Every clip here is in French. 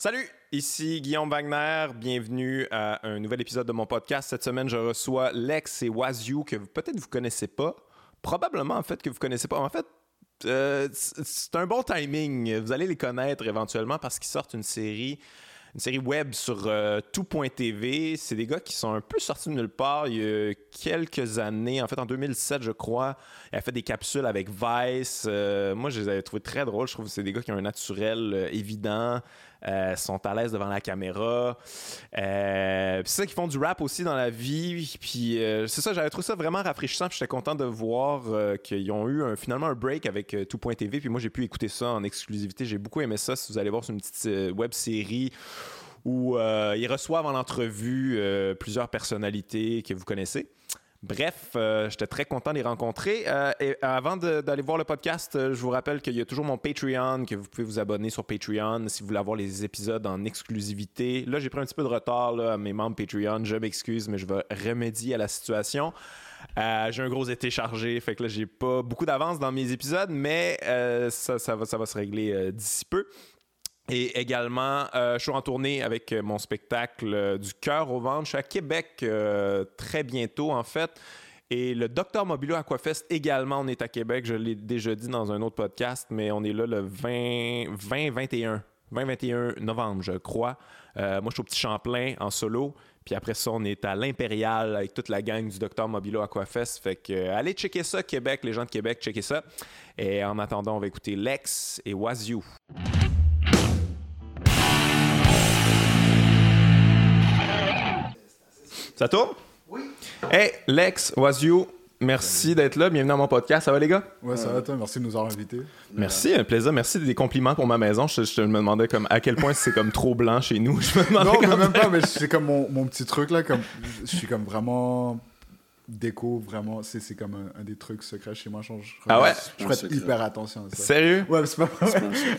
Salut, ici Guillaume Wagner. Bienvenue à un nouvel épisode de mon podcast. Cette semaine, je reçois Lex et Waziu que peut-être vous connaissez pas. Probablement, en fait, que vous connaissez pas. En fait, euh, c'est un bon timing. Vous allez les connaître éventuellement parce qu'ils sortent une série une série web sur euh, tout.tv. C'est des gars qui sont un peu sortis de nulle part il y a quelques années. En fait, en 2007, je crois, il a fait des capsules avec Vice. Euh, moi, je les avais trouvés très drôles. Je trouve que c'est des gars qui ont un naturel évident. Euh, sont à l'aise devant la caméra. Euh, c'est ça qu'ils font du rap aussi dans la vie. Puis euh, c'est ça, j'avais trouvé ça vraiment rafraîchissant. J'étais content de voir qu'ils ont eu finalement un break avec tout.tv. Puis moi, j'ai pu écouter ça en exclusivité. J'ai beaucoup aimé ça. Si vous allez voir, c'est une petite web série où ils reçoivent en entrevue plusieurs personnalités que vous connaissez. Bref, euh, j'étais très content de les rencontrer. Euh, et avant d'aller voir le podcast, euh, je vous rappelle qu'il y a toujours mon Patreon, que vous pouvez vous abonner sur Patreon si vous voulez avoir les épisodes en exclusivité. Là, j'ai pris un petit peu de retard à mes membres Patreon. Je m'excuse, mais je vais remédier à la situation. j'ai un gros été chargé, fait que là, j'ai pas beaucoup d'avance dans mes épisodes, mais va, ça va se régler d'ici peu. Et également, euh, je suis en tournée avec euh, mon spectacle euh, du cœur au ventre. Je suis à Québec très bientôt, en fait. Et le Docteur Mobilo Aquafest également, on est à Québec. Je l'ai déjà dit dans un autre podcast, mais on est là le 20, 20 21, 20, 21 novembre, je crois. moi, je suis au Petit Champlain en solo. Puis après ça, on est à l'Impérial avec toute la gang du Docteur Mobilo Aquafest. Fait que allez checker ça, Québec, les gens de Québec, checker ça. Et en attendant, on va écouter Lex et Waziu. Ça tourne? Oui. Hey, Lex, Wazio, merci d'être là. Bienvenue dans mon podcast. Ça va, les gars? Ouais, ça va, toi? Merci de nous avoir invités. Merci, un plaisir. Merci des compliments pour ma maison. Je, me demandais comme à quel point c'est comme trop blanc chez nous. Je me demandais non, même pas, mais c'est comme mon, mon, petit truc là. Comme, je suis comme vraiment déco, vraiment, c'est comme un, des trucs secrets chez moi. Je, je, ah ouais? Je prête hyper attention à ça. Sérieux? Ouais, c'est pas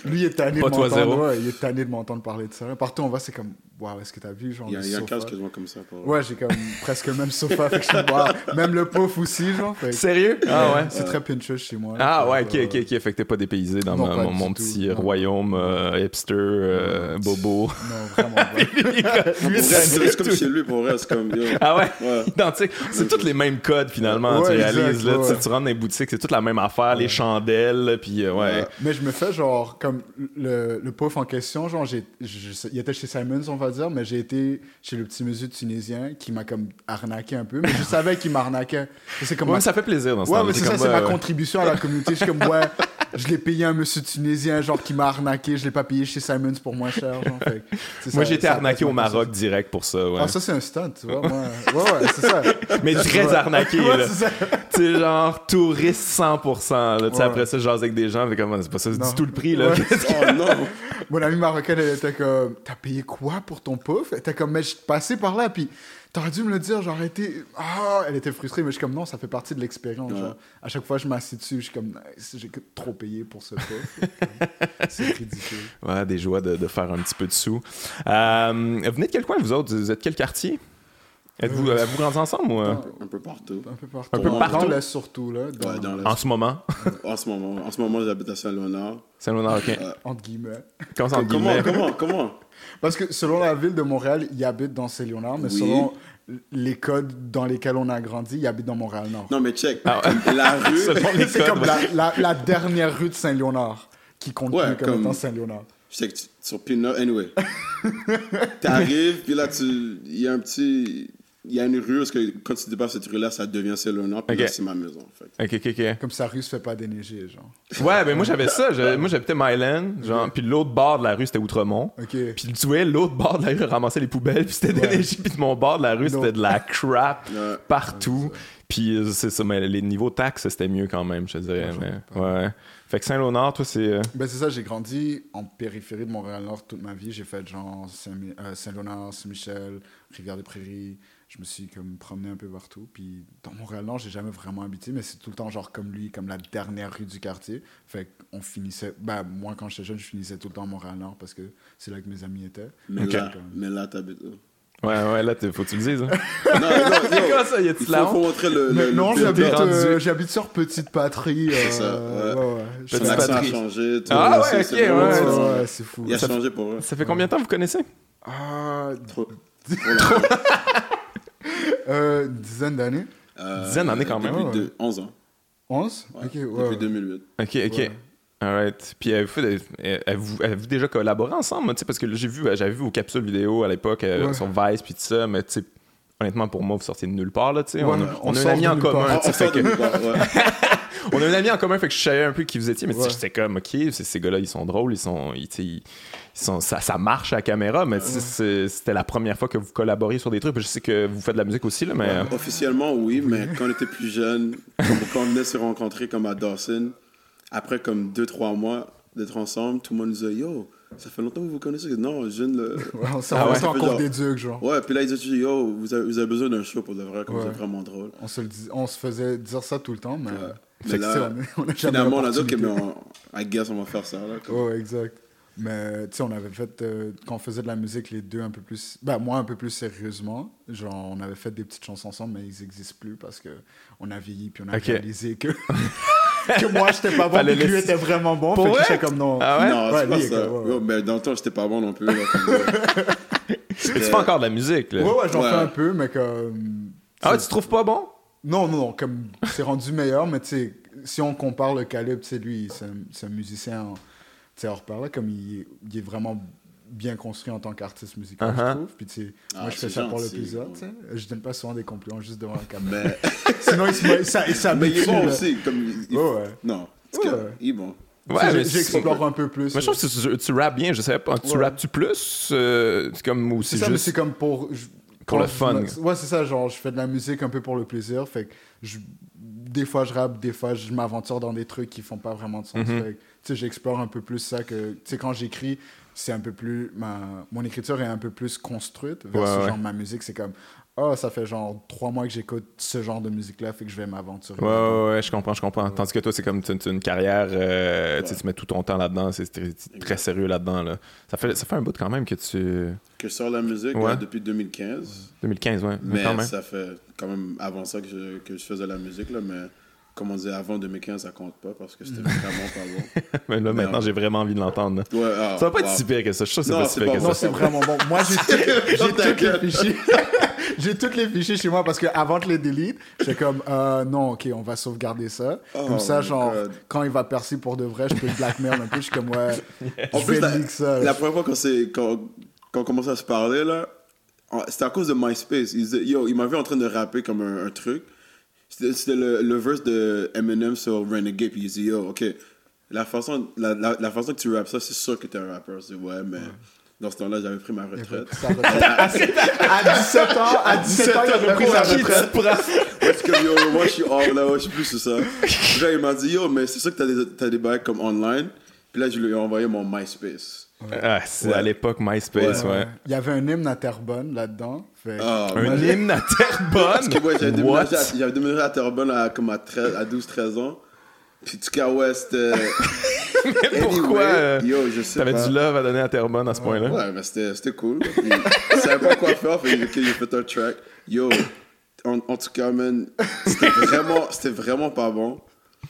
Lui, il est tanné de m'entendre. il est tanné de m'entendre parler de ça. Partout on va, c'est comme, waouh, est-ce que t'as vu? Genre, il y a, il y a un casque quasiment comme ça. Ouais, j'ai comme presque le même sofa. fait que je wow. Même le pouf aussi, genre. Sérieux? Ah ouais? C'est très Pinterest chez moi. ah ouais, ok, ok, ok. Fait que t'es pas dépaysé dans mon, petit royaume euh, hipster, euh, bobo. Non, vraiment pas. c'est comme chez lui, pour vrai, c'est comme bien. Ah ouais? Identique. C'est tous les mêmes codes, finalement tu réalises, là, tu, rentres dans les boutiques, c'est toute la même affaire, les chandelles, puis euh, ouais. Mais je me fais genre, comme le, le en question, genre, j'ai, il était chez Simons, on va dire, mais j'ai été chez le petit monsieur tunisien qui m'a comme arnaqué un peu, mais je savais qu'il m'arnaquait. C'est comme ça fait plaisir dans ce Ouais, mais c'est ça, c'est ma contribution à la communauté. Je suis comme, ouais, je l'ai payé un monsieur tunisien, genre, qui m'a arnaqué, je l'ai pas payé chez Simons pour moins cher, genre. Moi, j'ai été arnaqué au Maroc direct pour ça, ouais. Ah, ça, c'est un stunt, tu vois, moi. Ouais, ouais, c'est ça. Mais très arnaqué, là. Tu genre touriste 100%. Là. Après ça, je avec des gens, mais comme c'est pas ça du tout le prix. Là. oh non! Mon amie marocaine, elle était comme T'as payé quoi pour ton pouf? Elle était comme Mais je suis passé par là, puis t'aurais dû me le dire, j'aurais été. Ah! Elle était frustrée, mais je suis comme Non, ça fait partie de l'expérience. À chaque fois, je m'assieds dessus, je suis comme J'ai trop payé pour ce pouf. c'est ridicule. Ouais, des joies de, de, faire un petit peu de sous. Euh, venez de quel coin, vous autres? Vous êtes quel quartier? Êtes-vous euh, vous ensemble ou... Euh? Un peu partout. Un peu partout. Un peu partout? Dans surtout, là. en ce moment? en ce moment. En ce moment, j'habite à Saint-Léonard. Saint-Léonard, OK. Euh, entre guillemets. Comment entre guillemets? Comment, comment, Parce que selon la ville de Montréal, il habite dans Saint-Léonard, mais selon les codes dans lesquels on a grandi, il habite dans Montréal-Nord. Non, mais check. Ah la rue... c'est comme la, la, dernière rue de Saint-Léonard qui compte ouais, plus comme, étant Saint-Léonard. Je sais que tu, sur Pinot, anyway. T'arrives, puis là, il y a un petit il y a une rue parce que quand tu dépasses cette rue-là, ça devient Saint-Léonard, puis là, c'est ma maison, en fait. Ok, ok, ok. Comme sa rue se fait pas déneiger, genre. Ouais, ben moi, j'avais ça. moi, j'habitais Myland, genre, puis l'autre bord de la rue, c'était Outremont. Ok. Puis tu vois, l'autre bord de la rue ramassait les poubelles, puis c'était déneigé, puis mon bord de la rue, c'était de la crap partout. Puis euh, c'est ça, mais les niveaux taxes, c'était mieux quand même, je dirais. Mais, ouais. Fait que Saint-Léonard, toi, c'est. Euh, ben, c'est ça, j'ai grandi en périphérie de Montréal-Nord toute ma vie. J'ai fait genre euh, Saint-Léonard, Saint-Michel, Rivière-des-Prairies je me suis comme promené un peu partout. Puis dans Montréal-Nord, j'ai jamais vraiment habité, mais c'est tout le temps genre comme lui, comme la dernière rue du quartier. Fait qu'on finissait, ben moi quand j'étais jeune, je finissais tout le temps à Montréal-Nord parce que c'est là que mes amis étaient. Mais là, mais là t'habites où? Ouais, ouais, là, t'es- faut que tu le dises. hein. Non, non, yo, ça, y il faut, montrer le. Non, j'habite, euh, j'habite sur Petite Patrie. C'est ça, euh, ouais. ouais, ouais. Son Petite a changé. tout, Ah ouais, ok, ouais, Ouais, c'est fou. Il a Ça changé pour eux. Ça fait combien de temps vous connaissez? Ah, Trop. trop. Euh, dizaine d'années Euh, Dizaine d'années quand même. Depuis Ouais. deux- 11 ans. 11 Ouais, Ok, ouais. Depuis 2008. Ok, ok. Ouais. Alright. Puis avez-vous, euh, avez-vous, avez-vous déjà collaboré ensemble? Tu sais, parce que j'ai vu, j'avais vu vos capsules vidéo à l'époque euh, sur Vice puis tout ça, mais tu sais, honnêtement, pour moi, vous sortez de nulle part, là, tu sais. Ouais, on a, on on a un ami en commun, sais, On fait que- part, ouais. on a un ami en commun, fait que je savais un peu qui vous étiez, mais Ouais. j'étais comme, ok, ces gars-là, ils sont drôles, ils sont, ils, ils sont, ça, ça marche à la caméra, mais c'était la première fois que vous collaboriez sur des trucs. Je sais que vous faites de la musique aussi, là, mais. Officiellement, oui, mais quand on était plus jeune, quand on venait se rencontrer comme à Dawson, après comme 2-3 mois d'être ensemble, tout le monde nous disait Yo, ça fait longtemps que vous vous connaissez? Non, je de le. Ouais, on s'est Ah ouais. des ducs, genre. Ouais, puis là, ils disaient Yo, vous avez, vous avez besoin d'un show pour de vrai, comme Ouais. c'est vraiment drôle. On se, le dis- on se faisait dire ça tout le temps, mais. Mais là, on- a Finalement, on a dit Ok, l'opportunité. mais on, I guess on va faire ça. Là, Ouais, exact. Mais tu sais, on avait fait, euh, quand on faisait de la musique, les deux un peu plus, ben moi un peu plus sérieusement, genre on avait fait des petites chansons ensemble, mais ils n'existent plus parce que on a vieilli puis on a réalisé que, que moi j'étais pas bon, puis lui laisser- était vraiment bon, Pour fait que comme non. Ah ouais? Non, Ouais, c'est pas ça. comme, ouais, mais dans le temps, j'étais pas bon non plus. Là, comme, euh, tu fais encore de la musique, là. Ouais, ouais, j'en Ouais. fais un peu, mais comme. Ah ouais, tu trouves pas bon? Non, non, non, comme c'est rendu meilleur, mais tu sais, si on compare le calibre, tu sais, lui, c'est un, un musicien, tu sais, hors par là, comme il, il est vraiment bien construit en tant qu'artiste musical, Uh-huh. je trouve. Puis, tu sais, Ah, moi, je fais ça pour le plaisir, ouais. tu sais. Je donne pas souvent des compliments juste devant la caméra. mais, Sinon, il se- ça, mais il est bon là. aussi. Comme, il- Ouais, ouais. Non, c'est Ouais, que- ouais. il est bon. Sais, c'est- J'explore un peu plus. Mais je trouve que tu, tu rappes bien, je savais pas. Tu Ouais. rappes-tu plus? euh, c'est comme, ou C'est juste. c'est comme pour. Pour le fun. Ouais, c'est ça, genre, je fais de la musique un peu pour le plaisir. Fait que je- des fois, je rappe, des fois, je m'aventure dans des trucs qui font pas vraiment de sens. Mhm. Tu sais, j'explore un peu plus ça que. Tu sais, quand j'écris, c'est un peu plus. Ma... Mon écriture est un peu plus construite. Versus, Ouais, ouais. genre, ma musique, c'est comme. Oh, ça fait genre trois mois que j'écoute ce genre de musique-là, fait que je vais m'aventurer. Ouais, ouais, ouais, je comprends, je comprends. Tandis que toi, c'est comme tu as une carrière, euh, tu sais, Ouais. tu mets tout ton temps là-dedans, c'est très, très sérieux là-dedans. Là. Ça, fait, ça fait un bout quand même que tu. Que je sors la musique Ouais. là, depuis 2015. 2015, ouais. Mais, Mais quand même. ça fait quand même avant ça que je, que je faisais la musique, là, mais comme on disait avant 2015, ça compte pas parce que c'était vraiment pas bon. Mais là, maintenant, j'ai vraiment envie de l'entendre. Ouais, ah, Ça va pas être si pire que ça. Je suis sûr que c'est pas si pire que bon. Non, ça. c'est vraiment bon. Moi, j'ai tout- les fichiers. j'ai tous les fichiers chez moi parce que avant de les delete, j'étais comme euh, non, ok, on va sauvegarder ça. Oh comme ça, my genre, God. quand il va percer pour de vrai, je peux le blackmail un peu. Je suis comme ouais, En je plus, la, ça. la première fois quand, quand on commençait à se parler, là, en- c'était à cause de MySpace. Il, disait, yo, il m'avait en train de rapper comme un, un truc. C'était le, le verse de Eminem sur Renegade. Puis il dit, yo, ok, la façon, la, la, la façon que tu rappes ça, c'est sûr que t'es un rappeur. C'est ouais, mais dans ce temps-là, j'avais pris ma retraite. À, à 17 ans, à 17 ans, il avait pris sa retraite. Parce que yo, moi je suis hors là, ouais, je suis plus sur ça. Là, il m'a dit, yo, mais c'est sûr que t'as des, t'as des bails comme online. Puis là, je lui ai envoyé mon MySpace. Ah, c'est Ouais. à l'époque MySpace, ouais. Ouais. Il y avait un hymne à Terrebonne là-dedans. Fait... Ah, Un moi, hymne à Terrebonne? Parce que moi, j'avais déménagé, déménagé à Terrebonne à, comme à, 13 à 12-13 ans. Puis tout cas, ouais, c'était... Pourquoi euh, Yo, je sais t'avais du love à donner à Terrebonne à ce point-là? Ouais, mais c'était c'était cool. Puis, je savais pas quoi faire, fait que j'ai fait un track. Yo, en, en tout cas, man, c'était vraiment, c'était vraiment pas bon.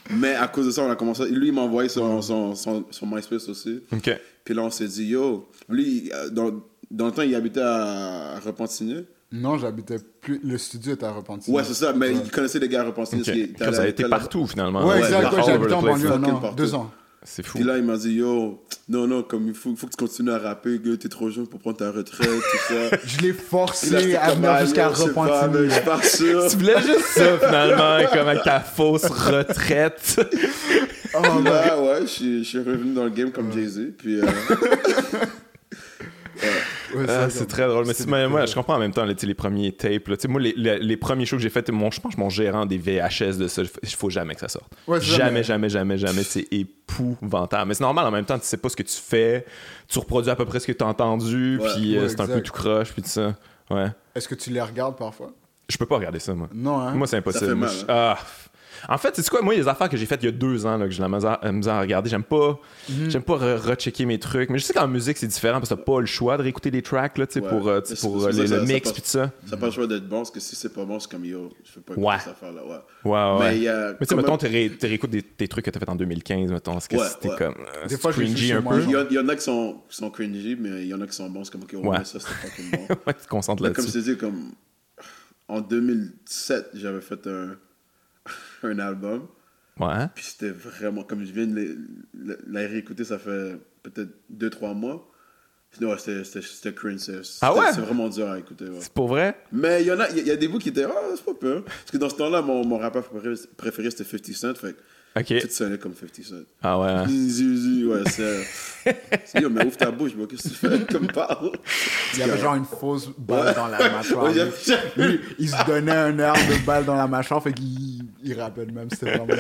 Mais à cause de ça, on a commencé... Lui, il m'a envoyé son, son, son, son MySpace aussi. Ok. Puis là, on s'est dit, yo... Lui, euh, dans, dans le temps, il habitait à Repentigny. Non, j'habitais plus. Le studio était à Repentigny. Ouais, c'est ça, mais Ouais. il connaissait des gars à Repentigny. Ok. parce qu'il était Comme ça a été partout finalement. Ouais, Ouais, exact. Ouais, the en banlieue un an, deux ans. C'est fou. Puis là, il m'a dit, yo, non, non, comme il faut, il faut que tu continues à rapper, gars, t'es trop jeune pour prendre ta retraite, tout ça. Je l'ai là, forcé à venir jusqu'à Repentigny. Je suis pas sûr. Tu voulais juste ça finalement, comme avec ta fausse retraite. Oh, là, ouais, je suis, je suis revenu dans le game comme Jay-Z. Puis, euh, Ouais, Ah, c'est très drôle. Mais moi, je comprends en même temps les, premiers tapes. là. Moi, les, les, les premiers shows que j'ai fait, mon, je pense que mon gérant des VHS de ça, il faut jamais que ça sorte. Ouais, jamais, mais- jamais, jamais, jamais. C'est épouvantable. Mais c'est normal en même temps, tu sais pas ce que tu fais. Tu reproduis à peu près ce que tu as entendu. Ouais. puis euh, Ouais, c'est un peu tout croche. Puis tout ça. Ouais. Est-ce que tu les regardes parfois? Je peux pas regarder ça, moi. Non, hein? Moi, c'est Ça impossible. fait mal, hein? ah, En fait, c'est quoi? Moi, des affaires que j'ai faites il y a deux ans là, que j'ai la misère, la misère à regarder. J'aime pas, j'aime pas re- rechecker mes trucs. Mais je sais qu'en musique, c'est différent parce que t'as pas le choix de réécouter les tracks là, Ouais. pour, euh, pour c'est euh, ça, les- ça- le ça mix puis tout ça. Ça n'a pas le choix d'être bon, parce que si c'est pas bon, c'est comme yo, je fais pas écouter Ouais. cette affaire-là. Ouais. Ouais, ouais. Mais il y a Mais tu sais, mettons, tu ré- tu réécoutes des, des trucs que t'as fait en 2015, mettons. Est-ce que Ouais, c'était ouais. comme. euh, Des c'est fois, cringy un peu? Il y, en- il y en a qui sont, qui sont cringy, mais il y en a qui sont bons. C'est comme, ok, moins ça, c'était fucking bon. ouais, tu te concentres Mais comme je là-dessus. te dis, comme en 2007, j'avais fait un, un album. Ouais. Puis c'était vraiment, comme je viens de la, réécouter, ça fait peut-être 2-3 mois. Non, c'était- cringe. c'est- Ah ouais? C'est vraiment dur à écouter. ouais. C'est pour vrai? Mais il y en a, y, a- il y a des bouts qui étaient, ah, c'est pas peur. Parce que dans ce temps-là, mon, mon rappeur préféré, préféré, c'était 50 Cent. Fait que Ok. tout sonnait comme 50 Cent. Ah ouais. Zizi, ouais, c'est. c'est- Yo, mais ouvre ta bouche, moi, qu'est-ce que tu fais? Comme parle? Il y avait genre une fausse balle dans la mâchoire. Lui, il se donnait un air de balle dans la mâchoire, fait qu'il il rappelle même, c'était vraiment bien.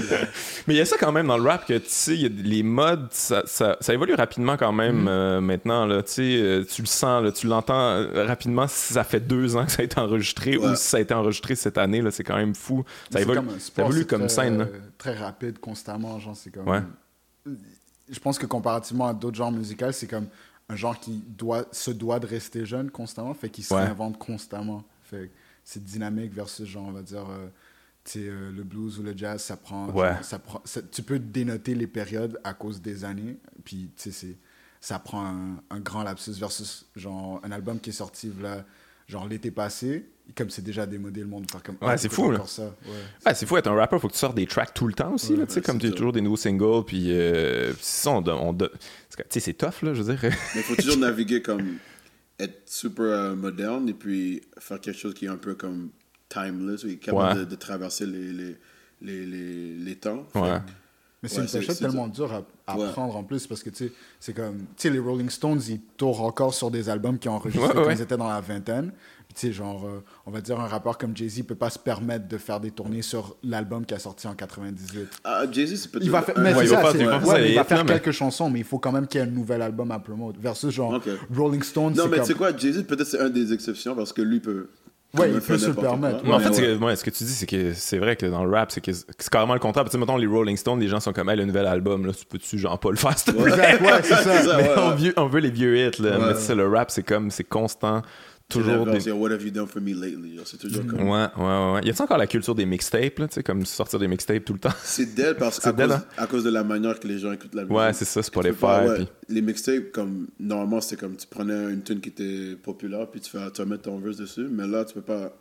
Mais il y a ça quand même dans le rap que tu sais, les modes, ça, ça, ça évolue rapidement quand même euh, maintenant. Là, tu sais, euh, tu le sens, là, tu l'entends euh, rapidement si ça fait deux ans que ça a été enregistré Ouais. ou si ça a été enregistré cette année. là, C'est quand même fou. Ça évolue, comme ça évolue comme scène. là. euh, Très rapide, constamment, genre, c'est comme... Ouais. Je pense que comparativement à d'autres genres musicaux, c'est comme un genre qui doit, se doit de rester jeune constamment, fait qu'il se Ouais. réinvente constamment. Fait c'est dynamique versus, genre, on va dire, euh, euh, le blues ou le jazz, ça prend... Ouais. genre, ça prend ça- tu peux dénoter les périodes à cause des années, puis, tu sais, c'est- ça prend un, un grand lapsus versus, genre, un album qui est sorti, là, genre, l'été passé, comme c'est déjà démodé, le monde faire comme... Ouais, Ah, c'est fou, là. ça. Ouais. Ouais, c'est fou être un rappeur, faut que tu sortes des tracks tout le temps aussi, là, tu sais, ouais, comme tu ça. toujours des nouveaux singles, puis euh, ça, on, on tu sais, c'est tough, là, je veux dire. Mais il faut toujours naviguer comme être super euh, moderne et puis faire quelque chose qui est un peu comme timeless, ou capable Ouais. de, de traverser les, les, les, les, les temps. Ouais. Fait Mais c'est Ouais, une pochette tellement dure à, à Ouais. prendre en plus parce que tu sais, c'est comme. Tu sais, les Rolling Stones, ils tournent encore sur des albums qui ont enregistré Ouais, quand ils étaient dans la vingtaine. Tu sais, genre, euh, on va dire un rappeur comme Jay-Z peut pas se permettre de faire des tournées sur l'album qui a sorti en 98. Ah, Jay-Z, c'est peut-être. Il va faire, mais Ouais, ça, pas- c'est- il va ouais, il va faire mais- quelques chansons, mais il faut quand même qu'il y ait un nouvel album à promote. Versus genre. Rolling Stones, Non, mais tu comme. sais quoi, Jay-Z, peut-être c'est un des exceptions parce que lui peut. Ouais, il peut se le permettre. quoi. Mais en fait, ouais. que- ouais, ce que tu dis, c'est que c'est vrai que dans le rap, c'est que c'est carrément le contraire. Tu sais, mettons, les Rolling Stones, les gens sont comme, hey, le nouvel album, là, tu peux-tu, genre, pas le faire, s'il te plaît? Exact, ouais, c'est ça. Mais ouais, on, ouais. veut les vieux hits, là. Ouais. Mais tu sais, le rap, c'est comme, c'est constant. Toujours des. yo, What have you done for me lately? yo, C'est toujours comme. Ouais, ouais, ouais. Y a-t-il encore la culture des mixtapes, là, tu sais, comme sortir des mixtapes tout le temps? C'est dead parce qu'à cause, hein? à cause de la manière que les gens écoutent la musique. Ouais, c'est ça, c'est pas les faire. ouais, puis- Les mixtapes, comme normalement, c'était comme tu prenais une tune qui était populaire, puis tu, fais, tu vas mettre ton verse dessus, mais là, tu peux pas,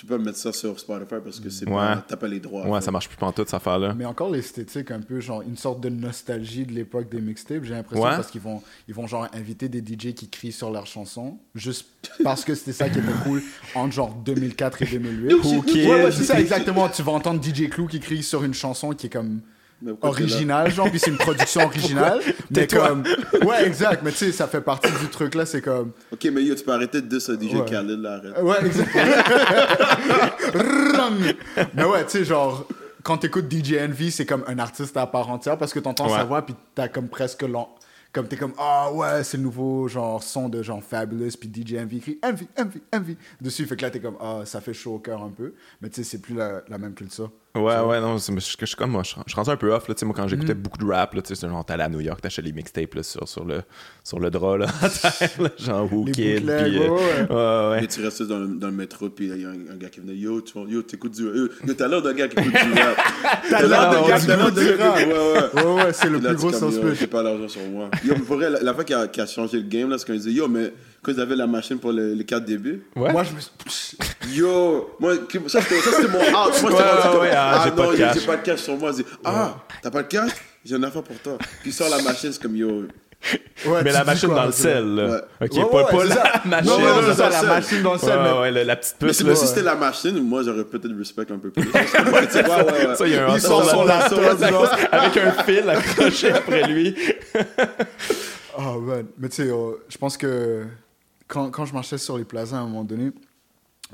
tu peux mettre ça sur Spotify parce que c'est Ouais. pas, t'as pas les droits. Ouais, Fait- ça marche plus pantoute, cette affaire-là. Mais encore l'esthétique, un peu, genre, une sorte de nostalgie de l'époque des mixtapes, j'ai l'impression, Ouais. parce qu'ils vont, ils vont, genre, inviter des DJ qui crient sur leurs chansons, juste parce que c'était ça qui était cool entre, genre, 2004 et 2008. Who Ouais, ouais, c'est ça, exactement. Tu vas entendre DJ Clou qui crie sur une chanson qui est comme Originale, genre, puis c'est une production originale. mais comme. Ouais, exact, mais tu sais, ça fait partie du truc là, c'est comme. Ok, mais yo, tu peux arrêter de dire ça, DJ Ouais. Khaled, là, arrête. Ouais, exact. mais ouais, tu sais, genre, quand t'écoutes DJ Envy, c'est comme un artiste à part entière parce que t'entends Ouais. sa voix, puis t'as comme presque l'en- Comme t'es comme, ah ouais, c'est le nouveau genre son de genre Fabulous, puis DJ Envy écrit Envy, Envy, Envy dessus. Fait que là, t'es comme, ah, ça fait chaud au cœur un peu. Mais tu sais, c'est plus la, la même culture. Ouais, ouais, non, je, suis comme moi, je, je rendu un peu off, là, tu sais, moi, quand j'écoutais Mm. beaucoup de rap, là, tu sais, c'est genre, t'allais à New York, t'achetais les mixtapes, là, sur, sur le, sur le drap, là, à terre, là, genre, Who Les Kid, puis, euh, ouais, ouais. ouais, ouais. Et tu restes dans le, dans le métro, puis il y a un, un gars qui venait, yo, tu yo, t'écoutes du Yo, yo, t'as l'air d'un gars qui écoute du rap. T'as l'air d'un gars qui l'air écoute d'un du gars rap. Ouais, ouais. Ouais, ouais, c'est le plus gros suspect. J'ai pas l'argent sur moi. Yo, pour vrai, la, la fois qui a, qui a changé le game, là, c'est quand il disait, yo, mais quand ils avaient la machine pour les, les 4 dB, Ouais. Moi, je me suis. Yo, moi, ça c'était mon out. Moi, j'étais Ouais, ouais, ah, ah, j'ai pas non, de yo, cash. j'ai pas de cash sur moi. Ah, t'as pas de cash? J'ai une affaire pour toi. Puis il sort la machine, c'est comme, yo. Ouais, Mais la machine dans le sel. Ok, pas, la ça. machine. La sel. machine dans le sel. mais- ouais, la, la petite Mais puce, c'est- mais si c'était la machine, moi, j'aurais peut-être respect un peu plus. Ouais, tu sais, ouais, ouais, ouais. Ça, il y a un ça, genre. avec un fil accroché après lui. Ah, man. Mais tu sais, euh, je pense que quand, quand je marchais sur les plazas à un moment donné,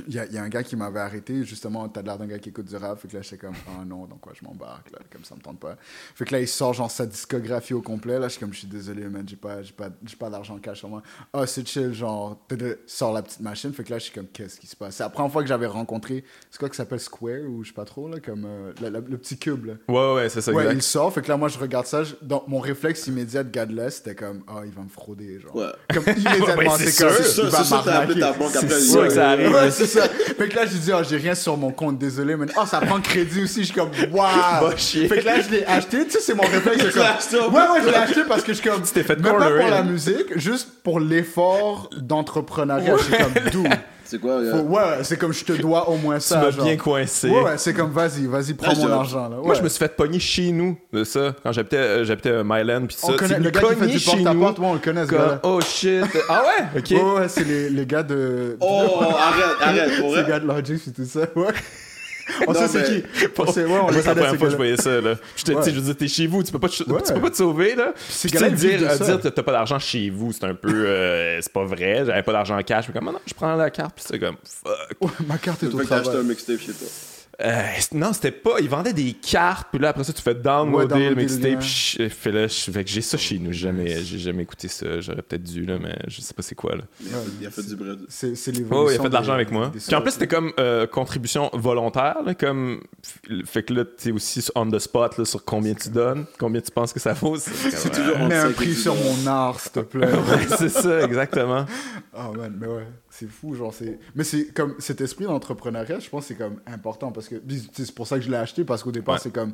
il y, a, il y a un gars qui m'avait arrêté, justement, t'as l'air d'un gars qui écoute du rap, fait que là, j'étais comme, oh non, donc quoi, je m'embarque, là, comme ça me tente pas. Fait que là, il sort, genre, sa discographie au complet, là, je suis comme, je suis désolé, man, j'ai pas, j'ai pas, j'ai pas d'argent cash sur moi. Ah, c'est chill, genre, sort la petite machine, fait que là, je suis comme, qu'est-ce qui se passe? C'est la première fois que j'avais rencontré, c'est quoi qui s'appelle Square, ou je sais pas trop, là, comme, euh, la- la- le petit cube, là. Ouais, ouais, c'est ça, Ouais, exact. il sort, fait que là, moi, je regarde ça, je- dans mon réflexe immédiat de Gadless, c'était comme, ah, il va me frauder, genre. Ouais. Comme immédiatement, Ouais, c'est comme, sûr. Il va m'arnaquer. C'est sûr ça arrive. Ouais, c'est ça. Fait que là, j'ai dit, oh, j'ai rien sur mon compte, désolé, mais oh, ça prend crédit aussi. Je suis comme, waouh. Fait que là, je l'ai acheté. Tu sais, c'est mon réflexe. comme- acheté Ouais, ouais, je l'ai acheté parce que je suis comme, t'es fait même pas pour la musique, juste pour l'effort d'entrepreneuriat. Je suis comme, d'où? C'est quoi, Faut- euh, Ouais, ouais, c'est comme, je te dois au moins Tu ça. m'as genre. bien coincé. Ouais, ouais, c'est comme, vas-y, vas-y, prends mon argent, là. Moi, je me suis fait pogner chez nous de ça, quand j'habitais euh, j'habitais à Myland, puis On ça. connaît C'est le gars qui fait du chez porte-à-porte, nous, moi, on le connaît, ce comme, gars-là. oh shit. Ah ouais? Ok. Ouais, ouais, c'est les, les gars de. Oh, arrête, arrête, pour C'est les gars de Logic et tout ça, ouais. On Non, sait c'est qui. On sait, ouais, on Moi, c'est la première fois que je voyais ça, là. Je te dis, je veux dire, t'es chez vous, tu peux pas te, Ouais. tu peux pas te sauver, là. Puis, tu sais, dire, euh, dire que t'as pas d'argent chez vous, c'est un peu, euh, c'est pas vrai, j'avais pas d'argent en cash, mais comme, Ah non, je prends la carte, puis c'est comme, fuck. Ouais, ma carte est au que t'as acheté un travail. mixtape chez toi. Euh, non, c'était pas. Ils vendaient des cartes, puis là, après ça, tu fais Ouais, downloader downloader le mixtape. fais là, je- fait que j'ai ça chez nous. J'ai jamais, j'ai jamais écouté ça. J'aurais peut-être dû, là, mais je sais pas c'est quoi, là. Il a fait- Il a fait du bread. C'est c'est l'évolution. Oh, il a fait de l'argent des- avec moi. des Puis en plus, c'était comme euh, contribution volontaire, là, comme. Fait que là, t'es aussi on the spot, là, sur combien tu donnes, combien tu penses que ça vaut. C'est C'est toujours entre Mets un 5 et prix 10 sur mon art, s'il te plaît. Ouais, c'est ça, exactement. Ah man, mais ouais, c'est fou, genre c'est. Mais c'est comme cet esprit d'entrepreneuriat, je pense que c'est comme important parce que c'est pour ça que je l'ai acheté parce qu'au départ Ouais. c'est comme,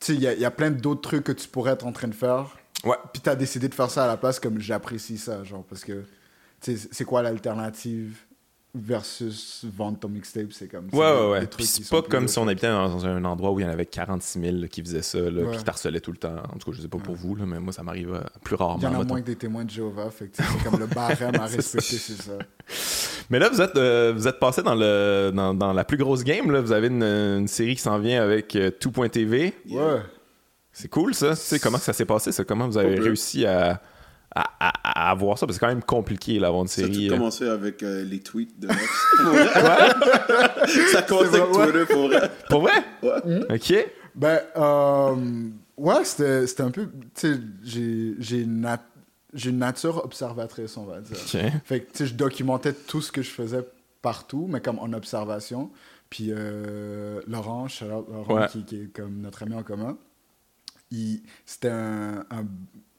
tu sais, il y, a- y a plein d'autres trucs que tu pourrais être en train de faire. Ouais. Puis t'as décidé de faire ça à la place, comme j'apprécie ça, genre parce que, tu sais, c'est quoi l'alternative? Versus vendre ton mixtape, c'est comme. c'est Ouais, ouais, ouais. Puis c'est pas comme si on habitait dans un endroit où il y en avait 46 000 là, qui faisaient ça, là, Ouais. puis qui t'harcelaient tout le temps. En tout cas, je sais pas pour vous, là, mais moi, ça m'arrive euh, plus rarement. Il y en a mettons. moins que des témoins de Jéhovah, fait c'est comme le barème à ça. respecter, c'est ça. Mais là, vous êtes, euh, vous êtes passé dans, le, dans, dans la plus grosse game. Là. Vous avez une, une série qui s'en vient avec euh, Tout.tv. Ouais. C'est cool, ça. Tu sais, comment ça s'est passé? Ça? Comment vous avez réussi à, à, à- à avoir ça? Parce que c'est quand même compliqué, là, avoir une Ça a tout série. euh. commencé avec euh, les tweets de? Ça a commencé C'est avec vrai. Twitter, pour vrai. Pour vrai? Ouais. OK. Ben, euh, ouais, c'était c'était un peu. Tu sais, j'ai- nat- j'ai une nature observatrice, on va dire. OK. Fait que, tu sais, je documentais tout ce que je faisais partout, mais comme en observation. Puis euh, Laurent, shout-out Laurent, Ouais. qui, qui est comme notre ami en commun, il- c'était un, un,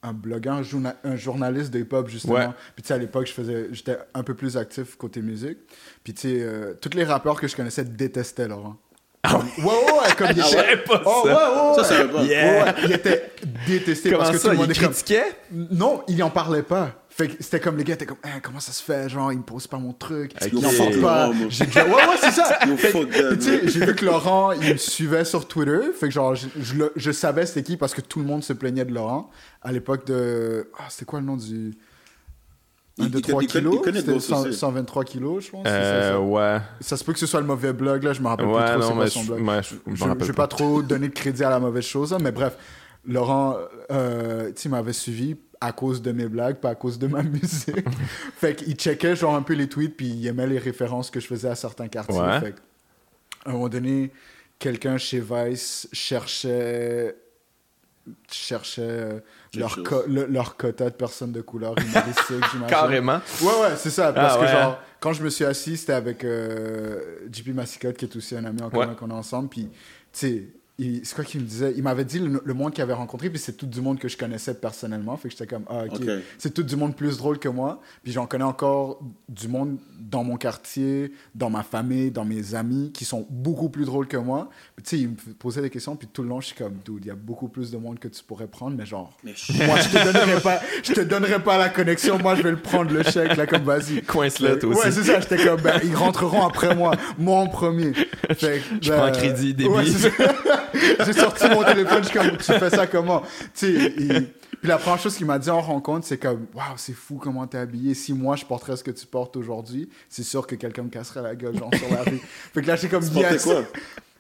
un blogueur, un, journa- un journaliste de hip-hop, justement. Ouais. Puis, tu sais, à l'époque, je faisais- j'étais un peu plus actif côté musique. Puis, tu sais, euh, tous les rappeurs que je connaissais détestaient Laurent. Ah ouais, ouais, ouais, comme il était- pas Oh, ça. ouais, Ça, ouais. ça va pas. Yeah. Ouais, ouais, il était détesté Comment parce que ça? tout le Il monde est comme... critiquait? Non, il en parlait pas. Fait que c'était comme les gars étaient comme Hein, comment ça se fait? Genre il me pose pas mon truc, Ok. il en pas. Oh. J'ai déjà ouais ouais c'est ça. Tu sais, j'ai vu que Laurent il me suivait sur Twitter, fait que genre je, je, le- je savais c'était qui parce que tout le monde se plaignait de Laurent à l'époque de ah c'était quoi le nom du 1, Il- 2, il 3 connaît- il connaît- kilos il connaît C'était Ghost 100 aussi. 123 kilos, je pense. ça, Euh, ça. ouais. Ça se peut que ce soit le mauvais blog, là, je me rappelle Ouais, plus trop c'est quoi son je, blog. ouais, je, je Je vais pas trop donner de crédit à la mauvaise chose, hein, mais bref, Laurent, euh, tu sais, il m'avait suivi à cause de mes blagues, pas à cause de ma musique. fait qu'il checkait genre un peu les tweets, puis il aimait les références que je faisais à certains quartiers. Ouais. Fait à un moment donné, quelqu'un chez Vice cherchait cherchait euh, leur, chose. co- le- leur quota de personnes de couleur. Carrément. Ouais, ouais, c'est ça. Parce Ah, que, ouais. genre, quand je me suis assis, c'était avec euh, JP Massicotte, qui est aussi un ami en commun Ouais. qu'on a ensemble. Puis, tu sais, c'est quoi qu'il me disait? Il m'avait dit le, le monde qu'il avait rencontré, puis c'est tout du monde que je connaissais personnellement. Fait que j'étais comme, ah, ok. C'est tout du monde plus drôle que moi. Puis j'en connais encore du monde dans mon quartier, dans ma famille, dans mes amis, qui sont beaucoup plus drôles que moi. Puis, tu sais, il me posait des questions, puis tout le long, je suis comme, dude, il y a beaucoup plus de monde que tu pourrais prendre, mais genre. Mais Moi, je te donnerai pas, je te donnerai pas la connexion. Moi, je vais le prendre le chèque là, comme vas-y. Coince-le, toi Ouais, aussi. c'est ça. J'étais comme, ben, ils rentreront après moi, moi en premier. Fait que, Je ben, prends crédit, débit. ouais. J'ai sorti mon téléphone, je suis comme, tu fais ça comment? Tu sais, puis la première chose qu'il m'a dit en rencontre, c'est comme, waouh, c'est fou comment t'es habillé. Si moi je porterais ce que tu portes aujourd'hui, c'est sûr que quelqu'un me casserait la gueule, genre sur la rue. Fait que là, j'ai comme, Tu yes. quoi?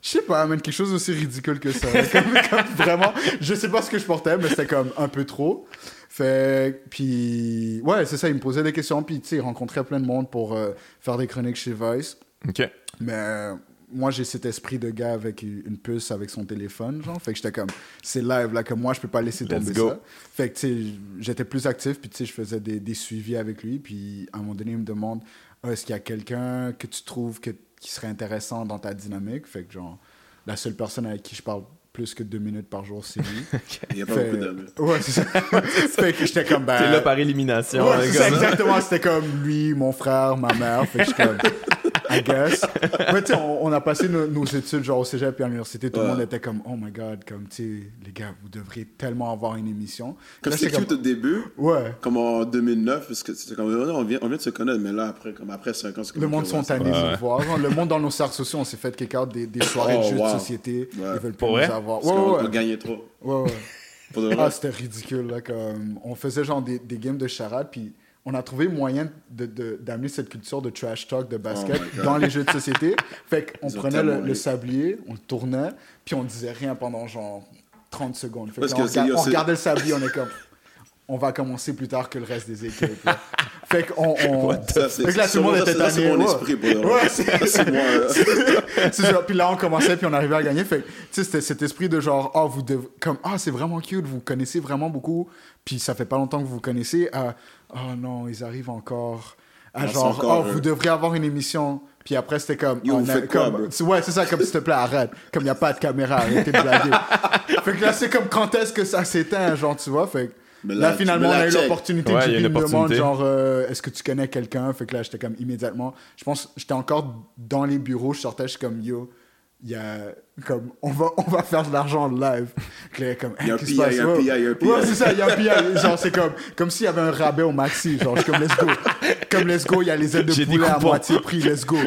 Je sais pas, mais quelque chose aussi ridicule que ça. comme, comme vraiment, je sais pas ce que je portais, mais c'était comme un peu trop. Fait, puis, ouais, c'est ça, il me posait des questions, puis, tu sais, il rencontrait plein de monde pour euh, faire des chroniques chez Vice. OK. Mais moi, j'ai cet esprit de gars avec une puce avec son téléphone, genre. Fait que j'étais comme, c'est live, là, que moi, je peux pas laisser tomber ça. Fait que, tu sais, j'étais plus actif, puis, tu sais, je faisais des, des suivis avec lui, puis à un moment donné, il me demande, Ah, est-ce qu'il y a quelqu'un que tu trouves que, qui serait intéressant dans ta dynamique? Fait que, genre, la seule personne avec qui je parle plus que deux minutes par jour, c'est lui. Il n'y a pas Fait- beaucoup d'amis. Ouais, c'est ça. fait que j'étais comme, ben. T'es là par élimination. Ouais, c'est exactement. C'était comme lui, mon frère, ma mère. Fait que je suis comme, I guess. Mais tu sais, on, on a passé nos, nos études genre au cégep et à l'université. Tout le Ouais. monde était comme, oh my god, comme, tu sais, les gars, vous devriez tellement avoir une émission. Comme c'était cute au début, Ouais. comme en 2009, parce que c'était comme, oh, on vient, on vient de se connaître, mais là, après, comme après 5 ans, c'est comme. Le monde sont tannés de voir. Le monde dans nos cercles sociaux, on s'est fait kick out des, des soirées Oh, de jeux wow. de société. Ouais. Ils veulent plus nous avoir. Parce Ouais, qu'on ouais, on gagnait trop. ouais, ouais. Ah, c'était ridicule, là, comme... On faisait genre des, des games de charade, puis on a trouvé moyen d'amener cette culture de trash talk, de basket, Oh dans les jeux de société. Fait qu'on prenait le, sablier, on le tournait, puis on disait rien pendant genre 30 secondes. Fait Parce que on, regardait le sablier, on est comme... On va commencer plus tard que le reste des équipes. fait qu'on... On... Ça, Fait que là, tout le monde était c'est- ça, c'est tanné, mon esprit. Ouais, c'est- moi. euh, c'est ça. Puis là, on commençait, puis on arrivait à gagner. Fait que, tu sais, c'était cet esprit de genre, ah, vous devez, comme, ah, c'est vraiment cute, vous connaissez vraiment beaucoup, puis ça fait pas longtemps que vous vous connaissez, à, oh non, ils arrivent encore. À Ah, genre, encore oh, vous devriez avoir une émission. Puis après, c'était comme, Yo, on a- quoi, comme, ouais, c'est ça, comme s'il te plaît, arrête. Comme il n'y a pas de caméra, arrêtez de blaguer. fait que là, c'est comme quand est-ce que ça s'éteint, genre, tu vois? Fait là, là, finalement, on mais là, a eu l'opportunité. Ouais, que il y a JP une me demande, genre, euh, est-ce que tu connais quelqu'un? Fait que là, j'étais comme immédiatement. Je pense, j'étais encore dans les bureaux, je sortais, je suis comme, yo, il y a, comme, on va, on va faire de l'argent live. Puis là, comme, Il y a un qu'est-ce PI, qui se passe? il y a un Ouais. PI, il y a un PI. Ouais, c'est ça, il y a un PI. Genre, c'est comme, comme s'il y avait un rabais au maxi. Genre, je suis comme, let's go. Comme, let's go, il y a les ailes de poulet à moitié prix, let's go.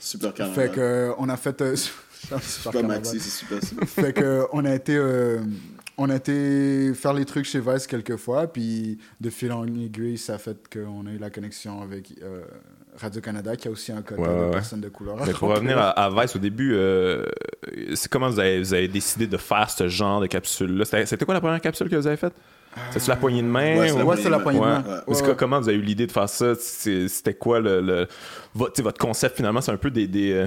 Super carnaval. Fait que, euh, on a fait. euh, super Super maxi, c'est super. super. fait que on a été euh, on a été faire les trucs chez Vice quelques fois puis de fil en aiguille ça a fait qu'on a eu la connexion avec euh, Radio Canada qui a aussi un quota Ouais, de ouais. personnes de couleur. Mais pour revenir à, à Vice au début, euh, c'est comment vous avez, vous avez décidé de faire ce genre de capsule-là? C'était quoi la première capsule que vous avez faite? C'était-tu la poignée de main? Ouais, c'est la Ouais, c'est la poignée de main. Ouais. Parce que comment vous avez eu l'idée de faire ça? C'est- C'était quoi le, le- votre, concept finalement? C'est un peu des. des euh,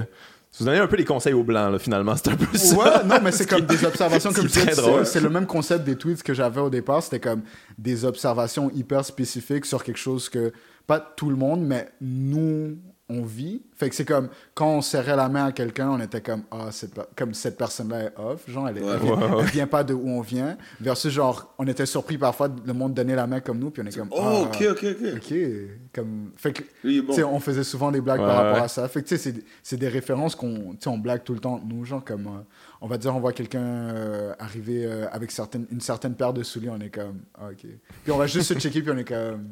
vous donnez un peu des conseils aux blancs, là, finalement. C'est un peu ça. Ouais, non, mais c'est comme des observations, comme c'est c'est le même concept des tweets que j'avais au départ. C'était comme des observations hyper spécifiques sur quelque chose que, pas tout le monde, mais nous, on vit. Fait que c'est comme, quand on serrait la main à quelqu'un, on était comme, ah, cette comme cette personne-là est off. Genre, elle, est- Ouais. elle, vient, elle pas de où on vient. Versus, genre, on était surpris parfois de le monde donner la main comme nous, puis on est comme, Oh, ah, ok, ok, ok. ok. Comme, fait que, est bon. tu sais, on faisait souvent des blagues Ouais, par rapport ouais. à ça. Fait que, tu sais, c'est- c'est des références qu'on on blague tout le temps, nous, genre, comme, euh, on va dire, on voit quelqu'un euh, arriver euh, avec certaines, une certaine paire de souliers, on est comme, ah, ok. Puis on va juste se checker, puis on est comme,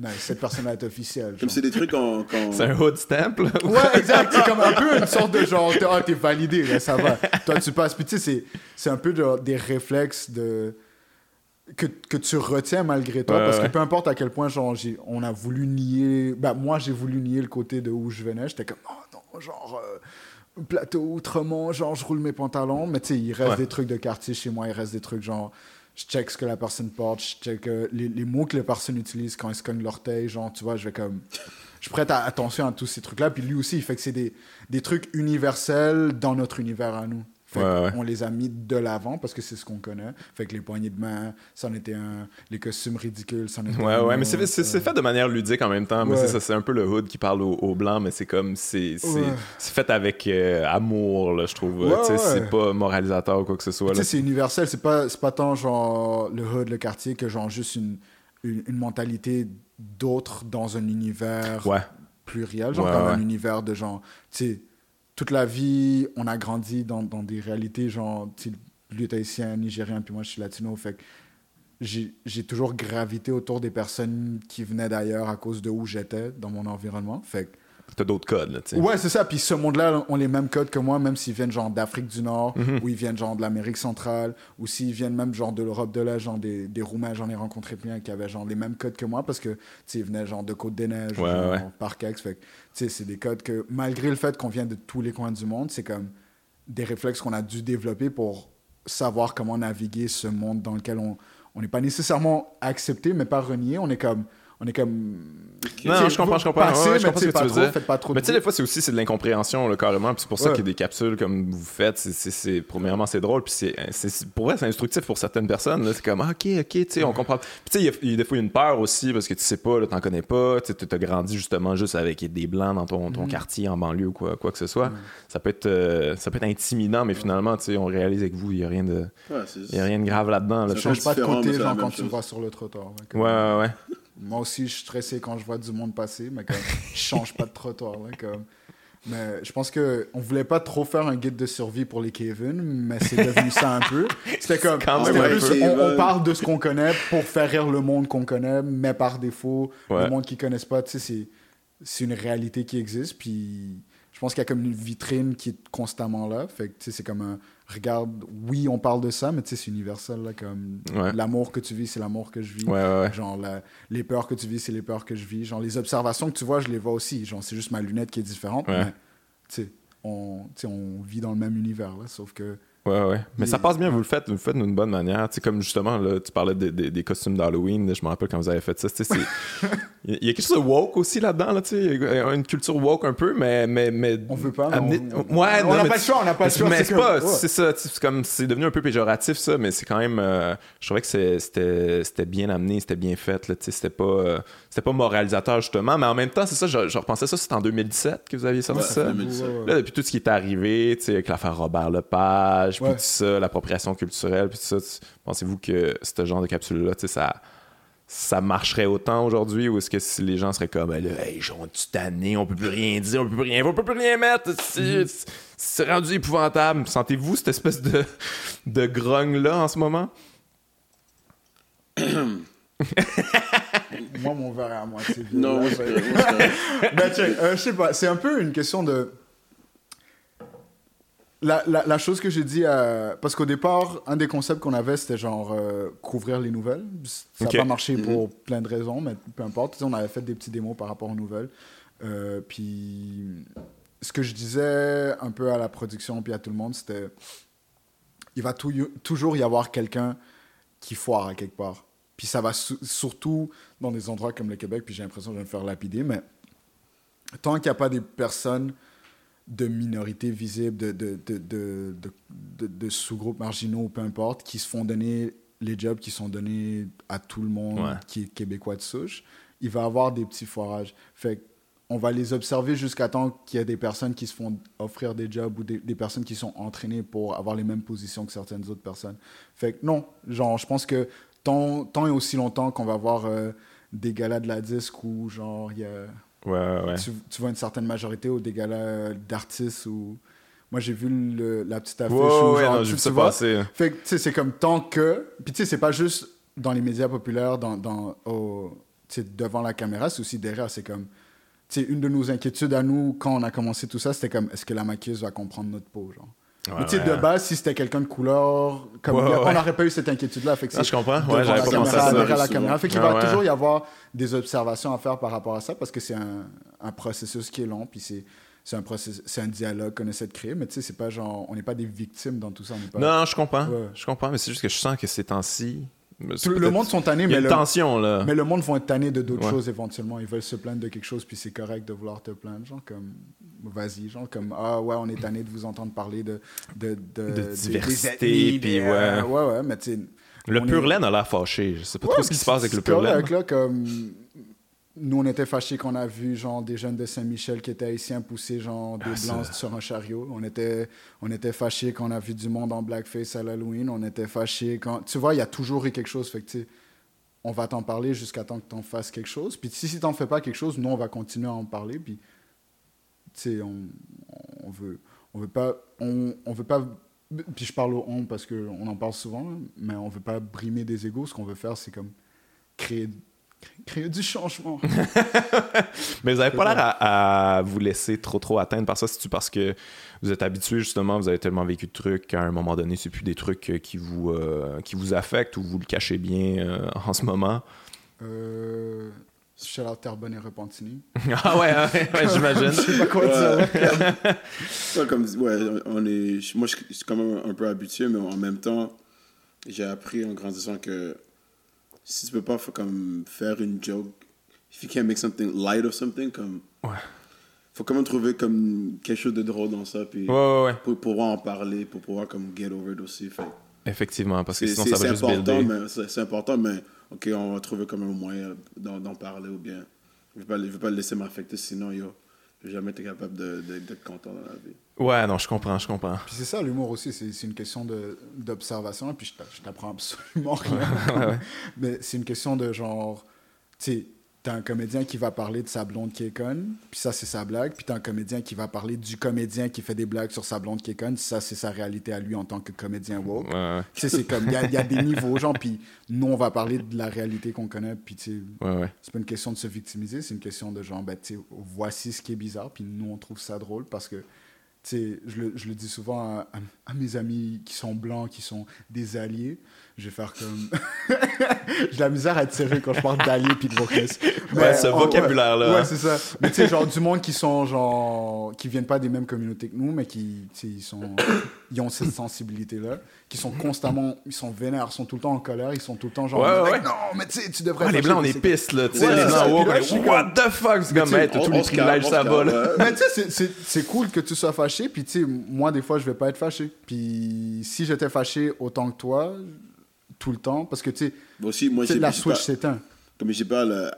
nice, cette personne-là est officielle. Comme c'est des trucs qu'on. C'est un hood stamp, là. Ouais, exact. C'est comme un peu une sorte de genre, t'es- ah, t'es validé, là, ça va. Toi, tu passes. Puis tu sais, c'est- c'est un peu genre des réflexes de. Que, que tu retiens malgré toi, Ouais, parce ouais. que peu importe à quel point genre, on a voulu nier. Bah, moi, j'ai voulu nier le côté de où je venais. J'étais comme, oh non, genre, euh, plateau outremont, genre, je roule mes pantalons. Mais tu sais, il reste Ouais. des trucs de quartier chez moi, il reste des trucs genre. Je check ce que la personne porte, je check euh, les, mots que les personnes utilisent quand ils se cognent l'orteil, genre, tu vois, je vais comme je prête attention à tous ces trucs-là. Puis lui aussi, il fait que c'est des, des trucs universels dans notre univers à nous. Fait Ouais, ouais. On les a mis de l'avant parce que c'est ce qu'on connaît. Fait que les poignées de main, ça en était un. Les costumes ridicules, ça en était Ouais, un ouais, mais c'est c'est fait de manière ludique en même temps. Mais Ouais. c'est c'est un peu le hood qui parle aux, aux blancs, mais c'est comme. C'est Ouais. fait avec euh, amour, là, je trouve. Ouais, ouais. C'est pas moralisateur ou quoi que ce soit. Tu Là. sais, c'est universel. C'est pas, c'est pas tant genre le hood, le quartier, que genre juste une, une, une mentalité d'autre dans un univers Ouais. pluriel, genre Ouais, comme ouais. un univers de genre, tu sais, toute la vie, on a grandi dans, dans des réalités, genre, lui est haïtien, nigérien, puis moi je suis latino, fait j'ai toujours gravité autour des personnes qui venaient d'ailleurs à cause de où j'étais dans mon environnement, fait que T'as d'autres codes, là, tu sais. Ouais, c'est ça. Puis ce monde-là ont les mêmes codes que moi, même s'ils viennent genre d'Afrique du Nord, Mhm. ou ils viennent genre de l'Amérique centrale, ou s'ils viennent même genre de l'Europe de l'Est, genre des, des Roumains, j'en ai rencontré plein qui avaient genre les mêmes codes que moi parce que, tu sais, ils venaient genre de Côte-des-Neiges, Ouais, genre ouais. Parc-Aix. Fait que, tu sais, c'est des codes que, malgré le fait qu'on vient de tous les coins du monde, c'est comme des réflexes qu'on a dû développer pour savoir comment naviguer ce monde dans lequel on, on n'est pas nécessairement accepté, mais pas renié. On est comme, on est comme. Non, non, je comprends, je comprends. Passez, Ouais, je mais comprends ce tu sais, que tu veux trop, dire. faites pas trop Mais tu sais, des fois, c'est aussi c'est de l'incompréhension, là, carrément. Puis c'est pour ça Ouais. qu'il y a des capsules comme vous faites. C'est, c'est, c'est- premièrement, c'est drôle. Puis c'est, c'est- c'est- pour vrai, c'est instructif pour certaines personnes. là. C'est comme, ah, OK, OK, tu sais, on comprend. Puis tu sais, il y a- il y, a des fois, il y a une peur aussi parce que tu sais pas, là, t'en connais pas. Tu as grandi justement juste avec des blancs dans ton, Mhm. ton quartier, en banlieue ou quoi, quoi que ce soit. Ça, peut être, euh, ça peut être intimidant, mais finalement, tu sais, on réalise avec vous, il n'y a, rien de- Ouais, y a rien de grave là-dedans. Là, Ça tu change pas de côté, genre quand tu vois sur le trottoir. comme- Ouais, ouais, ouais. Moi aussi, je suis stressé quand je vois du monde passer, mais comme, je change pas de trottoir. Là, comme. Mais je pense que on voulait pas trop faire un guide de survie pour les Kevin, mais c'est devenu ça un peu. C'était comme, quand même plus, on, on parle de ce qu'on connaît pour faire rire le monde qu'on connaît, mais par défaut, Ouais. le monde qui connaissent pas, tu sais, c'est c'est une réalité qui existe. Puis je pense qu'il y a comme une vitrine qui est constamment là. Fait que tu sais, c'est comme un regarde, oui, on parle de ça, mais tu sais, c'est universel là, comme Ouais. l'amour que tu vis, c'est l'amour que je vis. Ouais, ouais, ouais. Genre, la- les peurs que tu vis, c'est les peurs que je vis. Genre, les observations que tu vois, je les vois aussi. Genre, c'est juste ma lunette qui est différente. Ouais. Mais, tu sais, on, tu sais, on vit dans le même univers, là. Sauf que. Ouais, ouais. Mais ça passe bien, vous le faites, vous le faites d'une bonne manière. Tu sais, comme justement, là, tu parlais des, des- des costumes d'Halloween, je me rappelle quand vous avez fait ça. tu sais, Il y a quelque chose de woke aussi là-dedans, là, tu sais. Il y a une culture woke un peu, mais. mais, mais On veut pas, amener- on- Ouais, on n'a pas tu- le choix, on n'a pas le choix, Mais c'est pas, c'est ça, tu sais, c'est comme, c'est devenu un peu péjoratif, ça, mais c'est quand même. euh, je trouvais que c'était bien amené, c'était bien fait, là, tu sais, c'était pas, euh, c'était pas moralisateur, justement, mais en même temps, c'est ça, je, je repensais ça, c'était en 2017 que vous aviez sorti Ouais, ça. 2017. Ouais, ouais. Là, depuis tout ce qui est arrivé, tu sais, avec l'affaire Robert Lepage, puis tout ça, l'appropriation culturelle, puis tout ça, pensez-vous que ce genre de capsule-là, tu sais, ça, ça marcherait autant aujourd'hui ou est-ce que si les gens seraient comme, Ben là, hey, on tu tanné, on peut plus rien dire, on peut plus rien, on peut plus rien mettre, c'est c'est rendu épouvantable. Sentez-vous cette espèce de, de grogne-là en ce moment? Moi, mon verre est à moitié vide. Non, là, correct. Ben, check, euh, je sais pas, c'est un peu une question de. La, la, la chose que j'ai dit, à- parce qu'au départ, un des concepts qu'on avait, c'était genre euh, couvrir les nouvelles. Ça n'a pas marché pour plein de raisons, mais peu importe. On avait fait des petits démos par rapport aux nouvelles. Euh, puis, ce que je disais un peu à la production puis à tout le monde, c'était il va tou- toujours y avoir quelqu'un qui foire à quelque part. Puis ça va surtout dans des endroits comme le Québec, puis j'ai l'impression que je vais me faire lapider, mais tant qu'il n'y a pas des personnes de minorités visibles, de, de, de, de, sous-groupes marginaux, ou peu importe, qui se font donner les jobs qui sont donnés à tout le monde Ouais. qui est québécois de souche, il va y avoir des petits foirages. Fait on va les observer jusqu'à temps qu'il y ait des personnes qui se font offrir des jobs ou des, des personnes qui sont entraînées pour avoir les mêmes positions que certaines autres personnes. Fait que non, genre, je pense que tant, tant et aussi longtemps qu'on va avoir euh, des galas de la disque où, genre, il y a Ouais, ouais, ouais. tu, tu vois une certaine majorité ou des galas euh, d'artistes ou moi j'ai vu le- la petite affiche Ouais, où, ouais, genre, non, tu- tu vois, fait que tu sais c'est comme tant que puis tu sais c'est pas juste dans les médias populaires dans dans devant la caméra c'est aussi derrière c'est comme tu sais une de nos inquiétudes à nous quand on a commencé tout ça c'était comme est-ce que la maquilleuse va comprendre notre peau genre? Ouais, mais tu sais ouais. de base si c'était quelqu'un de couleur comme Ouais, on n'aurait pas eu cette inquiétude là fait que Ah, c'est je comprends. Ouais, j'avais pas pensé à ça. derrière la caméra. Fait qu'il Ah, va toujours y avoir des observations à faire par rapport à ça parce que c'est un, un processus qui est long, puis c'est c'est un processus, c'est un dialogue qu'on essaie de créer, mais tu sais, c'est pas genre, on n'est pas des victimes dans tout ça. On n'est pas, Non, je comprends. Je comprends, mais c'est juste que je sens que ces temps-ci. Le monde sont tannés, mais le, tension, là. mais le monde vont être tannés de d'autres Ouais. choses éventuellement. Ils veulent se plaindre de quelque chose, puis c'est correct de vouloir te plaindre, genre comme, vas-y, genre comme, ah ouais, on est tanné de vous entendre parler de de, de, diversité, des ethnies, puis des- euh, ouais. ouais, ouais, mais tu Le pur est- laine a l'air fâché. Je sais pas Ouais, trop ce qui se passe avec le pur laine. là, comme nous on était fâchés qu'on a vu genre des jeunes de Saint-Michel qui étaient haïtiens pousser genre des Ah, ça. blancs sur un chariot. On était on était fâchés qu'on a vu du monde en blackface à l'Halloween. On était fâchés quand tu vois il y a toujours eu quelque chose. Fait que on va t'en parler jusqu'à temps que t'en fasses quelque chose. Puis si si t'en fais pas quelque chose, nous on va continuer à en parler. Puis tu sais on, on veut on veut pas on, on veut pas puis je parle au on parce que on en parle souvent mais on veut pas brimer des égaux ce qu'on veut faire c'est comme créer créer du changement Mais vous avez pas l'air à, à vous laisser trop trop atteindre par ça. C'est-tu parce que vous êtes habitué, justement, vous avez tellement vécu de trucs qu'à un moment donné, c'est plus des trucs euh, qui vous, euh, qui vous affectent ou vous le cachez bien euh, en ce moment? euh, shout out Terrebonne et Repentigny ah ouais, ouais, ouais, j'imagine. je sais pas quoi dire Ouais, comme, ouais, on est, moi, je suis quand même un peu habitué, mais en même temps, j'ai appris en grandissant que si tu peux pas faire, comme, faire une joke, if you can't make something light of something, comme. Ouais. Faut quand même trouver comme quelque chose de drôle dans ça, puis Ouais, ouais, ouais. pour pouvoir en parler, pour pouvoir comme get over it aussi. Fait. Effectivement, parce que sinon, ça va juste builder. c'est important, mais ok, on va trouver comme un moyen d'en parler ou bien. Je vais je vais pas le laisser m'affecter, sinon yo, je vais jamais être capable de- de- d'être content dans la vie. Ouais, non, je comprends, je comprends. Puis c'est ça, l'humour aussi, c'est une question de- d'observation. Et puis je t'a- je t'apprends absolument rien. Mais c'est une question de genre, tu sais, t'as un comédien qui va parler de sa blonde qui est conne, puis ça c'est sa blague. Puis t'as un comédien qui va parler du comédien qui fait des blagues sur sa blonde qui est conne, ça c'est sa réalité à lui en tant que comédien woke. Ouais. Tu sais, c'est comme, il y y a des niveaux, genre, puis nous on va parler de la réalité qu'on connaît, puis tu sais, c'est pas une question de se victimiser, c'est une question de genre, ben, tu sais, voici ce qui est bizarre, puis nous, on trouve ça drôle parce que, je le, je le dis souvent à, à- à mes amis qui sont blancs, qui sont des alliés, je vais faire comme. J'ai de la misère à tirer quand je parle d'alliés puis de wokeness. Ouais, ce vocabulaire-là, Ouais, c'est ça. Mais tu sais, genre, du monde qui sont, genre, qui viennent pas des mêmes communautés que nous, mais qui, tu sais, ils sont. Ils ont cette sensibilité-là, qui sont constamment. Ils sont vénères, ils sont tout le temps en colère, ils sont tout le temps genre. Ouais, ouais. Non, mais tu sais, tu devrais. Ah, les blancs, on est pistes, là. Tu sais, les blancs suis est, what the fuck? C'est comme, tous les se ça va, là. Mais tu sais, c'est- c'est- c'est cool que tu sois fâché. Puis tu sais, moi, des fois, je vais pas être fâché. Puis si j'étais fâché autant que toi, tout le temps, parce que tu sais, Moi aussi, moi, la switch pas- s'éteint. Comme j'ai pas le.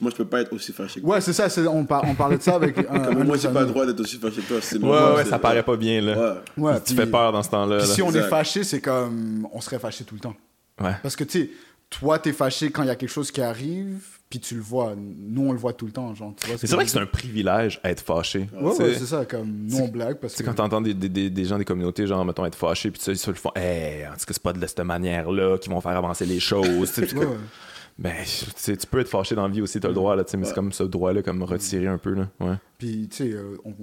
Moi, je peux pas être aussi fâché que Ouais, c'est ça. On, par- on parlait de ça avec un. Comme un de moi, j'ai pas le droit d'être aussi fâché que toi. Ouais, moi, ouais, ça paraît pas bien, là. Ouais. Ouais, Tu puis- fais peur dans ce temps-là. si on est fâché, c'est comme. On serait fâché tout le temps. Ouais. Parce que tu sais, toi, t'es fâché quand il y a quelque chose qui arrive, puis tu le vois. Nous, on le voit tout le temps. Genre, c'est vrai que c'est un privilège être fâché. Ouais, c'est ça. Comme nous, on blague parce Tu sais, que. quand t'entends des, des, gens des communautés, genre, mettons, être fâchés, puis tu sais, ils se le font, hey, en tout cas, c'est pas de cette manière-là qui vont faire avancer les choses. Ouais, ouais. Ben, tu peux être fâché dans la vie aussi, t'as le droit, là, mais c'est comme ce droit-là, comme retiré un peu, là. Ouais. Puis, tu sais, euh, on,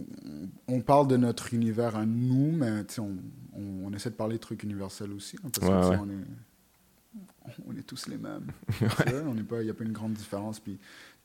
on parle de notre univers à nous, mais tu sais, on, on, on essaie de parler de trucs universels aussi. hein, parce que, on est, on est tous les mêmes. Pas, il n'y a pas une grande différence. Puis,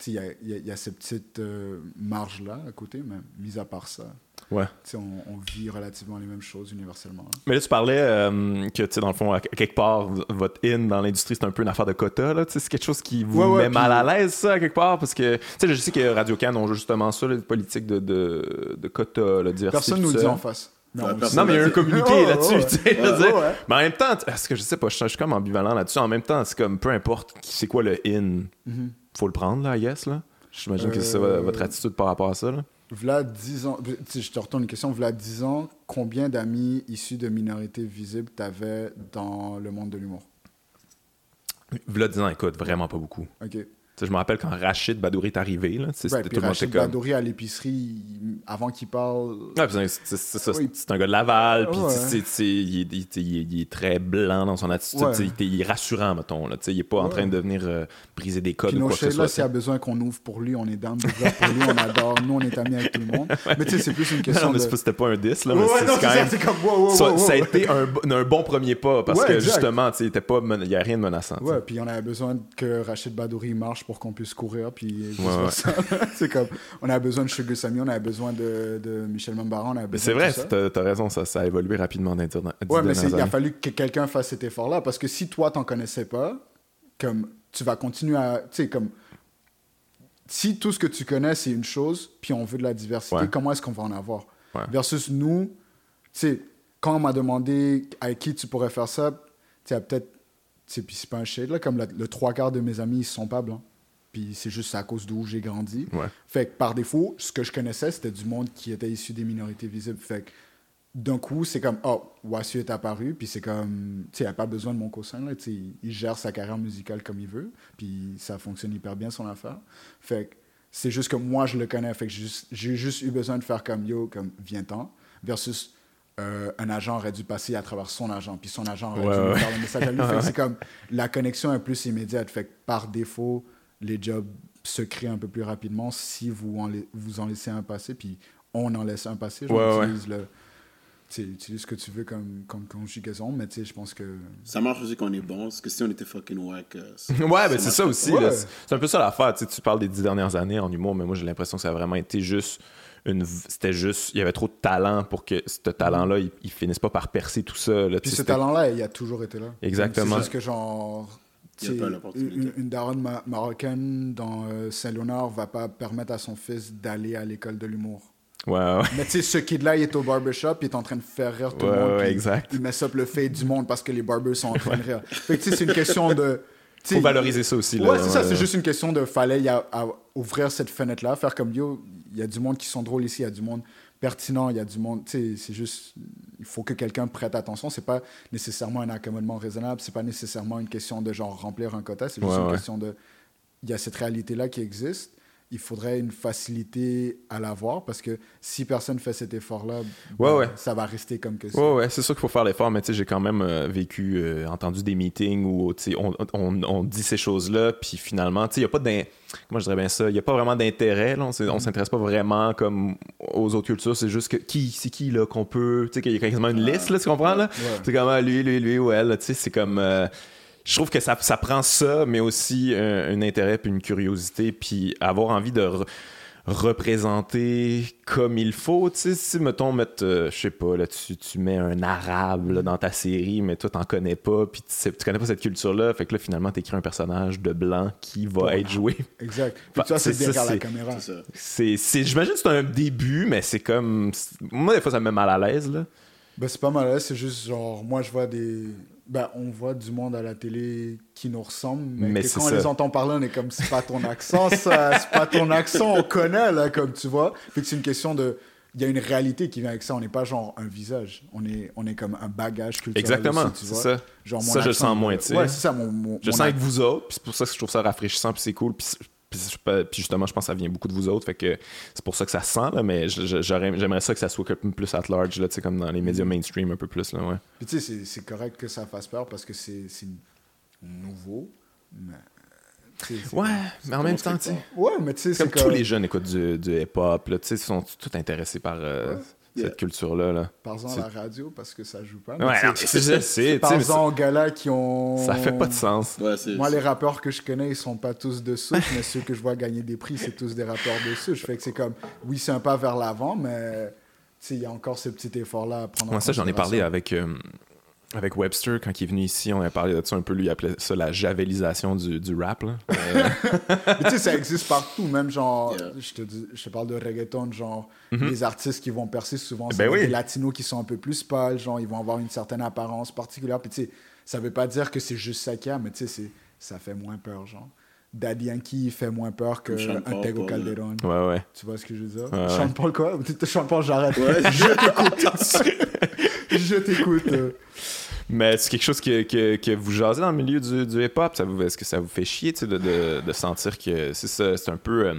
il y a, y a- il y a ces petites euh, marges-là à côté, mais mis à part ça, Ouais. on, on vit relativement les mêmes choses universellement. hein. Mais là, tu parlais euh, que, dans le fond, à quelque part, votre in dans l'industrie, c'est un peu une affaire de quota, là. C'est quelque chose qui vous Ouais, ouais, met mal à l'aise, ça, à quelque part, parce que, tu sais, je sais que Radio-Can ont justement ça, les politiques de, de, de quota, la diversité. Personne nous le dit en face. Non, mais il y a un communiqué là-dessus, tu sais. dire. ouais. Mais en même temps, est-ce que je sais pas, je suis je suis comme ambivalent là-dessus. En même temps, c'est comme peu importe qui- c'est quoi le in, Mhm. faut le prendre, là, yes, là. J'imagine que c'est ça Euh, votre attitude par rapport à ça, là. V'là 10 ans, je te retourne une question, v'là 10 ans, combien d'amis issus de minorités visibles t'avais dans le monde de l'humour? V'là 10 ans, écoute, vraiment pas beaucoup. Ok. Je me rappelle quand Rachid Badouri est arrivé, là. c'était tout le monde Rachid comme. Badouri à l'épicerie, avant qu'il parle. Ouais, c'est c'est- c'est ça, Oui. c'est un gars de Laval, puis Ouais. il, est- il est- il est- il est très blanc dans son attitude, Ouais. il, est- rassurant, mettons, là, il est pas en train de venir euh, briser des codes Puis ou quoi que ce shades, soit. là, s'il y a besoin qu'on ouvre pour lui, on est down d'ouvrir pour lui, on adore. Nous, on est amis avec tout le monde. Mais tu sais, c'est plus une question de. c'était pas un 10, là, mais c'est quand même. comme. wow, wow, Ça, wow, ça a été un, bo- un bon premier pas parce que justement, il était pas men- il y a rien de menaçant. Ouais, puis on avait besoin que Rachid Badouri marche pour qu'on puisse courir, puis Ouais, ouais. c'est comme, on avait besoin de Sugar Sami, on avait besoin de, de Michel on besoin c'est vrai, t'as t'as raison, ça, ça a évolué rapidement dans Ouais, mais c'est- il a fallu que quelqu'un fasse cet effort-là, parce que si toi, t'en connaissais pas, comme, tu vas continuer à, tu sais, comme, si tout ce que tu connais, c'est une chose, puis on veut de la diversité, Ouais. comment est-ce qu'on va en avoir? Versus nous, tu sais, quand on m'a demandé à qui tu pourrais faire ça, tu sais, peut-être, tu sais, puis c'est pas un shade, là, comme la- le trois quarts de mes amis, ils sont pas blancs. Puis c'est juste à cause d'où j'ai grandi. Ouais. Fait que par défaut, ce que je connaissais, c'était du monde qui était issu des minorités visibles. Fait que d'un coup, c'est comme, oh, Wassio est apparu, puis c'est comme, tu sais, il n'a pas besoin de mon coussin, là, il, gère sa carrière musicale comme il veut, puis ça fonctionne hyper bien son affaire. Fait que c'est juste que moi, je le connais, fait que j'ai juste, eu besoin de faire comme, yo, comme, viens-t'en, versus euh, un agent aurait dû passer à travers son agent, puis son agent aurait Ouais, dû ouais. faire le message à lui. C'est comme, la connexion est plus immédiate, fait que par défaut, les jobs se créent un peu plus rapidement si vous en, lai- vous en laissez un passer, puis on en laisse un passer. Genre, Ouais, ouais. utilise, le, tu sais, utilise ce que tu veux comme, comme conjugaison, mais tu sais, je pense que. Ça marche aussi qu'on est bon, parce que si on était fucking wack. euh, Ouais, ben c'est ça aussi. Ouais. là. C'est un peu ça l'affaire. Tu parles des dix dernières années en humour, mais moi j'ai l'impression que ça a vraiment été juste une. C'était juste. Il y avait trop de talent pour que ce talent-là, il, il finisse pas par percer tout ça. Là, Puis ce c'était- talent-là, il a toujours été là. Exactement. C'est juste que, genre, Il y a pas une, une daronne ma- marocaine dans euh, Saint-Léonard va pas permettre à son fils d'aller à l'école de l'humour. Ouais, ouais. Mais tu sais, ce kid-là, il est au barbershop, il est en train de faire rire tout Ouais, le monde. ouais, exact. Il met ça up le fait du monde parce que les barbers sont en train de rire. Fait que tu sais, c'est une question de. Faut valoriser ça aussi. Là, Ouais, c'est ça, ouais. c'est juste une question de fallait y a- à ouvrir cette fenêtre-là, faire comme yo, il y a du monde qui sont drôles ici, il y a du monde pertinent, il y a du monde, tu sais, c'est juste, il faut que quelqu'un prête attention, c'est pas nécessairement un accommodement raisonnable, c'est pas nécessairement une question de genre remplir un quota, c'est juste Ouais, une ouais. question de, il y a cette réalité-là qui existe, il faudrait une facilité à l'avoir parce que si personne fait cet effort-là, Ouais, ben, ouais. ça va rester comme que ça. Ouais, ouais, c'est sûr qu'il faut faire l'effort, mais tu sais, j'ai quand même euh, vécu, euh, entendu des meetings où, on, on, on dit ces choses-là, puis finalement, tu sais, il n'y a pas. Comment je dirais bien ça? Il n'y a pas vraiment d'intérêt. On s'est- on s'intéresse pas vraiment comme aux autres cultures, c'est juste que qui, c'est qui, là, qu'on peut... Tu sais, qu'il y a quasiment une liste, là, tu comprends, là? C'est comme, ah, lui, lui, lui ou elle, tu sais, c'est comme... euh, je trouve que ça, ça prend ça, mais aussi un, un intérêt puis une curiosité, puis avoir envie de re- représenter comme il faut. Tu sais, si, mettons, mettre, euh, je sais pas, là, tu, tu mets un arabe là, dans ta série, mais toi, t'en connais pas, puis tu, sais- tu connais pas cette culture-là, fait que là, finalement, t'écris un personnage de blanc qui va être joué. Exact. Puis ça, c'est derrière la caméra. J'imagine que c'est un début, mais c'est comme... Moi, des fois, ça me met mal à l'aise, là. Ben, c'est pas mal, là, c'est juste genre, moi je vois des. Ben, on voit du monde à la télé qui nous ressemble, mais, quand on ça. les entend parler, on est comme, c'est pas ton accent, ça, c'est pas ton accent, on connaît, là, comme tu vois. Fait que c'est une question de. Il y a une réalité qui vient avec ça, on n'est pas genre un visage, on est, on est comme un bagage culturel. Exactement, aussi, tu c'est vois. ça. Genre, mon Ça, je le accent, sens moins, tu sais. Ouais, c'est ça, mon. mon- Je mon sens avec vous autres, puis c'est pour ça que je trouve ça rafraîchissant, puis c'est cool, puis, puis justement, je pense que ça vient beaucoup de vous autres, fait que c'est pour ça que ça sent, là, mais j'aimerais ça que ça soit plus at large, là, comme dans les médias mainstream un peu plus, là, ouais. Puis tu sais, c'est- correct que ça fasse peur parce que c'est nouveau, mais. Ouais, mais en même temps, tu sais, Ouais, mais tu sais, c'est comme tous les jeunes écoutent du, du hip-hop, là, tu sais, ils sont tous intéressés par euh, Ouais. Cette Yeah. culture-là, là. Par-en à la radio parce que ça joue pas. Ouais, c'est sais, Par-en aux gars-là qui ont. ça fait pas de sens. Ouais. Moi, les rappeurs que je connais, ils sont pas tous de souche, mais ceux que je vois gagner des prix, c'est tous des rappeurs de souche. Fait que c'est comme, oui, c'est un pas vers l'avant, mais tu sais, il y a encore ce petit effort-là à prendre en Moi, ça, j'en ai parlé avec, euh, avec Webster quand il est venu ici. On a parlé de ça un peu. Lui, il appelait ça la javelisation du, du rap. Là. Euh, Mais tu sais, ça existe partout, même genre, Yeah. je, te dis- je te parle de reggaeton, genre, les artistes qui vont percer souvent, c'est. Ben oui. des latinos qui sont un peu plus pâles, genre, ils vont avoir une certaine apparence particulière. Puis tu sais, ça veut pas dire que c'est juste ça qu'il y a, mais tu sais, c'est- ça fait moins peur, genre. Daddy Yankee fait moins peur que Tego Calderon. ouais, ouais. Tu vois ce que je veux dire? Ouais, Sean ouais. Paul quoi? Sean Paul, j'arrête. Ouais. Je t'écoute. Je t'écoute. Euh. Mais c'est quelque chose que, que, que vous jasez dans le milieu du, du hip-hop? Est-ce que ça vous fait chier tu de, de, de sentir que c'est ça, c'est un peu. euh,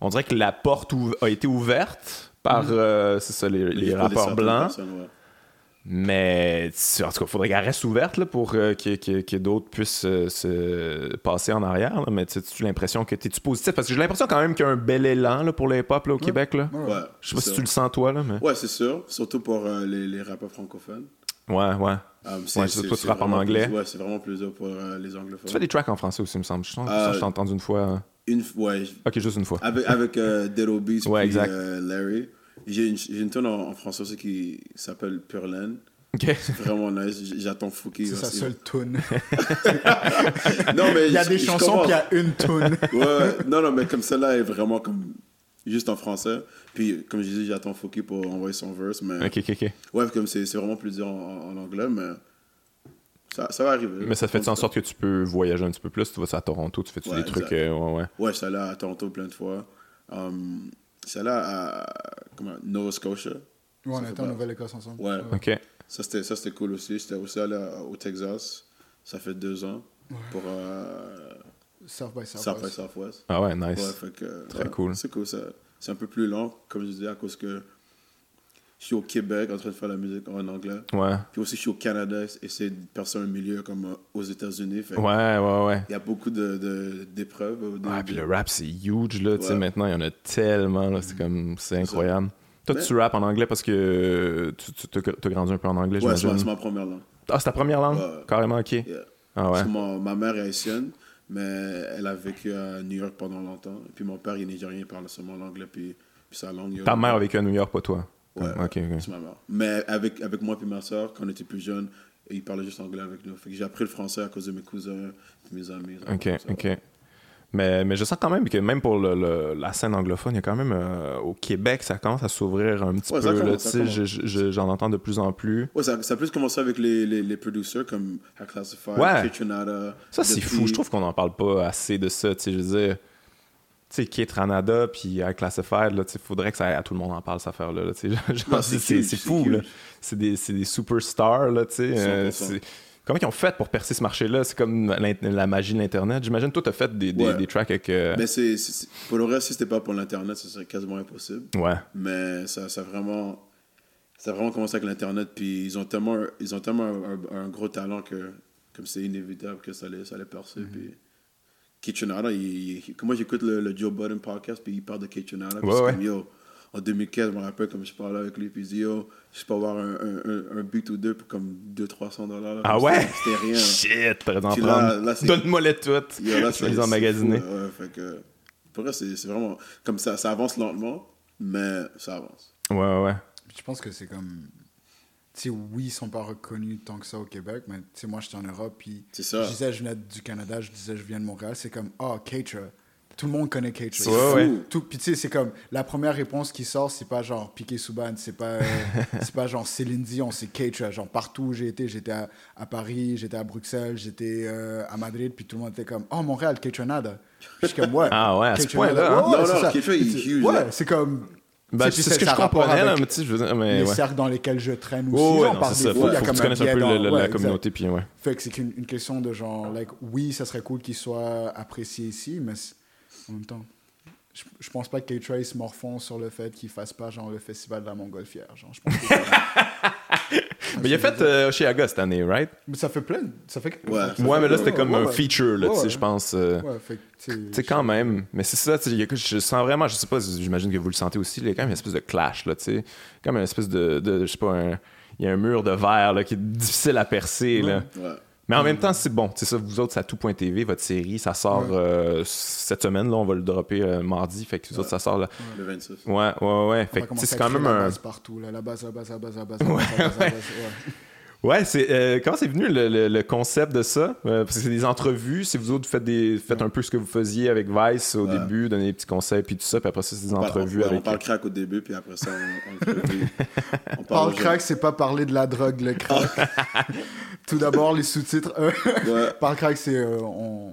on dirait que la porte a été ouverte par euh, c'est ça, les, les certaines blancs. ouais. Mais tu- en tout cas, il faudrait qu'elle reste ouverte là, pour euh, que, que- que d'autres puissent euh, se passer en arrière. là. Mais tu as l'impression que t'es-tu positif? Parce que j'ai l'impression quand même qu'il y a un bel élan là, pour le hip-hop au Québec. Là. Ouais. Je sais pas si tu le sens toi, là, mais. Ouais, c'est sûr. Surtout pour euh, les, les rappeurs francophones. Ouais, ouais. Um, Ouais, c'est- toi, tu rappes en vraiment anglais. plus- ouais, c'est vraiment plus dur pour euh, les anglophones. Tu fais des tracks en français aussi, il me semble. Je sens Euh, je t'ai entendu une fois. euh. Une, ouais, Ok, juste une fois. avec, avec euh, Beats Ouais, puis exact. euh, Larry. J'ai une, j'ai une tune en, en français aussi qui s'appelle Pure. Ok. Vraiment nice. J'attends Fouki. C'est sa seule tune. Non, mais Il y a je- des je chansons, puis il y a une tune. Ouais. non, non, mais comme celle-là est vraiment comme juste en français. Puis, comme je disais, j'attends Fouki pour envoyer son verse. Mais Ok, ok, ok. ouais, comme c'est c'est vraiment plus dur en, en anglais, mais ça, ça va arriver. Mais ça fait en sorte que tu peux voyager un petit peu plus. Tu vas à Toronto, tu fais Ouais, des trucs. euh, ouais, ouais. Ouais, je suis allé à Toronto plein de fois. Um, je suis allé à, comment, Nova Scotia. Ouais, on était en Nouvelle-Écosse ensemble. Ouais. Ok. Ça, c'était ça, c'était cool aussi. J'étais aussi allé à- au Texas. Ça fait deux ans. Pour euh, South by South by Southwest. Southwest. Ah ouais, Ouais, nice. fait que, Très ouais, cool. C'est cool. ça- C'est un peu plus lent, comme je disais, à cause que je suis au Québec en train de faire la musique en anglais. Ouais. Puis aussi, je suis au Canada, essayer de percer un milieu comme euh, aux États-Unis. Ouais, ouais, ouais. Il y a beaucoup de- de- d'épreuves. au Ah, début. puis le rap, c'est huge, là. Tu sais, Ouais. maintenant, il y en a tellement, là. C'est comme, c'est incroyable. Toi, Mais- tu rappes en anglais parce que tu, t'as grandi un peu en anglais, Ouais, c'est ma, j'imagine. c'est ma première langue. Ah, c'est ta première langue? Ouais. Carrément, ok. Yeah. Ah ouais. Parce que mon- ma mère est haïtienne, mais elle a vécu à New York pendant longtemps. Et puis mon père, il est nigérien, il parle seulement l'anglais, puis, puis sa langue. Ta mère a vécu à New York, pas toi? Ouais, Ok, ok. c'est ma mère. Mais avec, avec moi et ma soeur, quand on était plus jeunes, ils parlaient juste anglais avec nous. J'ai appris le français à cause de mes cousins, mes amis. Ok, ok. Mais, mais je sens quand même que même pour le- le- la scène anglophone, il y a quand même euh, au Québec, ça commence à s'ouvrir un petit Ouais, peu. commence. je- je- J'en entends de plus en plus. Ouais, ça, ça a plus commencé avec les, les, les producers comme Hack Classified, Ouais. Kitchenada. Ça, c'est fou. Je trouve qu'on n'en parle pas assez de ça. Je veux dire, tu sais, Kate Ranada puis High Classified, là, tu faudrait que ça, tout le monde en parle, cette affaire-là. là, tu sais. C'est fou, là. C'est des, c'est des superstars, là, tu sais. 100%. c'est- Comment ils ont fait pour percer ce marché-là? C'est comme la magie de l'Internet. J'imagine toi, t'as fait des, des, Ouais. des tracks avec... euh, Mais c'est, pour le reste, si c'était pas pour l'Internet, ce serait quasiment impossible. Ouais. Mais ça, ça a vraiment, ça a vraiment commencé avec l'Internet. Puis ils ont tellement, ils ont tellement un, un- un gros talent que comme c'est inévitable que ça allait, ça allait percer. Mm-hmm. Puis Kitchenada, il, moi j'écoute le, le Joe Budden podcast, puis il parle de Kitchenada. Puis Ouais, c'est ouais. comme, yo, en 2015, je me rappelle, comme je parlais avec lui, puis il dit, yo, je peux avoir un, un, un, un beat ou deux pour comme 200-300 dollars. Ah ouais? C'était rien. Shit, là, c'est- Donne-moi les toutes. Yo, là, Je vais les emmagasiner. fou, ouais, fait que, pour vrai, c'est c'est vraiment comme ça, ça avance lentement, mais ça avance. Ouais, ouais, ouais. Je pense que c'est comme. Tu sais, oui, ils sont pas reconnus tant que ça au Québec, mais tu sais, moi, j'étais en Europe, puis C'est ça. je disais, je venais du Canada, je disais, je viens de Montréal. C'est comme, oh, Keitra. Tout le monde connaît Keitra. C'est Ouais, fou. ouais. Tout, puis tu sais, c'est comme, la première réponse qui sort, c'est pas genre Piqué Souban, c'est pas, euh, c'est pas genre Céline Dion, c'est Keitra. Genre, partout où j'ai été, j'étais à, à Paris, j'étais à Bruxelles, j'étais euh, à Madrid, puis tout le monde était comme, oh, Montréal, Keitra Nada. Puis je suis comme, ouais. Ah ouais, à ce point-là, hein? Ouais, Non, c'est non. Keitra, il est huge, Ouais, c'est comme. Ben, c'est ce que je comprenais, là, avec mais tu sais, je veux dire, mais les ouais. cercles dans lesquels je traîne aussi. Oh, ouais, genre, par c'est ça. défaut, Faut, il y a faut que comme tu connaisses un peu dans- le- le- ouais, la communauté, puis ouais. Fait que c'est qu'une une question de genre, like, oui, ça serait cool qu'il soit apprécié ici, mais en même temps, je, je pense pas que K-Trace morfond sur le fait qu'il fasse pas genre le festival de la Montgolfière. Genre, je pense que Mais il a fait euh, chez Aga cette année, right? mais ça fait plein. Ça fait Ouais. ça fait- Ouais, mais là, c'était comme ouais, un ouais. feature, là, Ouais, tu sais, ouais. je pense. euh, Ouais, fait que, tu sais, quand même. Mais c'est ça, tu sais, il y a que- je sens vraiment, je sais pas, j'imagine que vous le sentez aussi, il y a quand même une espèce de clash, là, tu sais. Comme une espèce de, de je sais pas, un- il y a un mur de verre, là, qui est difficile à percer, là. Ouais. Mais en même temps, c'est bon. C'est ça, vous autres, c'est à tout.tv, votre série, ça sort Ouais. euh, cette semaine, là, on va le dropper euh, mardi, fait que vous autres, ça sort là. Le 26. Ouais, ouais, ouais. On Fait que, c'est quand même la un. base partout, là, la base, la base, la base, la base, la base, la base, la base, ouais. Ouais, c'est euh, comment c'est venu le, le- le concept de ça? Euh, Parce que c'est des entrevues. Si vous autres faites des faites un peu ce que vous faisiez avec Vice au Ouais. début, donner des petits conseils puis tout ça, puis après ça c'est des On parle- entrevues ouais, avec. On parle crack au début, puis après ça, on, on, on Parle crack, c'est pas parler de la drogue, le crack. Tout d'abord, les sous-titres. euh, Ouais. Parle crack, c'est euh, on,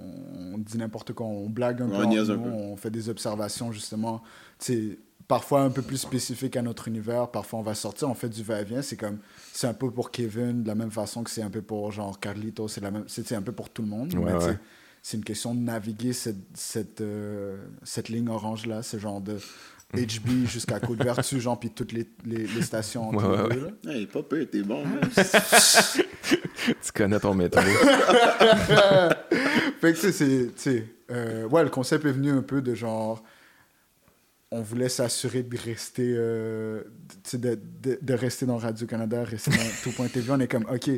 on dit n'importe quoi, on blague un On peu, un peu. on fait des observations justement. C'est parfois un peu plus spécifique à notre univers. Parfois, on va sortir, on fait du va-et-vient. C'est comme c'est un peu pour Kevin de la même façon que c'est un peu pour genre Carlito. C'est la même, c'est c'est un peu pour tout le monde. Ouais, ouais. C'est une question de naviguer cette cette euh, cette ligne orange là, ce genre de HB jusqu'à Côte-Vertu, genre, puis toutes les, les, les stations Ouais, ouais, là. Hey, pas t'es bon. Tu connais ton métro. Fait que tu sais, c'est. tu sais, euh, ouais, le concept est venu un peu de genre. On voulait s'assurer de rester. euh, tu sais, de, de, de rester dans Radio-Canada, rester dans tout.tv. On est comme, OK,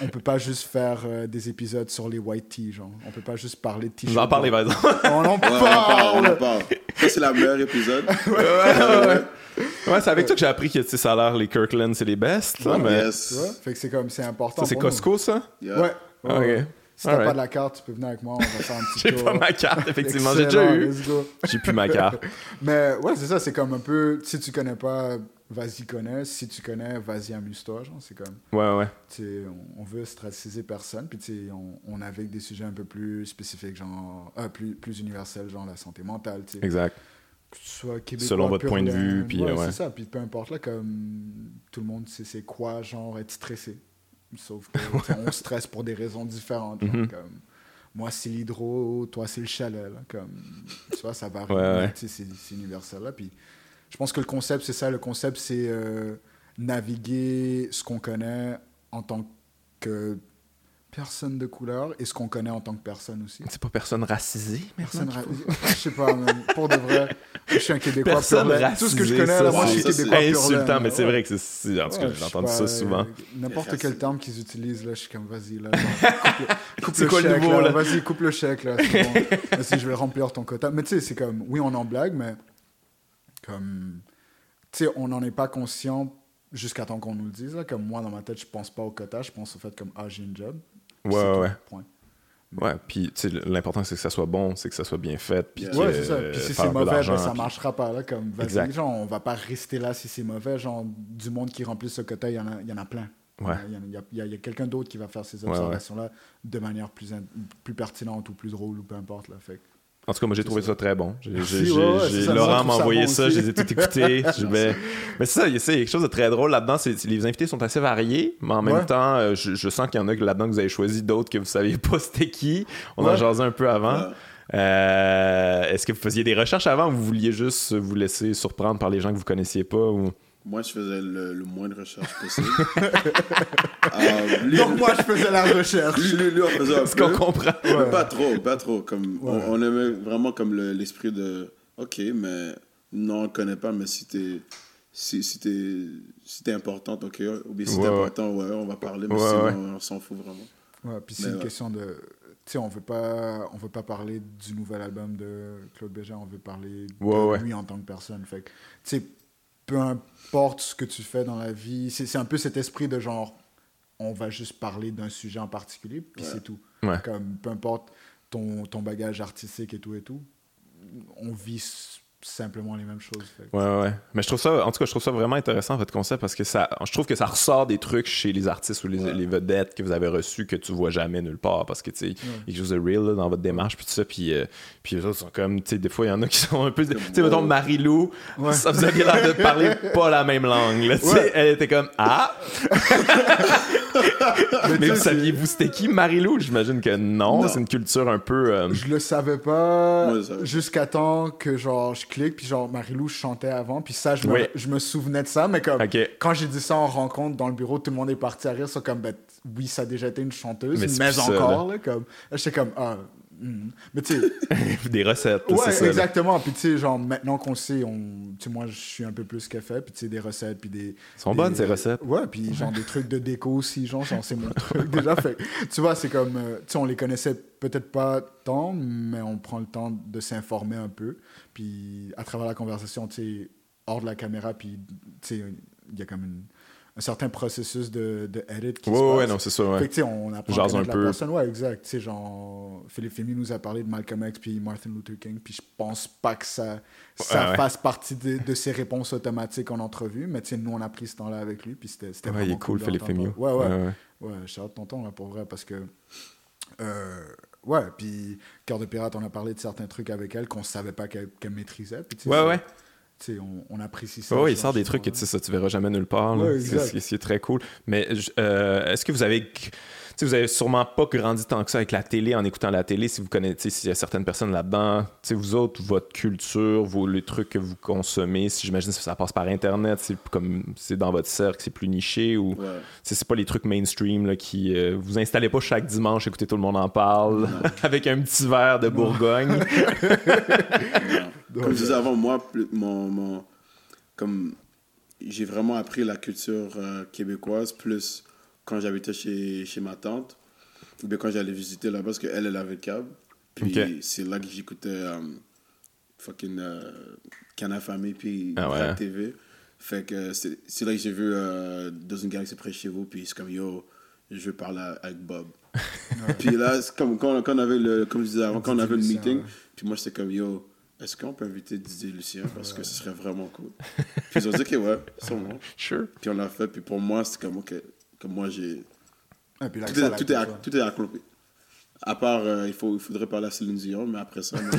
on peut pas juste faire euh, des épisodes sur les white tees, genre. On peut pas juste parler de Je t-shirts. vais en parler, par exemple. On en Ouais, on en parle, on en parle! Ça, c'est la meilleure épisode. ouais, ouais, ouais. Ouais, c'est avec toi que j'ai appris que tu sais, ça a l'air les Kirkland, c'est les best. Là, mais Yes. Fait que c'est comme, c'est important. ça, c'est nous. Costco, ça? Yeah. Ouais. Ah, ouais. ok. Si t'as Alright. pas de la carte, tu peux venir avec moi, on va faire un petit J'ai tour. pas ma carte, effectivement. J'ai déjà eu. J'ai plus ma carte. Mais ouais, c'est ça, c'est comme un peu, si tu connais pas, vas-y connais, si tu connais, vas-y amuse-toi, genre, c'est comme, Ouais, ouais. tu on, on veut stratégiser personne, puis tu on, on navigue des sujets un peu plus spécifiques, genre, euh, plus, plus universels, genre la santé mentale, tu Exact. que tu sois québécois, Selon votre point de vue, puis, ouais, euh, ouais. c'est ça, puis peu importe, là, comme, tout le monde sait c'est quoi, genre, être stressé, sauf que, tu sais, on stresse pour des raisons différentes, Mhm. comme, moi c'est l'hydro, toi c'est le chalet, là, comme, tu vois, ça varie, Ouais, c'est c'est universel, là, puis je pense que le concept, c'est ça. Le concept, c'est euh, naviguer ce qu'on connaît en tant que personne de couleur et ce qu'on connaît en tant que personne aussi. C'est pas personne racisée, Personne maintenant? ra- Je sais pas, pour de vrai. Je suis un Québécois Personne pur laine. racisée. Tout ce que je connais, là, moi, je suis Québécois c'est pur insultant, mais là. c'est vrai que c'est-. En tout cas, Ouais, j'ai entendu ça souvent. N'importe quel terme qu'ils utilisent, là, je suis comme, vas-y, là. coupe le, coupe le chèque, là? Vas-y, coupe le chèque, là. bon. Vas-y, je vais remplir ton quota. Mais tu sais, c'est comme, oui, on en blague, mais comme, tu sais, on n'en est pas conscient jusqu'à temps qu'on nous le dise. Là. Comme moi, dans ma tête, je pense pas au quota, je pense au fait comme, ah, j'ai une job. Ouais, ouais, tout, ouais. point. Ouais, puis tu sais, l'important c'est que ça soit bon, c'est que ça soit bien fait, puis Yeah. Ouais, c'est ça. euh, Puis si faire c'est mauvais, ben, ça puis- marchera pas. Là, comme, vas-y, Exact. genre, on va pas rester là si c'est mauvais. Genre, du monde qui remplit ce quota, il y en a, il y en a plein. Ouais. Il y, a- y y quelqu'un d'autre qui va faire ces Ouais, ouais. observations-là de manière plus, in- plus pertinente ou plus drôle ou peu importe. Là. Fait que- En tout cas, moi j'ai trouvé ça. ça très bon. Ouais, ça, Laurent m'a ça envoyé bon ça, je les ai tout écoutés. Mais c'est ça, il y a- quelque chose de très drôle là-dedans. Les invités sont assez variés, mais en même Ouais. temps, euh, je, je sens qu'il y en a que là-dedans que vous avez choisi, d'autres que vous saviez pas c'était qui. On en jasait un peu avant. Euh, Est-ce que vous faisiez des recherches avant ou vous vouliez juste vous laisser surprendre par les gens que vous connaissiez pas ou... Moi, je faisais le, le moins de recherche possible. Euh, lui, Donc, moi, je faisais la recherche. lui, lui, lui, on faisait un Est-ce qu'on comprend? Mais Ouais. pas trop, pas trop. Comme, on- Ouais. on, aimait vraiment comme le- l'esprit de OK, mais non, on ne connaît pas, mais si t'es si, si t'es si t'es importante, OK, ou bien si Ouais, t'es ouais. important, ouais, on va parler, mais Ouais, sinon, ouais. on s'en fout vraiment. Ouais, puis c'est une ouais. question de. Tu sais, on veut pas, on veut pas parler du nouvel album de Claude Bégin, on veut parler Ouais, de ouais. lui en tant que personne. Fait que, tu sais, peu importe ce que tu fais dans la vie, c'est un peu cet esprit de genre, on va juste parler d'un sujet en particulier, puis Ouais. c'est tout. Ouais. Comme, peu importe ton, ton bagage artistique et tout et tout, on vit simplement les mêmes choses. Fait Ouais, ouais. Mais je trouve ça, en tout cas, je trouve ça vraiment intéressant, votre concept, parce que ça, je trouve que ça ressort des trucs chez les artistes ou les, Ouais. les vedettes que vous avez reçus que tu vois jamais nulle part, parce que, tu sais, il y a quelque chose de real là, dans votre démarche, puis tout ça, puis, euh, puis eux autres sont comme, tu sais, des fois, il y en a qui sont un peu, tu sais, mettons. Marie-Lou, Ouais. ça vous avait l'air de parler pas la même langue, tu sais, elle était comme, ah! Mais vous saviez-vous c'était qui, Marie-Lou? J'imagine que non, Non. c'est une culture un peu... euh, Je le savais pas jusqu'à temps que genre je clique puis genre Marilou chantait avant puis ça je me, Oui. je me souvenais de ça mais comme quand j'ai dit ça en rencontre dans le bureau tout le monde est parti à rire c'est comme ben, oui ça a déjà été une chanteuse Mais mais, ça, encore là. comme j'étais comme ah hmm. mais tu sais des recettes, c'est ouais ça, exactement puis tu sais genre maintenant qu'on le sait on tu sais moi je suis un peu plus fait puis tu sais des recettes puis des sont des- bonnes, ces recettes. Ouais, puis genre des trucs de déco aussi, genre, genre, c'est mon truc déjà. Fait, tu vois, c'est comme, euh, tu sais, on les connaissait peut-être pas tant, mais on prend le temps de s'informer un peu. Puis à travers la conversation, tu sais, hors de la caméra, puis tu sais, il y a comme une- un certain processus de, de edit qui Ouais, se passe. ouais, non, c'est ça, ouais. Fait que, on apprend à un peu. la personne. Ouais, exact. Tu sais, genre, Philippe Fémy nous a parlé de Malcolm X puis Martin Luther King, puis je pense pas que ça, ça Ouais, fasse partie de, de ses réponses automatiques en entrevue, mais tu sais, nous, on a pris ce temps-là avec lui, puis c'était c'était Ouais, il est cool, Philippe. Fémieux. Ouais, ouais. Ouais, shout out tonton, là, pour vrai, parce que... euh, ouais, puis Cœur de pirate, on a parlé de certains trucs avec elle qu'on savait pas qu'elle maîtrisait. Puis, Ouais, ouais. On, on apprécie ça. Ouais, il sort des trucs que ça, tu verras jamais nulle part. Ouais, C'est- très cool. Mais euh, est-ce que vous avez. Vous avez sûrement pas grandi tant que ça avec la télé en écoutant la télé. Si vous connaissez, s'il y a certaines personnes là-dedans, vous autres, votre culture, vos, les trucs que vous consommez, si j'imagine que ça passe par Internet, c'est comme c'est dans votre cercle, c'est plus niché ou Ouais. c'est pas les trucs mainstream là, qui. euh, vous installez pas chaque dimanche, écoutez tout le monde en parle avec un petit verre de Bourgogne. Comme je disais avant, moi, mon, mon- comme j'ai vraiment appris la culture euh, québécoise plus quand j'habitais chez, chez ma tante, ou bien quand j'allais visiter là-bas, parce qu'elle, elle avait le câble. Puis c'est là que j'écoutais euh, fucking euh, Famille, puis Ah ouais. TV. Fait que c'est là que j'ai vu euh, dans une galaxie près de chez vous, puis c'est comme yo, je veux parler avec Bob. puis là, c'est comme quand, quand on avait le, comme je disais avant, quand on avait le meeting, ouais. puis moi j'étais comme yo, est-ce qu'on peut inviter Didier Lucien parce que ce serait vraiment cool? puis ils ont dit que ouais, sûrement. Sure. Puis on l'a fait, puis pour moi c'était comme ok, comme moi j'ai Et puis tout est, tout est, tout est accompli. À part, euh, il, faut, il faudrait parler à Céline Dion, mais après ça, moi,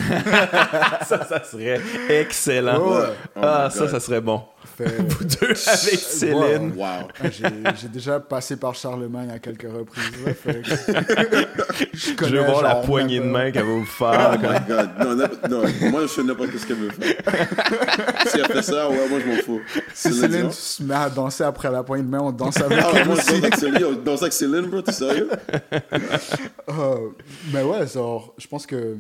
ça, ça serait excellent. Ouais. Oh ah, ça, God. ça serait bon. Fait- Vous deux avec Céline. wow. Ah, J'ai déjà passé par Charlemagne à quelques reprises. là, fait que- je, Je connais, veux voir la poignée de main qu'elle va vous Oh faire. my god. Non, non, moi je sais n'importe ce qu'elle veut faire. si elle fait ça, ouais, moi je m'en fous. Si Céline Céline Dion. se met à danser après la poignée de main, on danse avec Ah elle moi je aussi. danse avec Céline, yo, danse avec Céline, bro, t'es sérieux? Euh, mais ouais, genre, je pense que.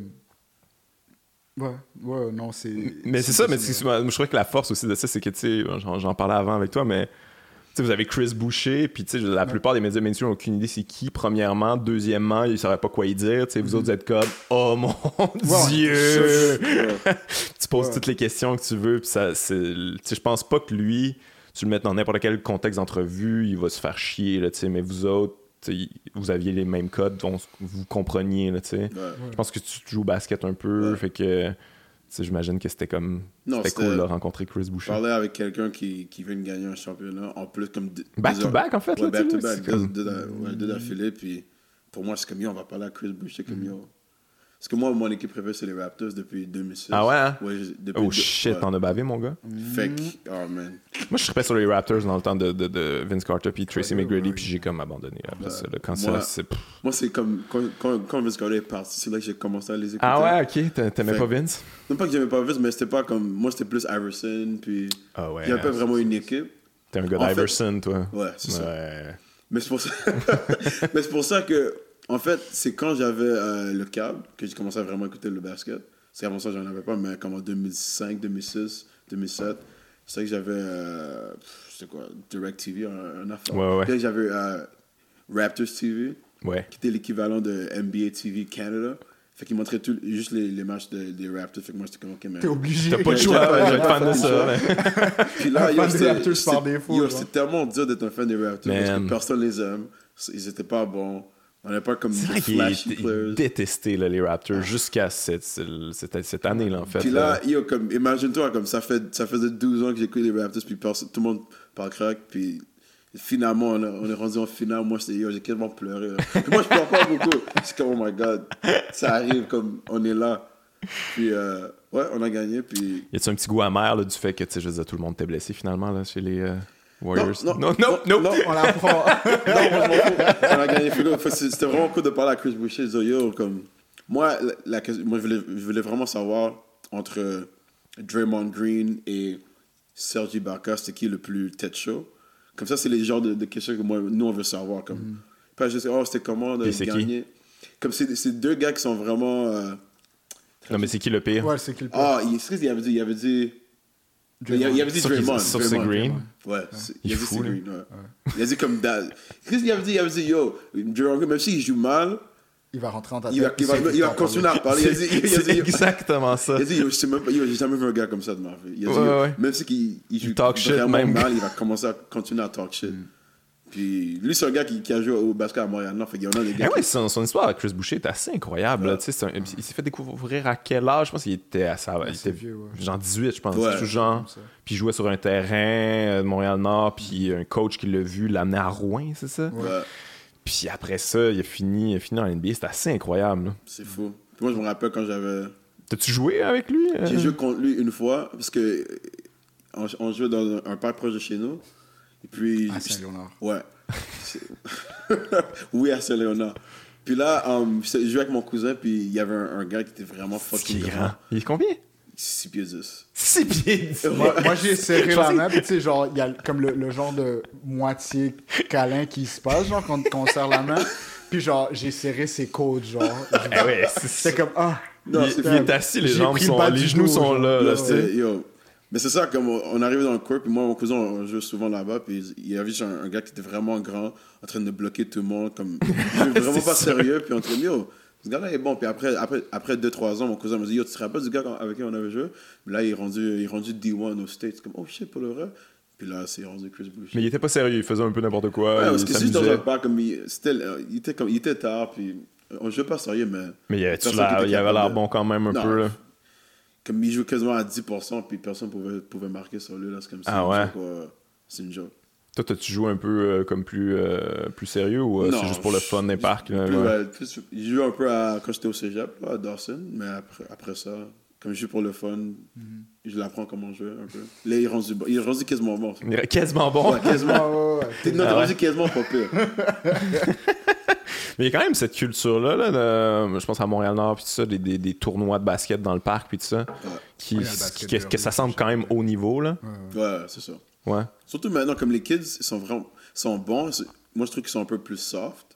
Ouais, ouais, non, c'est. Mais c'est ça, mais je trouvais que la force aussi de ça, c'est que, tu sais, j'en parlais avant avec toi, mais tu sais, vous avez Chris Boucher, puis tu sais, la plupart des médias mainstream n'ont aucune idée c'est qui, premièrement. Deuxièmement, ils ne sauraient pas quoi y dire. Tu sais, vous autres, vous êtes comme, oh mon Ouais, Dieu! Tu poses Ouais. toutes les questions que tu veux, puis ça, c'est. Tu sais, je pense pas que lui tu le mets dans n'importe quel contexte d'entrevue, il va se faire chier, là, tu sais, mais vous autres, vous aviez les mêmes codes, donc vous compreniez, là. Ouais. Je pense que tu joues au basket un peu, Ouais. fait que, j'imagine que c'était comme, Non, c'était c'était- cool de rencontrer Chris Boucher. parlais avec quelqu'un qui, qui vient de gagner un championnat, en plus comme... deux- Back deux to heures- back, en fait, Ouais, là, back tu to sais, back, c'est deux, comme- deux d'a- ouais, deux d'affilée, puis pour moi, c'est comme, yo, on va parler à Chris Boucher, Mm. comme, yo. Parce que moi, mon équipe préférée, c'est les Raptors depuis 2006. Ah ouais, hein? Ouais, depuis Oh deux- shit, ouais. t'en as bavé, mon gars. Fait que, oh man. Moi, je serais sur les Raptors dans le temps de, de, de Vince Carter puis Tracy McGrady, puis j'ai comme abandonné après ça. Moi- c'est... Moi, c'est comme, quand, quand, quand Vince Carter est parti, c'est là que j'ai commencé à les écouter. Ah ouais, ok, t'a- t'aimais pas Vince? Non pas que j'aimais pas Vince, mais c'était pas comme, moi, c'était plus Iverson, puis Ah ouais. il n'y avait pas vraiment une équipe. T'es un gars d'Iverson, toi. Ouais, c'est ça. Ouais. Mais c'est pour ça. mais c'est pour ça que, en fait, c'est quand j'avais euh, le câble que j'ai commencé à vraiment écouter le basket. Parce qu'avant ça, j'en avais pas, mais comme en 2005, 2006, 2007, c'est vrai que j'avais, euh, c'est quoi, DirecTV, un, un affaire. Ouais, ouais. Puis là, j'avais euh, Raptors TV, Ouais. qui était l'équivalent de NBA TV Canada. Fait qu'ils montraient tout, juste les, les matchs de- des Raptors. Fait que moi, j'étais comme, ok, mais. T'es obligé. T'as pas le choix, je vais être fan de ça. mais- Puis là, yo, c'est- c'est tellement dur d'être un fan des Raptors parce Man. que personne les aime. Ils étaient pas bons. On n'est pas comme vrai est players. détesté, là, les Raptors, jusqu'à cette, cette, cette année-là, en fait. Puis là, comme, imagine-toi, comme ça, fait, ça faisait 12 ans que j'écoute les Raptors, puis tout le monde parle crack, puis finalement, on, a- on est rendu en finale. Moi, c'était, yo, j'ai quasiment pleuré. là. Moi, je pleure pas beaucoup. C'est comme, oh my god, ça arrive, comme, on est là. Puis, euh, ouais, on a gagné, puis. Y a-tu un petit goût amer là, du fait que, tu sais, je veux dire, tout le monde t'est blessé finalement, là, chez les euh, Warriors? non, non, non, non, non. non. On la prend. Non, moi, je. On a gagné. C'était vraiment cool de parler à Chris Boucher. dire, yo, comme, moi, la, moi je, voulais, je voulais vraiment savoir entre euh, Draymond Green et Sergi Ibaka, c'était qui le plus tête chaud? Comme ça, c'est les genres de, de questions que moi, nous, on veut savoir. Comme, Pas juste, oh, c'était comment de c'est gagner? Comme c'est c'est deux gars qui sont vraiment. euh, Non, mais c'est qui le pire? Ouais, c'est qui le pire? Ah, il, c'est qu'il avait dit. Il avait dit. Il, avait- il avait dit Draymond. sauf c'est. Green? Ouais, c'est- Il il, est a dit c'est. Green. Ouais. Il a dit comme Dad. Qu'est-ce qu'il avait dit? Il avait dit Yo, Draymond Green, même s'il joue mal, Il va rentrer dans ta il va, tête. il va, il va continuer à parler. Il a dit, il a C'est dit, exactement ça. il a dit, yo, je sais même pas, yo, j'ai jamais vu un gars comme ça de ma vie. Il a dit, Ouais, yo, ouais. même si qu'il il joue talk shit même. mal, il va commencer à continuer à talk shit. Puis lui, c'est un gars qui, qui a joué au basket à Montréal. Non, fait qu'il y en a des Eh gars. ouais, qui- son, son histoire avec Chris Boucher est assez incroyable. Ouais. c'est un- il s'est fait découvrir à quel âge? Je pense qu'il était à ça. il c'est était vieux, ouais. genre 18, je pense. Ouais. tout genre. Puis il jouait sur un terrain euh, de Montréal-Nord. Puis un coach qui l'a vu l'amener à Rouen, c'est ça? Ouais, Puis après ça, il a fini, il a fini en NBA. C'était assez incroyable. là. c'est fou. Puis moi, je me rappelle quand j'avais. T'as-tu joué avec lui euh? J'ai joué contre lui une fois, parce que on, on jouait dans un, un parc proche de chez nous. Et puis. À Saint-Léonard. Ouais. Oui, à Saint-Léonard. Puis là, um, je jouais avec mon cousin, puis il y avait un, un gars qui était vraiment fucking grand. grand. Il est combien? 6 pieds 10. 6 pieds. dix. Moi, moi, j'ai serré la main, puis tu sais, genre, il y a comme le, le genre de moitié câlin qui se passe, genre, quand, quand on serre la main. Puis genre, j'ai serré ses côtes, genre. Eh ouais, c'est- C'était comme, ah. Non, il, il est assis, les J'ai jambes pris le sont, bas les genoux sont là. là, Là, tu sais. c'était- yo. Mais c'est ça, comme on, arrivait dans le court, puis moi, mon cousin, on joue souvent là-bas, puis il y avait juste un, un gars qui était vraiment grand, en train de bloquer tout le monde, comme, il vraiment pas sérieux, puis on était yo, ce gars-là est bon. Puis après, après, après 2-3 ans, mon cousin me dit, yo, tu te rappelles du gars avec qui on avait joué? Puis là, il est rendu, il est rendu D1 aux States, comme, oh shit, pour le vrai. Puis là, c'est rendu Chris Bush. Mais il était pas sérieux, il faisait un peu n'importe quoi. Ouais, il parce que si dans un parc, comme il, il, était comme, il était tard, puis on jouait pas sérieux, mais Mais il, il avait l'air bon quand même un Non. peu. Là? Comme il joue quasiment à 10%, puis personne pouvait, pouvait marquer sur lui, là, c'est comme ça. Ah ouais? C'est une joke. Toi, t'as-tu joué un peu euh, comme plus, euh, plus sérieux ou euh, c'est juste pour le fun des parcs? là, plus, ouais? joué un peu à, quand j'étais au cégep, là, à Dawson, mais après, après ça, comme je joue pour le fun, Mhm. je l'apprends comment jouer un peu. Là, il est rendu, bon- il est rendu quasiment bon. Il est quasiment bon. Ouais, quasiment. Ouais, ouais, non, Ah rendu quasiment pas pire. Mais il y a quand même cette culture-là, là, de- je pense à Montréal-Nord, puis tout ça, des, des, des tournois de basket dans le parc, puis tout ça, qui, que ça semble quand même haut niveau. Là. Ouais, c'est ça. Ouais. Surtout maintenant, comme les kids ils sont vraiment sont bons, moi je trouve qu'ils sont un peu plus soft.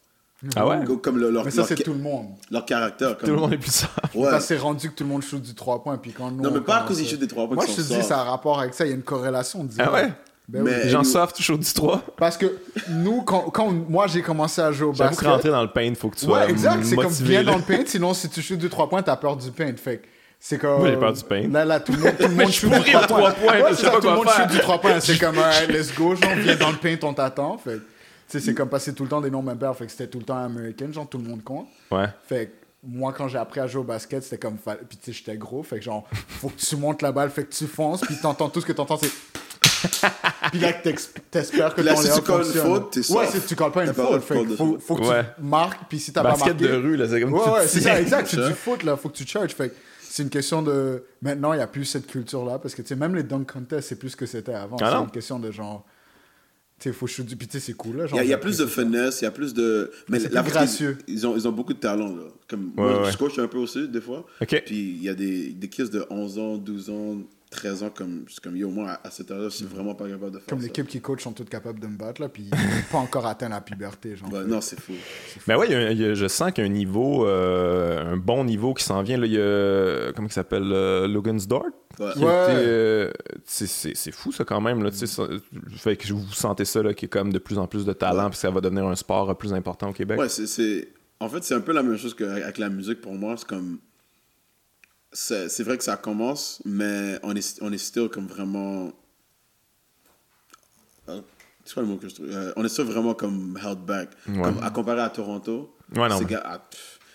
Ah ouais? Comme- Comme le- leur, Mais ça, leur, c'est tout le monde. leur caractère. Comme, Tout le monde est plus ça. Ouais. Que c'est rendu que tout le monde shoot du 3 points, puis quand nous. Non, mais on pas à cause qu'ils shootent des trois points Moi, je te dis, ça a un rapport avec ça. Il y a une corrélation directe. Ah ouais? Ben Mais- oui. Les gens nous- soft, chaud du 3. Parce que nous, quand, quand moi j'ai commencé à jouer au J'avoue basket. rentrer dans le pain, il faut que tu sois Ouais, exact. C'est comme bien là. dans le paint. Sinon, si tu shoots 2-3 points, t'as peur du paint. Fait que C'est comme. Moi, j'ai peur du pain. Là, là, tout le monde, tout le monde je shoot pourris du le 3 trois points. Ouais, je ça, tout le monde shoot du 3 points. C'est comme, euh, let's go, genre, viens dans le paint, on t'attend. Fait sais, c'est comme passer tout le temps des noms même père. Fait que c'était tout le temps américain, genre, tout le monde compte. Ouais. Fait que moi, quand j'ai appris à jouer au basket, c'était comme. fa- Puis tu sais, j'étais gros. Fait que genre, faut que tu montes la balle, fait que tu fonces, puis t'entends tout ce que t'entends, c'est. puis là, t'espères que là, ton si tu colles une faute, t'es Ouais, si tu colles pas une faute, fait que faut, faut que Ouais. tu marques, puis si t'as pas Basket marqué. de rue, là, c'est comme Ouais, c'est ça, exact. C'est du foot, là. Faut que tu charges. Fait que c'est une question de. Maintenant, il n'y a plus cette culture-là. Parce que, tu sais, même les dunk contests, c'est plus ce que c'était avant. Ah c'est une question de genre. Tu faut shoot du. Puis, tu sais, c'est cool, là. Il y y a plus de finesse, il y a plus de. Mais C'est la gracieux. qu'ils- Ils ont, ils ont beaucoup de talent, là. Comme Ouais, moi, ouais. je coach un peu aussi, des fois. Ok. Puis il y a des, des kids de 11 ans, 12 ans, 13 ans, comme, comme yo, moi, à, à cet âge-là, je suis vraiment pas capable de faire Comme l'équipe qui coach sont toutes capables de me battre, là. Puis, ils n'ont pas encore atteint la puberté, genre. Non, c'est fou. Ben ouais, il y a un- il y a- je sens qu'il y a un niveau, euh, un bon niveau qui s'en vient. Là. Il y a, comment il s'appelle, euh, Logan's Dart. Ouais. Ouais. euh, c'est- c'est c'est fou ça quand même. Là, tu sais, ça- fait que vous sentez ça, là, qu'il y a comme de plus en plus de talent, puis ça va devenir un sport euh, plus important au Québec. Ouais, c'est, c'est... En fait, c'est un peu la même chose qu'avec la musique pour moi. C'est comme. C'est, vrai que ça commence, mais on est, on est still comme vraiment. Euh, C'est quoi le mot que je trouve? Euh, On est still vraiment comme held back. Ouais. Comme, à comparer à Toronto. Ouais, non, c'est mais- gars- ah,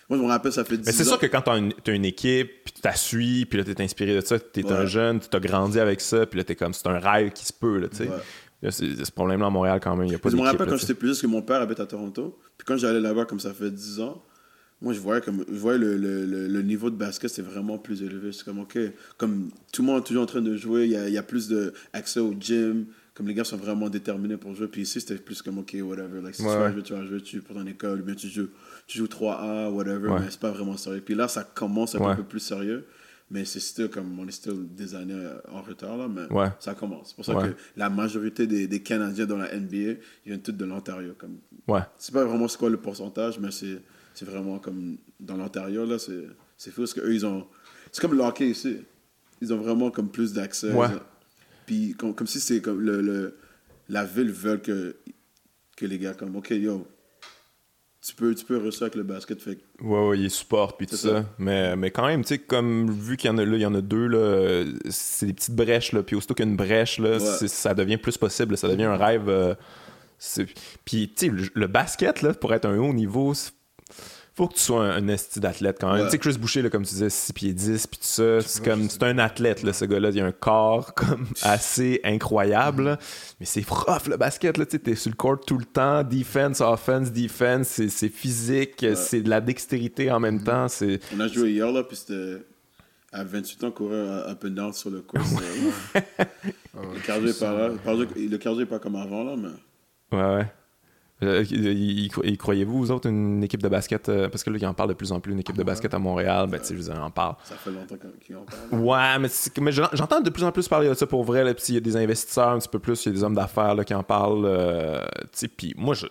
moi, je me rappelle, ça fait 10 Mais c'est ans. sûr que quand t'as une, t'as une équipe, puis tu t'assuis, puis là t'es inspiré de ça, t'es un Ouais. jeune, tu t'as grandi avec ça, puis là t'es comme, c'est un rêve qui se peut, là, tu sais. Ouais. Là, c'est c'est ce problème-là à Montréal quand même, il y a pas je me rappelle quand j'étais plus jeune, parce que mon père habite à Toronto. Puis quand j'allais là-bas, comme ça fait 10 ans, moi, je voyais, comme, je voyais le, le, le, le niveau de basket, c'est vraiment plus élevé. C'est comme, OK, comme tout le monde est toujours en train de jouer, il y a, il y a plus d'accès au gym. Comme les gars sont vraiment déterminés pour jouer. Puis ici, c'était plus comme, OK, whatever. Like, si Ouais, tu vas jouer, tu vas jouer, tu pour ton école, bien tu joues, tu joues 3A, whatever, Ouais. mais c'est pas vraiment sérieux. Puis là, ça commence à être Ouais. un peu plus sérieux. Mais c'est still comme, on est still des années euh, en retard, là, mais Ouais. ça commence. C'est pour ça Ouais. que la majorité des, des Canadiens dans la NBA, ils viennent tous de l'Ontario. Comme, Ouais. c'est pas vraiment c'est quoi le pourcentage, mais c'est, c'est vraiment comme dans l'Ontario, là, c'est, c'est fou parce qu'eux, ils ont. C'est comme le hockey ici. Ils ont vraiment comme plus d'accès. Ouais. Puis comme, comme si c'est comme le, le- la ville veut que, que les gars, comme, OK, yo, tu peux, tu peux réussir avec le basket. Fait Ouais, ouais, ils supportent puis tout ça. ça. Mais, mais quand même, tu sais, comme vu qu'il y en a là, il y en a deux, là, c'est des petites brèches, là. Puis aussitôt qu'il y a une brèche, là, Ouais. ça devient plus possible. Ça devient un rêve. euh, puis, tu sais, le, le basket, là, pour être un haut niveau, c'est- faut que tu sois un, un esti d'athlète quand même. Ouais. Tu sais, Chris Boucher, là, comme tu disais, 6 pieds 10, puis tout ça, c'est comme, c'est un athlète, là, ce gars-là. Il a un corps comme assez incroyable, là. mais c'est rough, le basket, là, tu sais, t'es sur le court tout le temps, defense, offense, defense, c'est physique, c'est de la dextérité en même temps, c'est... On a joué hier, là, puis c'était. À 28 ans, courir up and down sur le court. le cardio est pas là. Le cardio est pas comme avant, là, mais. Ouais, ouais. Euh, y, y- y croyez-vous, vous autres, une équipe de basket, euh, parce que là, il en parle de plus en plus, une équipe de basket à Montréal, ben, tu sais, je veux dire, on en parle. Ça fait longtemps qu'ils en parlent. Ouais, mais, mais j'en- j'entends de plus en plus parler de ça pour vrai. Là, puis il y a des investisseurs un petit peu plus, il y a des hommes d'affaires qui en parlent. euh, puis moi, je,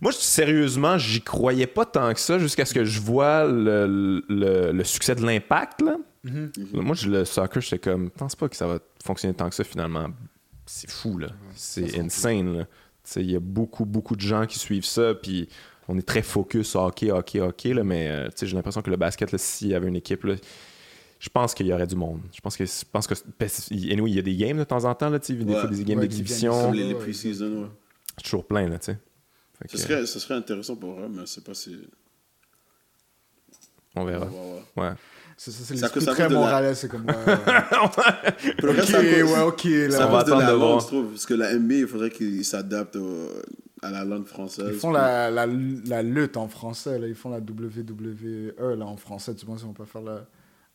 moi, sérieusement, j'y croyais pas tant que ça jusqu'à ce que je vois le, le- le succès de l'impact. là. Moi, je, le soccer, j'étais comme, je pense pas que ça va fonctionner tant que ça finalement. C'est fou, là. C'est insane, là. Sais, Il y a beaucoup, beaucoup de gens qui suivent ça, puis on est très focus hockey, hockey, hockey, là, mais euh, tu sais, j'ai l'impression que le basket, s'il y avait une équipe, là, je pense qu'il y aurait du monde. Je pense que, je pense que anyway, il y a des games de temps en temps, là, tu sais, des Ouais. fois des games Ouais, d'exhibition. les, les Ouais, toujours plein, là, tu sais. Fait Ce que, serait, ce serait intéressant pour eux, mais c'est pas si. on Ouais, verra. ouais. C'est ça, c'est Ça l'esprit très de la- montréalais, c'est comme. Reste, ok, ça cause- ouais, ok, là. Ça On va de attendre la de langue, voir. je trouve. Parce que la NBA, il faudrait qu'ils s'adaptent au- à la langue française. Ils font la, la, la lutte en français, là. Ils font la WWE là, en français. Tu penses qu'on peut faire la,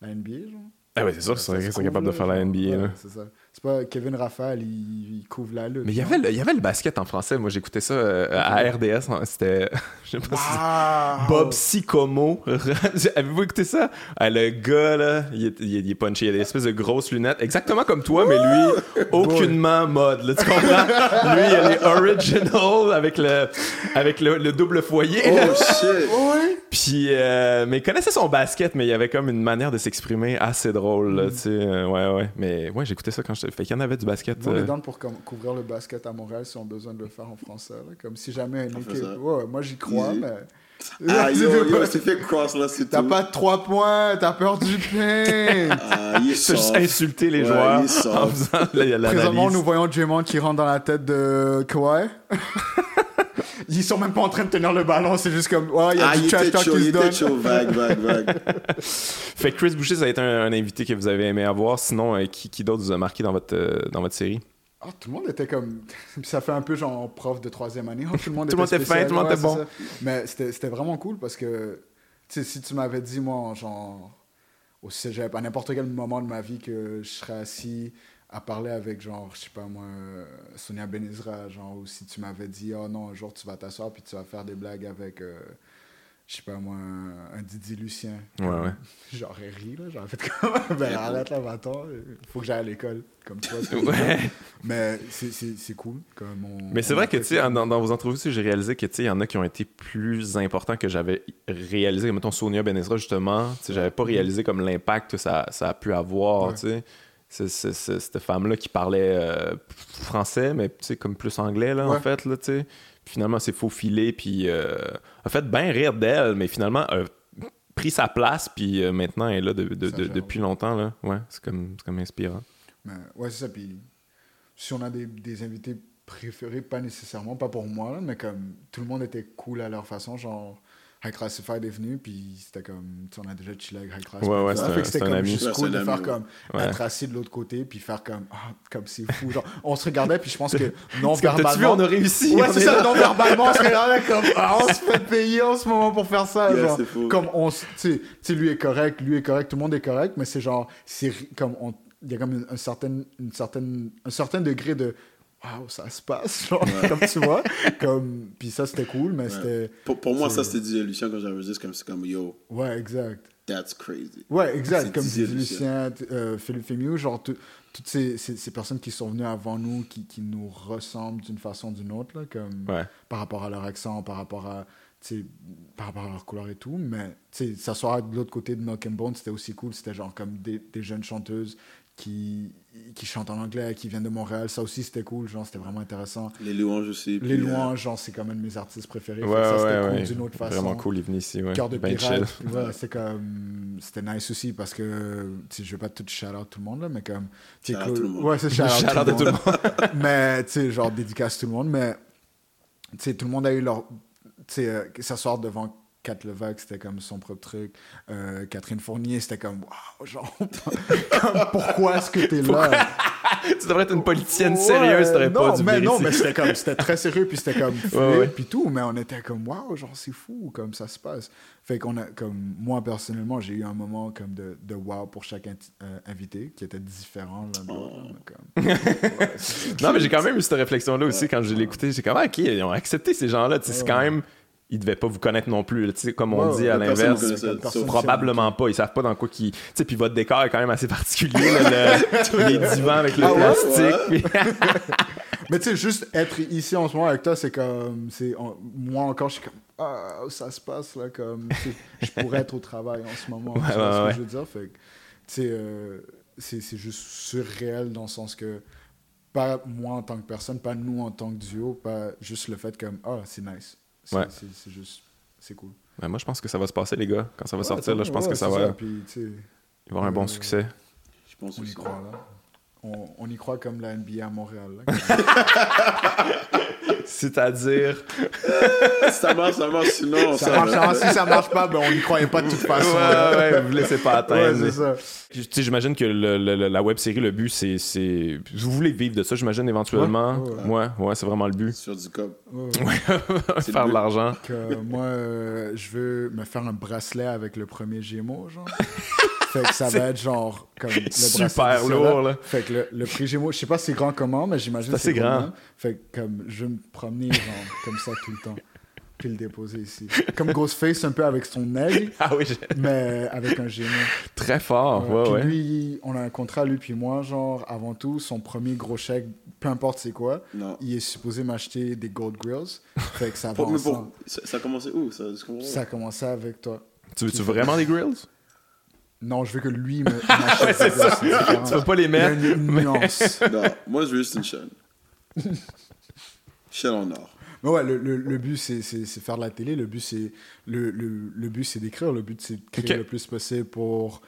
la NBA, genre Ah ouais, c'est sûr, se sont couvre, capable de faire la. NBA, Ouais, là. C'est ça. C'est pas Kevin Raphaël, il, il couvre la lutte. Mais il y avait le, il y avait le basket en français. Moi, j'écoutais ça euh, à RDS. C'était. Je sais pas si. Bob Sicomo. Avez-vous écouté ça? Ah, le gars, là, il est, il est- il est punché. Il a des espèces de grosses lunettes. Exactement comme toi, mais lui, aucunement mode. Là, tu comprends? lui, il a les original avec le, avec le, le double foyer. Oh shit! Puis, euh, mais il connaissait son basket, mais il y avait comme une manière de s'exprimer assez drôle, là, tu sais. euh, ouais, ouais. Mais ouais, j'écoutais ça quand j'étais. Fait qu'il y en avait du basket. On est down pour couvrir le basket à Montréal si on a besoin de le faire en français. là. Comme si jamais fait équipe. Ouais, moi j'y crois, Easy. mais. Ah, C'est yo, tout. yo, c'est fait cross là, c'est tout. T'as pas de 3 points, t'as peur du pain. Ah, il est C'est juste insulter les Ouais, joueurs il est en faisant. Présentement, nous voyons Draymond qui rentre dans la tête de Kawhi. Ils sont même pas en train de tenir le ballon, c'est juste comme, ouais, il y a Ah, du trash talk qui il se donne. chaud, vague, vague, vague. Fait que Chris Boucher, ça a été un, un invité que vous avez aimé avoir. Sinon, euh, qui, qui d'autre vous a marqué dans votre, euh, dans votre série? Ah, tout le monde était comme. Puis ça fait un peu genre prof de troisième année. Oh, tout le monde Tout le monde était spécial. fin, tout le monde Ouais, était bon. ça. Mais c'était c'était vraiment cool parce que, tu sais, si tu m'avais dit, moi, genre, au cégep, à n'importe quel moment de ma vie que je serais assis à parler avec, genre, je sais pas moi, Sonia Benizra, genre, ou si tu m'avais dit, oh non, un jour tu vas t'asseoir puis tu vas faire des blagues avec. euh, je sais pas moi, un, un Didier Lucien. Ouais, ouais. J'aurais ri, là. J'aurais fait comme. ben arrête là, va-t'en. Il faut que j'aille à l'école. Comme toi. Ouais. mais c'est- c'est c'est cool. Comme on- Mais c'est vrai que, tu sais, dans, dans vos entrevues j'ai réalisé que, tu sais, il y en a qui ont été plus importants que j'avais réalisé. Comme, mettons, Sonia Benezra, justement. Tu sais, j'avais pas réalisé comme l'impact que ça, ça a pu avoir, Ouais. tu sais. C'est- c'est- c'est- Cette femme-là qui parlait euh, français, mais, comme plus anglais, là, en fait, là. Puis finalement, c'est faufilé, puis euh, a fait bien rire d'elle, mais finalement, a pris sa place, puis euh, maintenant, elle est là de- de- Ça de- gère. depuis longtemps, là. Ouais, c'est comme, c'est comme inspirant. Mais ouais, c'est ça. Puis si on a des, des invités préférés, pas nécessairement, pas pour moi, là, mais comme tout le monde était cool à leur façon. Genre, High Classified est venu, puis c'était comme, tu sais, on a déjà chillé avec High Classified. Ouais, ouais, ça. c'est Fait un- que c'était c'est un comme juste cool c'est de un faire comme, Ouais. être assis de l'autre côté, puis faire comme, ah, comme c'est fou. Genre, on se regardait, puis je pense que non T'as-tu vu, verbalement. on a réussi! Ouais, on c'est est ça, là. non verbalement, on se regardait comme, ah, on se fait payer en ce moment pour faire ça. Yeah, genre, c'est fou. comme on, tu sais, lui est correct, lui est correct, tout le monde est correct, mais c'est genre, c'est comme on, il y a comme une, un certain, une certaine, un certain degré de, waouh, ça se passe, genre, comme tu vois, comme, puis ça c'était cool, mais c'était, Pour, pour moi, ça, c'était Didier Lucien quand j'avais juste comme, c'est comme, yo, ouais, exact. that's crazy. Ouais, exact. Comme Didier Didier Lucien, euh, Philippe Fémieux, genre tout- toutes ces, ces, ces personnes qui sont venues avant nous, qui, qui nous ressemblent d'une façon ou d'une autre, là, comme Ouais. par rapport à leur accent, par rapport à, par rapport à leur couleur et tout. Mais sais, s'asseoir de l'autre côté de Milk and Bone, c'était aussi cool. C'était genre comme des, des jeunes chanteuses qui, qui chantent en anglais, qui viennent de Montréal. Ça aussi, c'était cool. Genre, c'était vraiment intéressant. Les louanges aussi. Les euh, louanges, genre, c'est quand même mes artistes préférés. Ouais, ça, ouais, c'était cool ouais. d'une autre façon. Vraiment cool, il est venu ici, ouais. Cœur de Ben pirate. Ouais, c'est comme. C'était nice aussi parce que. Tu sais, je vais pas tout shout out tout le monde, là, mais comme. tu tout le monde. Ouais, c'est shout out Shout out tout, à tout le le monde. mais, tu sais, genre, dédicace tout le monde. Mais, tu sais, tout le monde a eu leur. Tu sais, euh, s'asseoir devant Kat Levac, c'était comme son propre truc. Euh, Catherine Fournier, c'était comme. Waouh, genre. pourquoi est-ce que t'es là? tu devrais être une politicienne Ouais, sérieuse, t'aurais pas dû mais non, mais c'était comme c'était très sérieux puis c'était comme fluide Ouais, ouais. puis tout, mais on était comme waouh, genre c'est fou comme ça se passe. Fait qu'on a comme moi personnellement, j'ai eu un moment comme de, de wow pour chaque euh, invité qui était différent l'un de l'autre. Oh. Non, mais j'ai quand même eu cette réflexion-là aussi quand je l'ai écouté. J'ai comme, ah, ok, ils ont accepté ces gens-là. Tu sais, c'est quand même. Ils devaient pas vous connaître non plus. comme on Ouais, dit à l'inverse. Probablement pas. Ils savent pas dans quoi qui. Tu sais, puis votre décor est quand même assez particulier. là, le- les divans avec le Ah ouais? plastique. Mais tu sais, juste être ici en ce moment avec toi, c'est comme. c'est on- Moi encore, je suis comme. Ah, ça se passe là, comme. Je pourrais être au travail en ce moment. Ouais, tu vois ouais, ce que je veux dire? Fait que, tu sais, euh, c'est c'est juste surréel dans le sens que. Pas moi en tant que personne, pas nous en tant que duo, pas juste le fait comme. Ah, c'est nice. C'est Ouais. c'est- c'est juste. C'est cool. Ben, moi, je pense que ça va se passer, les gars. Quand ça va Ouais, sortir, là, je pense ouais, que ça va, Puis, il va y avoir un bon Euh, succès. Je pense on y aussi. croit là. On, on y croit comme la NBA à Montréal. là. C'est-à-dire? ça marche, ça marche, sinon. ça marche, si ça marche pas, ben on n'y croyait pas de toute Ouais, façon. là. ouais, vous laissez pas Ouais, atteindre. c'est ça. Tu sais, j'imagine que le- le- le- la web série, le but, c'est. Vous voulez vivre de ça, j'imagine, éventuellement. Ouais, Ouais, ouais, c'est vraiment le but. Sur du cop. Ouais, ouais. C'est Faire de l'argent. que moi, euh, je veux me faire un bracelet avec le premier Gémeaux, genre. fait que ça va être genre comme le Super lourd, là. Fait que le, le prix Gémeaux, je sais pas si c'est grand comment, mais j'imagine C'est que c'est assez grand. grand. Fait que comme je vais me promener genre comme ça tout le temps. Puis le déposer ici. Comme Ghostface un peu avec son aigle, Ah oui, j'ai- mais avec un Gémeaux. très fort. Ouais, Ouais, puis ouais. lui, on a un contrat, lui puis moi, genre, avant tout, son premier gros chèque peu importe c'est quoi, Non. il est supposé m'acheter des Gold Grills. Fait que ça va ça, ça a commencé où ça, je. Ça a commencé avec toi. Tu veux-tu vraiment des grills? Non, je veux que lui me m'achète Ouais, c'est ça. Tu veux pas les Il y a mettre? une, nuance. Non, moi je veux juste une chaîne. chaîne en or. Mais ouais, le, le, le but, c'est, c'est, c'est faire de la télé. Le but, c'est, le, le, le but, c'est d'écrire. Le but, c'est de créer le plus possible pour...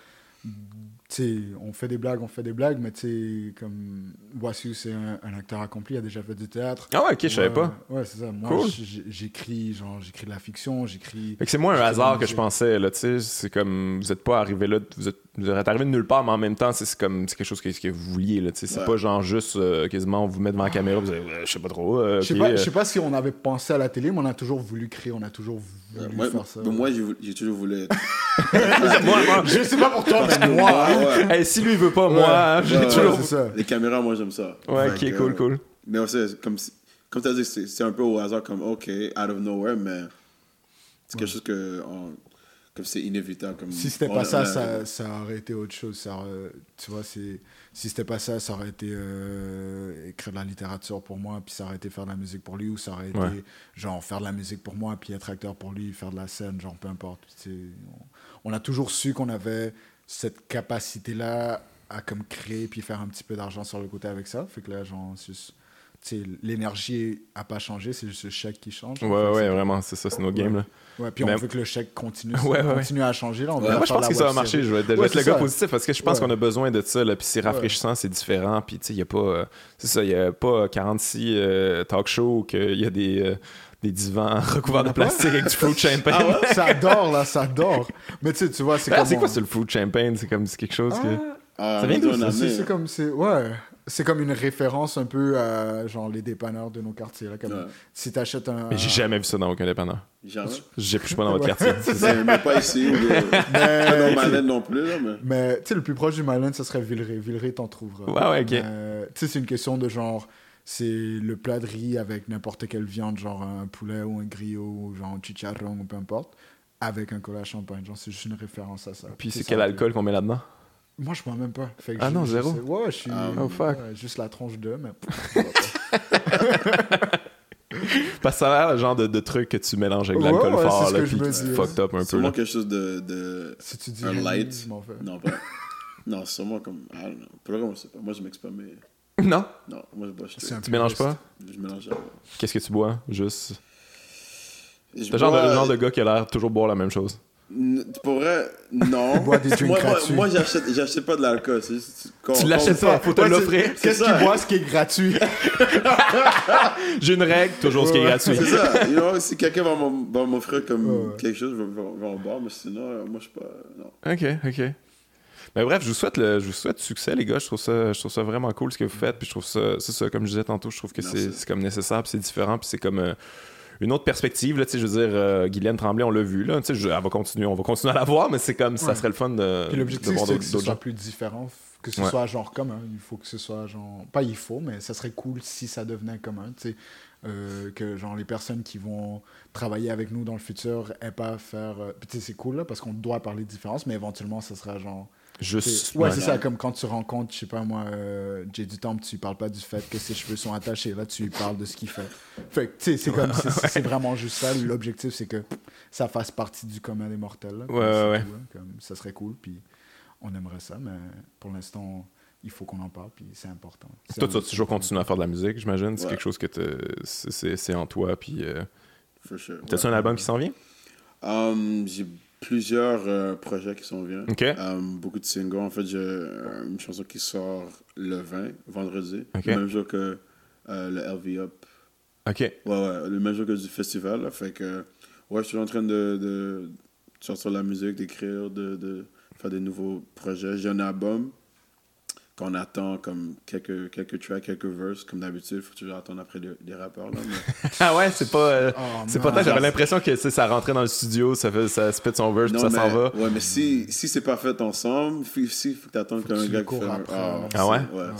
On fait des blagues, on fait des blagues, mais tu sais, comme... Wasu, c'est un, un acteur accompli, il a déjà fait du théâtre. Ah ouais, ok, je savais pas. Ouais, c'est ça. Moi, Cool. j'écris, genre, j'écris de la fiction, j'écris... C'est moins un hasard que je pensais, là, tu sais. C'est comme, vous êtes pas arrivé là, vous êtes, vous êtes arrivé de nulle part, mais en même temps, c'est comme, c'est quelque chose que, que vous vouliez, là. C'est Ouais. pas genre juste, euh, quasiment, on vous met devant la caméra, vous avez, euh, je sais pas trop, euh, Je sais pas, euh, je sais pas si on avait pensé à la télé, mais on a toujours voulu créer, on a toujours voulu moi, faire ça. moi j'ai toujours voulu être. moi, moi, Je sais pas pour toi, mais moi... hein. ouais. Hey, si lui il veut pas, moi, hein, j'ai toujours. ça. Les caméras, moi j'aime ça. Ouais, ok, que, cool, cool. Mais aussi, comme, si- comme tu as dit, c'est c'est un peu au hasard, comme ok, out of nowhere, mais c'est quelque chose que. on- comme c'est inévitable. Comme Si c'était on- pas ça, a- ça, ça aurait été autre chose. Ça, aurait- tu vois, c'est si c'était pas ça, ça aurait été euh, écrire de la littérature pour moi, puis ça aurait été faire de la musique pour lui, ou ça aurait été Ouais. genre faire de la musique pour moi, puis être acteur pour lui, faire de la scène, genre peu importe. Puis, tu sais, on, on a toujours su qu'on avait cette capacité-là à comme créer puis faire un petit peu d'argent sur le côté avec ça. Fait que là, genre, l'énergie a pas changé, c'est juste le chèque qui change. Ouais, Fait ouais, vraiment, c'est ça, c'est nos Ouais. games, là. Ouais, puis Mais- on veut que le chèque continue, Ouais, ouais, continue à changer. Là, on Moi, je pense que ça va marcher. Je vais être, je vais Ouais, être le gars positif parce que je pense Ouais. qu'on a besoin de ça. Là, puis c'est rafraîchissant, c'est différent. Puis tu sais, il n'y a pas. euh, c'est ça, il n'y a pas 46 euh, talk shows qu'il y a des, euh, des divans recouverts de plastique avec du fruit champagne. ça adore, là, ça adore. Mais tu sais, tu vois, c'est Ah, comme. c'est quoi c'est le fruit champagne? C'est comme c'est quelque chose que. Ah, Ça vient d'où, C'est comme. c'est Ouais. C'est comme une référence un peu à genre les dépanneurs de nos quartiers. Là, comme Ouais. Si t'achètes un. Mais j'ai jamais vu ça dans aucun dépanneur. Jamais? J'ai- suis pas dans votre quartier. c'est même pas ici. ou de- Pas Mais, dans Malène non plus, là, mais. mais tu sais, le plus proche du Malin, ça serait Villeray. Villeray, t'en trouveras. Ouais, ouais, ok. Mais, Tu sais, c'est une question de genre. C'est le plat de riz avec n'importe quelle viande, genre un poulet ou un griot, ou genre un chicharron ou peu importe, avec un cola champagne. Genre, c'est juste une référence à ça. Puis c'est quel alcool qu'on met là-dedans? Moi, je bois même pas. Fait que Ah je- non, je zéro? sais- Ouais, je suis. Ah, oh, fuck. ouais, juste la tronche de, mais. Parce que ça a l'air le genre de, de truc que tu mélanges avec de Ouais, l'alcool ouais, fort, c'est ce là, je puis me tu dis, fucked up un peu. Sûrement quelque chose de. de... Si tu dis Un light. je. Non, pas. Non, c'est sûrement comme. I don't know. Pour moment, je sais pas. Moi, je pas, mais. Non? Non, moi, je bois. Je, C'est un Tu mélanges pas? je mélange jamais. Qu'est-ce que tu bois? Juste? Je T'es le genre, de- bois- le genre de gars qui a l'air toujours boire la même chose. Pour vrai, non. boit des drinks moi, moi, gratuits. moi, j'achète, j'achète pas de l'alcool. c'est juste- quand- Tu l'achètes pas, faut te Ouais, l'offrir. Qu'est-ce qu'il boit, ce qui est gratuit? J'ai une règle, toujours ce qui est gratuit. C'est ça. You know, si quelqu'un va m'offrir comme Ouais, quelque chose, je vais, en boire, mais sinon, euh, moi, je suis pas. Non. Ok, ok. Mais bref, je vous souhaite le, je vous souhaite succès, les gars. Je trouve ça, je trouve ça vraiment cool ce que vous faites. Puis je trouve ça, c'est ça, comme je disais tantôt, je trouve que c'est comme nécessaire, puis c'est différent, puis c'est comme euh, une autre perspective. Là, tu sais, je veux dire, euh, Guylaine Tremblay, on l'a vu là. Tu sais, je- elle va continuer, on va continuer à la voir, mais c'est comme ça Ouais. serait le fun de, Puis de l'objectif, c'est d'autres, que ce soit gens. plus différent, que ce Ouais. soit genre commun. Il faut que ce soit genre. Pas il faut, mais ça serait cool si ça devenait commun. Tu sais, euh, que genre les personnes qui vont travailler avec nous dans le futur aient pas à faire. euh, puis tu sais, c'est cool là, parce qu'on doit parler de différence, mais éventuellement, ça sera genre. Juste. Ouais, ouais. c'est ça, comme quand tu rencontres, je sais pas moi, euh, Jay du Temple, tu lui parles pas du fait que ses cheveux sont attachés. Là, tu lui parles de ce qu'il fait. Fait que, tu sais, c'est comme. c'est- vraiment juste ça. L'objectif, c'est que ça fasse partie du commun des mortels. là. Comme Ouais, ouais, ouais. tout, hein. Comme, ça serait cool, puis on aimerait ça, mais pour l'instant, il faut qu'on en parle, puis c'est important. C'est Toi, tu vas toujours continuer à faire de la musique, j'imagine? C'est Ouais. quelque chose que c'est, en toi. Puis, euh, For sure. t'as-tu Ouais. un album qui s'en vient? Um, j'ai plusieurs euh, projets qui sont. Ok. Um, beaucoup de singles. En fait, j'ai euh, une chanson qui sort le 20, vendredi. Le même jour que euh, le LV Up. Ok. Ouais, ouais, le même jour que du festival. là. Fait que, ouais, je suis en train de, de sortir de la musique, d'écrire, de, de faire des nouveaux projets. J'ai un album qu'on attend comme quelques, quelques tracks, quelques verses. Comme d'habitude, il faut toujours attendre après les, les rappeurs. Là, mais... Ah ouais, c'est pas. euh, Oh, c'est pas tant, j'avais l'impression que ça rentrait dans le studio, ça, fait, ça spit son verse, puis ça s'en va. Ouais, mais si, si c'est pas fait ensemble, il faut, faut que tu attendes Faut que qu'un gars qui fait un-. Ah, Ah ouais? Ah.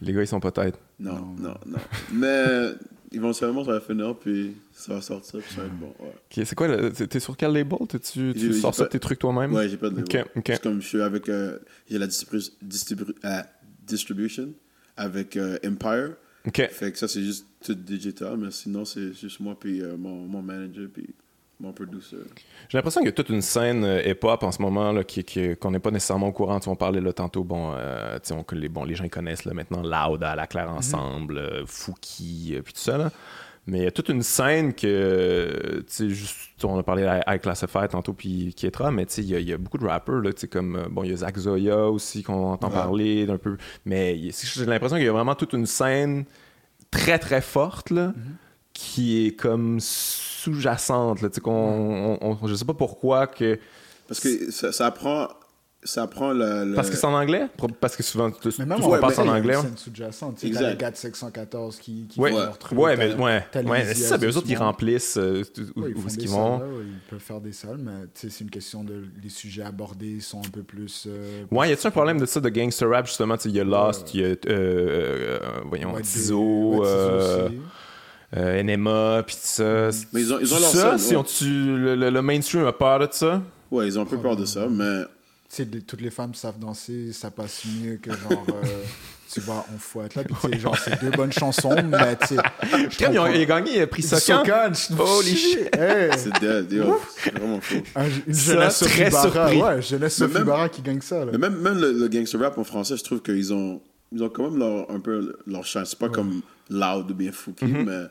Les gars, ils sont pas têtes. Non, Non. non, non. mais éventuellement, ça va finir, puis ça va sortir, puis ça va être bon. Ouais, c'est quoi, le- t'es sur quel label? Tu j'ai sors ça pas- tes trucs toi-même? ouais j'ai pas de label. C'est comme je suis avec... euh, j'ai la distribu- distribu- euh, distribution avec euh, Empire. OK. Fait que ça, c'est juste tout digital, mais sinon, c'est juste moi, puis euh, mon, mon manager, puis producer. J'ai l'impression qu'il y a toute une scène euh, hip-hop en ce moment là, qui, qui- qu'on n'est pas nécessairement au courant. Tu on parlait là, tantôt, bon, euh, on- les, bon, les gens connaissent là, maintenant Loud, à la Claire Ensemble, euh, Fouki, euh, puis tout ça. Là. Mais il y a toute une scène que, tu sais, juste, on a parlé à High Classified tantôt, puis Kietra, mais tu sais, il y, a- il y a beaucoup de rappers, là, tu sais, comme, euh, bon, il y a Zach Zoya aussi, qu'on entend Ouais. parler d'un peu. Mais j'ai l'impression qu'il y a vraiment toute une scène très, très forte, là, qui est comme sous-jacente, là, tu sais, qu'on, on- on- je sais pas pourquoi que... Parce que ça, ça prend, ça prend le... le- Parce que c'est en anglais? Parce que souvent, tout, Mais même tout en passe anglais. une ouais. scène sous-jacente. Exact. t'as les gars de 714 qui, qui Ouais, font leur truc. ouais, t'as- mais ouais, c'est ça. Mais eux autres, ils remplissent euh, où, Ouais, ils où qu'ils vont. là, ils peuvent faire des salles, mais c'est une question de les sujets abordés sont un peu plus. euh, Ouais, y a-tu un problème de ça, de gangster rap, justement? Il y a Lost, il y a, euh, euh, voyons, ouais, des- Tizo, ouais, Tizo euh, Enema, puis tout ça. Mais ils ont- ils ont leur ça, scène, si ouais. on tu le, le- le mainstream a peur de ça? Ouais, ils ont un peu peur de ça, mais... Tu sais, toutes les femmes savent danser, ça passe mieux que genre. euh, tu vois, on fouette là. Puis tu sais, genre, c'est deux bonnes chansons, mais tu sais. il a gagné, il a pris je- Holy shit. Hey, C'est dead, yo. C'est vraiment fou. un- une Ça, jeunesse très Sophie Barra. surpris. Ouais, jeunesse Sophie même- Barra qui gagne ça. Là. Mais même, même le, le gangster rap en français, je trouve qu'ils ont, ils ont quand même leur, un peu leur chance. C'est pas comme loud ou bien Fouki, mais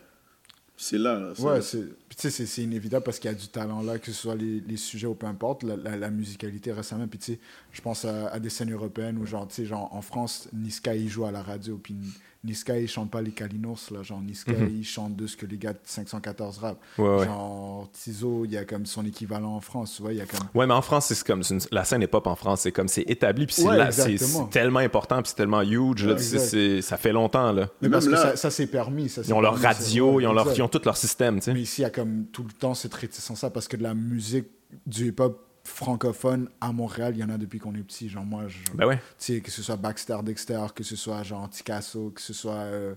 c'est là. Ouais, c'est puis tu sais, c'est- c'est inévitable parce qu'il y a du talent là, que ce soit les, les sujets ou peu importe, la, la, la musicalité même. Puis tu sais, je pense à, à des scènes européennes où, genre, tu sais, genre en France, Niska il joue à la radio, puis Niska il chante pas les Kalinos, là. Genre, Niska il chante de ce que les gars de 514 rap. Mhm. Ouais, ouais. Genre, Tizo, il y a comme son équivalent en France, tu vois, il y a comme. Ouais, mais en France, c'est comme c'est une- la scène hip-hop en France, c'est comme c'est établi, puis c'est Ouais, là- c'est exactement. c'est tellement important, puis c'est tellement huge, là, ça fait longtemps là. Mais parce que ça, ça c'est permis. Ça, Ils ont leur permis, c'est- radio, ils ont leur, ils ont tout leur système, tu sais. Mais ici, il y a comme tout le temps cette réticence ça parce que de la musique du hip-hop francophone à Montréal, il y en a depuis qu'on est petit. Genre, moi, je, Ben ouais. tu sais, que ce soit Baxter Dexter, que ce soit genre Ticasso, que ce soit euh,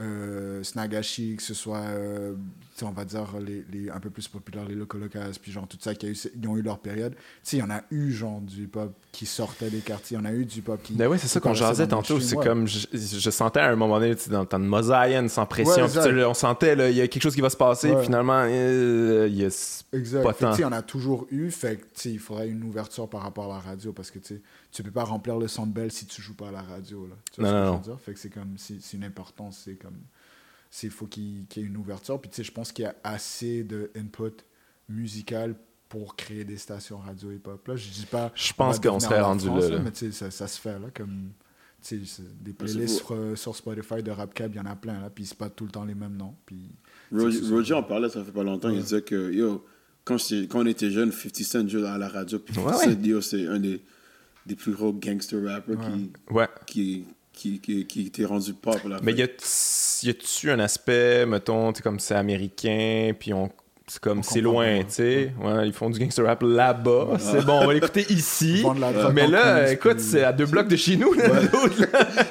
euh, Snagashi, que ce soit, euh, on va dire, les, les un peu plus populaires, les Localocas, puis genre tout ça, qui a eu, ils ont eu leur période. Tu sais, il y en a eu, genre, du hip-hop qui sortait des quartiers, il y en a eu du hip-hop qui. Ben ouais, c'est ça qu'on jasait tantôt. C'est ouais. comme, je, je sentais à un moment donné, dans le temps de Mosaïen, sans pression, Ouais, là, on sentait, il y a quelque chose qui va se passer, Ouais. finalement, euh, il y a-. Pas tant. il y en a toujours eu. Fait que, tu sais, il faudrait une ouverture par rapport à la radio parce que tu sais, tu peux pas remplir le centre belle si tu joues pas à la radio. Là. Tu vois Non, ce que non, je veux dire? Fait que c'est comme, c'est une importance. C'est comme, c'est faut qu'il y ait une ouverture. Puis tu sais, je pense qu'il y a assez de input musical pour créer des stations radio hip-hop. Là, je dis pas. Je pense qu'on serait rendu France, là, là. Mais tu sais, ça, ça se fait là. Comme, tu sais, des playlists sur, sur Spotify de Rapcab, il y en a plein. Là, puis c'est pas tout le temps les mêmes noms. Puis, Roger. Roger en parlait, ça fait pas longtemps. Il disait que, yo, quand, on était jeune, 50 Cent jouait à la radio. Puis Ouais, 50 ouais. C'est un des, des plus gros gangster rappers ouais. qui, qui, qui, qui, qui était rendu pop. Là, Mais y a-tu un aspect, mettons, tu sais, comme c'est américain, puis on. C'est comme, c'est loin, tu sais. Ouais, ils font du gangster rap là-bas. C'est bon, on va l'écouter ici. Mais là, écoute, c'est à deux blocs de chez nous.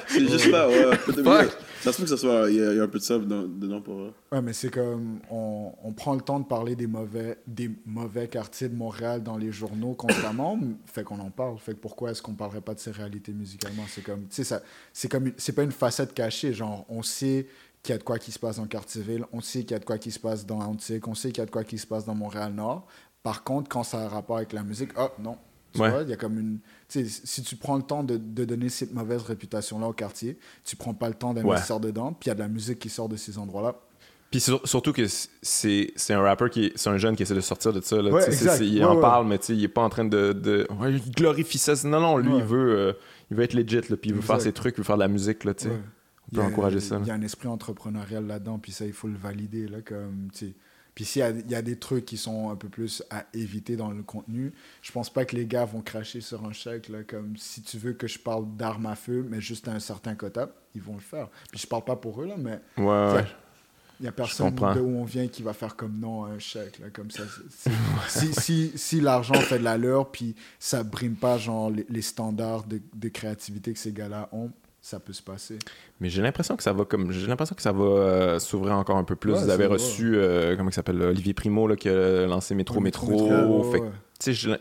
C'est juste là, ouais. Ça se peut que ça soit. Il y, y a un peu de ça dedans, dedans pour eux. Ouais, mais c'est comme on, on prend le temps de parler des mauvais, des mauvais quartiers de Montréal dans les journaux constamment, fait qu'on en parle. Fait que pourquoi est-ce qu'on parlerait pas de ces réalités musicalement? C'est comme, tu sais, ça, c'est comme, c'est pas une facette cachée. Genre, on sait qu'il y a de quoi qui se passe dans Cartierville, on sait qu'il y a de quoi qui se passe dans Antique, on sait qu'il y a de quoi qui se passe dans Montréal Nord. Par contre, quand ça a un rapport avec la musique, ah non. Tu Ouais. vois, il y a comme une. Si tu prends le temps de, de donner cette mauvaise réputation-là au quartier, tu prends pas le temps d'investir dedans, puis il y a de la musique qui sort de ces endroits-là. Puis sur- surtout que c'est c'est un rapper qui est- c'est un jeune qui essaie de sortir de ça là, Ouais, c'est- c'est- il Ouais, en ouais. parle mais il est pas en train de, de ouais, il glorifie ça non non lui Ouais. il veut euh, il veut être legit là, puis il veut faire ses trucs il veut faire de la musique là Ouais. on peut encourager ça Il y a un esprit entrepreneurial là-dedans, puis ça, il faut le valider. Là, comme. Puis s'il y y a des trucs qui sont un peu plus à éviter dans le contenu, je pense pas que les gars vont cracher sur un chèque. Là, comme si tu veux que je parle d'armes à feu, mais juste à un certain quota, ils vont le faire. Puis je parle pas pour eux, là, mais ouais ouais, ouais. il y a personne de où on vient qui va faire comme non à un chèque. Là, comme ça, si si, si l'argent fait de l'allure, puis ça brime pas genre, les, les standards de, de créativité que ces gars-là ont, ça peut se passer. mais j'ai l'impression que ça va comme j'ai l'impression que ça va euh, s'ouvrir encore un peu plus Ouais, vous avez reçu euh, comment il s'appelle Olivier Primo là, qui a lancé Métro Ouais, Métro, Métro, fait ouais.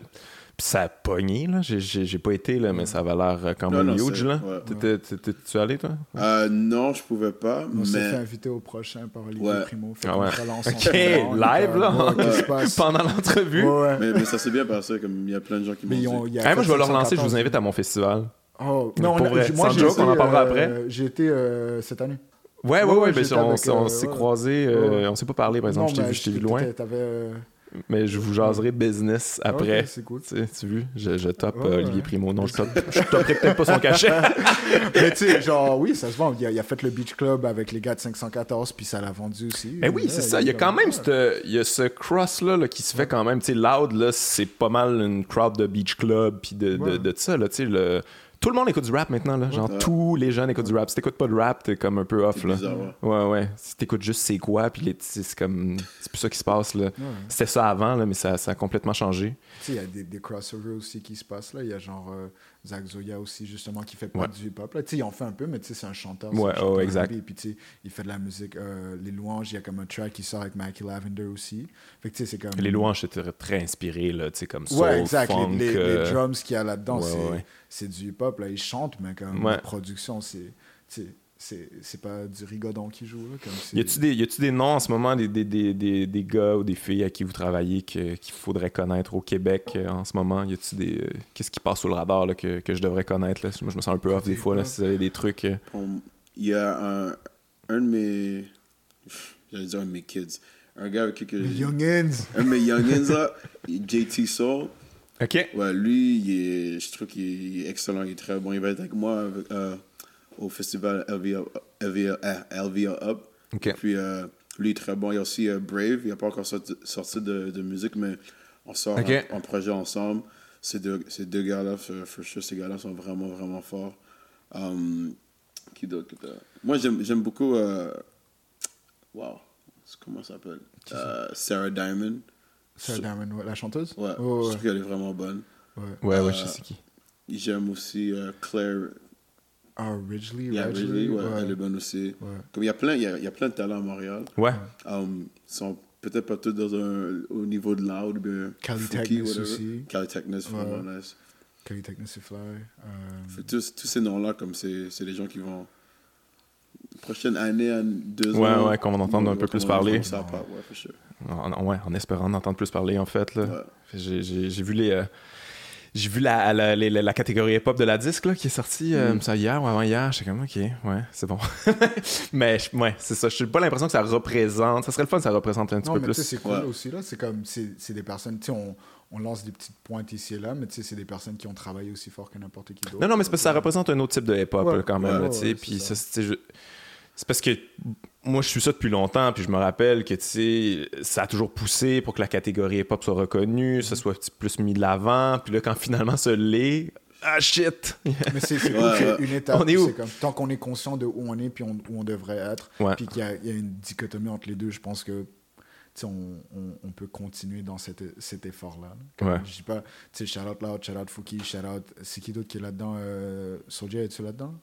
Puis ça a pogné, là. J'ai- pas été, là, mais ça avait l'air euh, quand Non, même non, huge, là. ouais. T'étais- t'étais- Tu allé, toi? Euh, non, je pouvais pas, On s'est fait mais inviter au prochain par Olivier Ouais. Primo. Fait Ah. Ok, live, là? Pendant l'entrevue? Ouais, ouais. mais, mais ça s'est bien passé, comme il y a plein de gens qui m'ont Mais dit. Ah, moi, je vais fait le relancer, je vous 714. invite à mon festival. Oh, Mais non, pour vrai, moi, sans j'ai joke, été, on en parlera euh, après. J'ai été euh, cette année. Ouais, ouais, Ouais, ouais, on, s'est- euh, s'est croisés, euh, on s'est pas parlé, par exemple, je t'ai mais vu, je t'ai vu de loin, euh, mais je vous jaserai business après. c'est cool. Tu sais, tu vu, je, je Ouais, euh, Olivier ouais. Primo. Non, je top, je topperai peut-être pas son cachet. Mais tu sais, genre, oui, ça se vend. Il a, il a fait le Beach Club avec les gars de 514, puis ça l'a vendu aussi. Eh oui, c'est ça. Il y a quand même cette- il y a ce cross-là là, qui se fait quand même. Tu sais, Loud, là, c'est pas mal une crowd de beach club puis de, de, Ouais. de ça. Là, tu sais, le... Tout le monde écoute du rap maintenant. Là. Genre, tous les jeunes écoutent du rap. Si t'écoutes pas de rap, t'es comme un peu off. Là. bizarre, ouais. Ouais, ouais. Si t'écoutes juste c'est quoi, puis les- c'est comme. C'est plus ça qui se passe. là. Ouais. C'était ça avant, là, mais ça, ça a complètement changé. Tu sais, il y a des, des crossovers aussi qui se passent là. Il y a genre euh, Zach Zoya aussi, justement, qui fait pas Ouais. du hip-hop. là. Tu sais, ils en fait un peu, mais tu sais, c'est un chanteur. Ouais, c'est un chanteur oh, exact. R&B. Puis tu sais, il fait de la musique. euh, les louanges, il y a comme un track qui sort avec Mackie Lavender aussi. Fait que tu sais, c'est comme. Les louanges étaient très inspirées, là, tu sais, comme soul, Ouais, exact. funk. les, les- euh, les drums qu'il y a là-dedans, ouais, c'est, c'est du hip-hop. Là, ils chantent, mais comme la production, c'est, c'est, pas du rigodon qui joue. Là, comme. Y a-tu des, y a-tu des noms en ce moment, des, des, des, des, des gars ou des filles à qui vous travaillez que- qu'il faudrait connaître au Québec euh, en ce moment? Y a-tu des. euh, Qu'est-ce qui passe sous le radar là, que, que je devrais connaître? Là? Moi, je me sens un peu off des fois, là, si vous avez des trucs. euh. Il y a un, un de mes. J'allais dire un de mes kids. Un gars avec qui. que- Les Youngins! Un de mes youngins, là, JT Soul. Ok. Ouais, lui, il est, je trouve qu'il est, excellent, il est très bon. Il va être avec moi avec, euh, au festival LVA, LVA, euh, LVA Up. Puis euh, lui, il est très bon. Il y a aussi euh, Brave, il n'a pas encore sorti, sorti de, de musique, mais on sort Ok. un, un projet ensemble. Ces deux, ces deux gars-là, for, sure, ces gars-là sont vraiment, vraiment forts. Um, qui d'autre? Moi, j'aime j'aime beaucoup. Euh, wow, comment ça s'appelle? Euh, Sarah Diamond. Sarah Diamond, ouais, la chanteuse? Ouais, Ouais, je ouais, trouve qu'elle est vraiment bonne. ouais. Ouais, ouais, je sais qui. J'aime aussi euh, Claire Ah, Ridgely, Ridley, ouais, ouais. elle est bonne aussi. Ouais. Comme il y a plein, il y a, il y a plein de talents à Montréal. Ouais. Um, sont peut-être pas tous dans un, au niveau de loud, mais Cali Fouki, Techness whatever. aussi. Cali Techness, Ouais. Kelly Technicity Fly. Fait tous, tous ces noms-là, comme c'est c'est des gens qui vont. Prochaine année, deux Ouais, ans. ouais, qu'on va entendre un peu plus parler. Ça, ouais, for sure. En, en- ouais, en espérant en entendre plus parler, en fait. Là. Ouais. J'ai, j'ai- j'ai vu les. euh, j'ai vu la, la, la catégorie hip-hop de la disque là, qui est sortie euh, Mm. ça hier ou avant hier. J'étais comme, ok, ouais, c'est bon. mais je- ouais, c'est ça. Je n'ai pas l'impression que ça représente. Ça serait le fun que ça représente un petit Non, peu mais tu sais, plus. c'est cool Ouais. aussi, là. C'est comme, c'est c'est des personnes, tu sais, on, on lance des petites pointes ici et là, mais tu sais, c'est des personnes qui ont travaillé aussi fort que n'importe qui d'autre. Non, non, mais c'est parce que ça représente un autre type de hip-hop Ouais. quand même. Ouais, là, ouais, tu sais, ouais, puis c'est ça, c'est- tu sais, je- c'est parce que moi, je suis ça depuis longtemps, puis je me rappelle que tu sais, ça a toujours poussé pour que la catégorie hip-hop soit reconnue, ça soit plus mis de l'avant, puis là, quand finalement ça l'est, ah shit! Mais c'est Ouais, une étape. On est où? c'est comme, tant qu'on est conscient de où on est puis on- où on devrait être, Ouais. puis qu'il y, a- il y a une dichotomie entre les deux, je pense que tu sais, on, on, on peut continuer dans cet, cet effort-là. Ouais. Je dis pas, tu sais, shout out Loud, shout out Fouki, shout out. C'est qui d'autre qui est là-dedans euh, Soulja, es-tu là-dedans?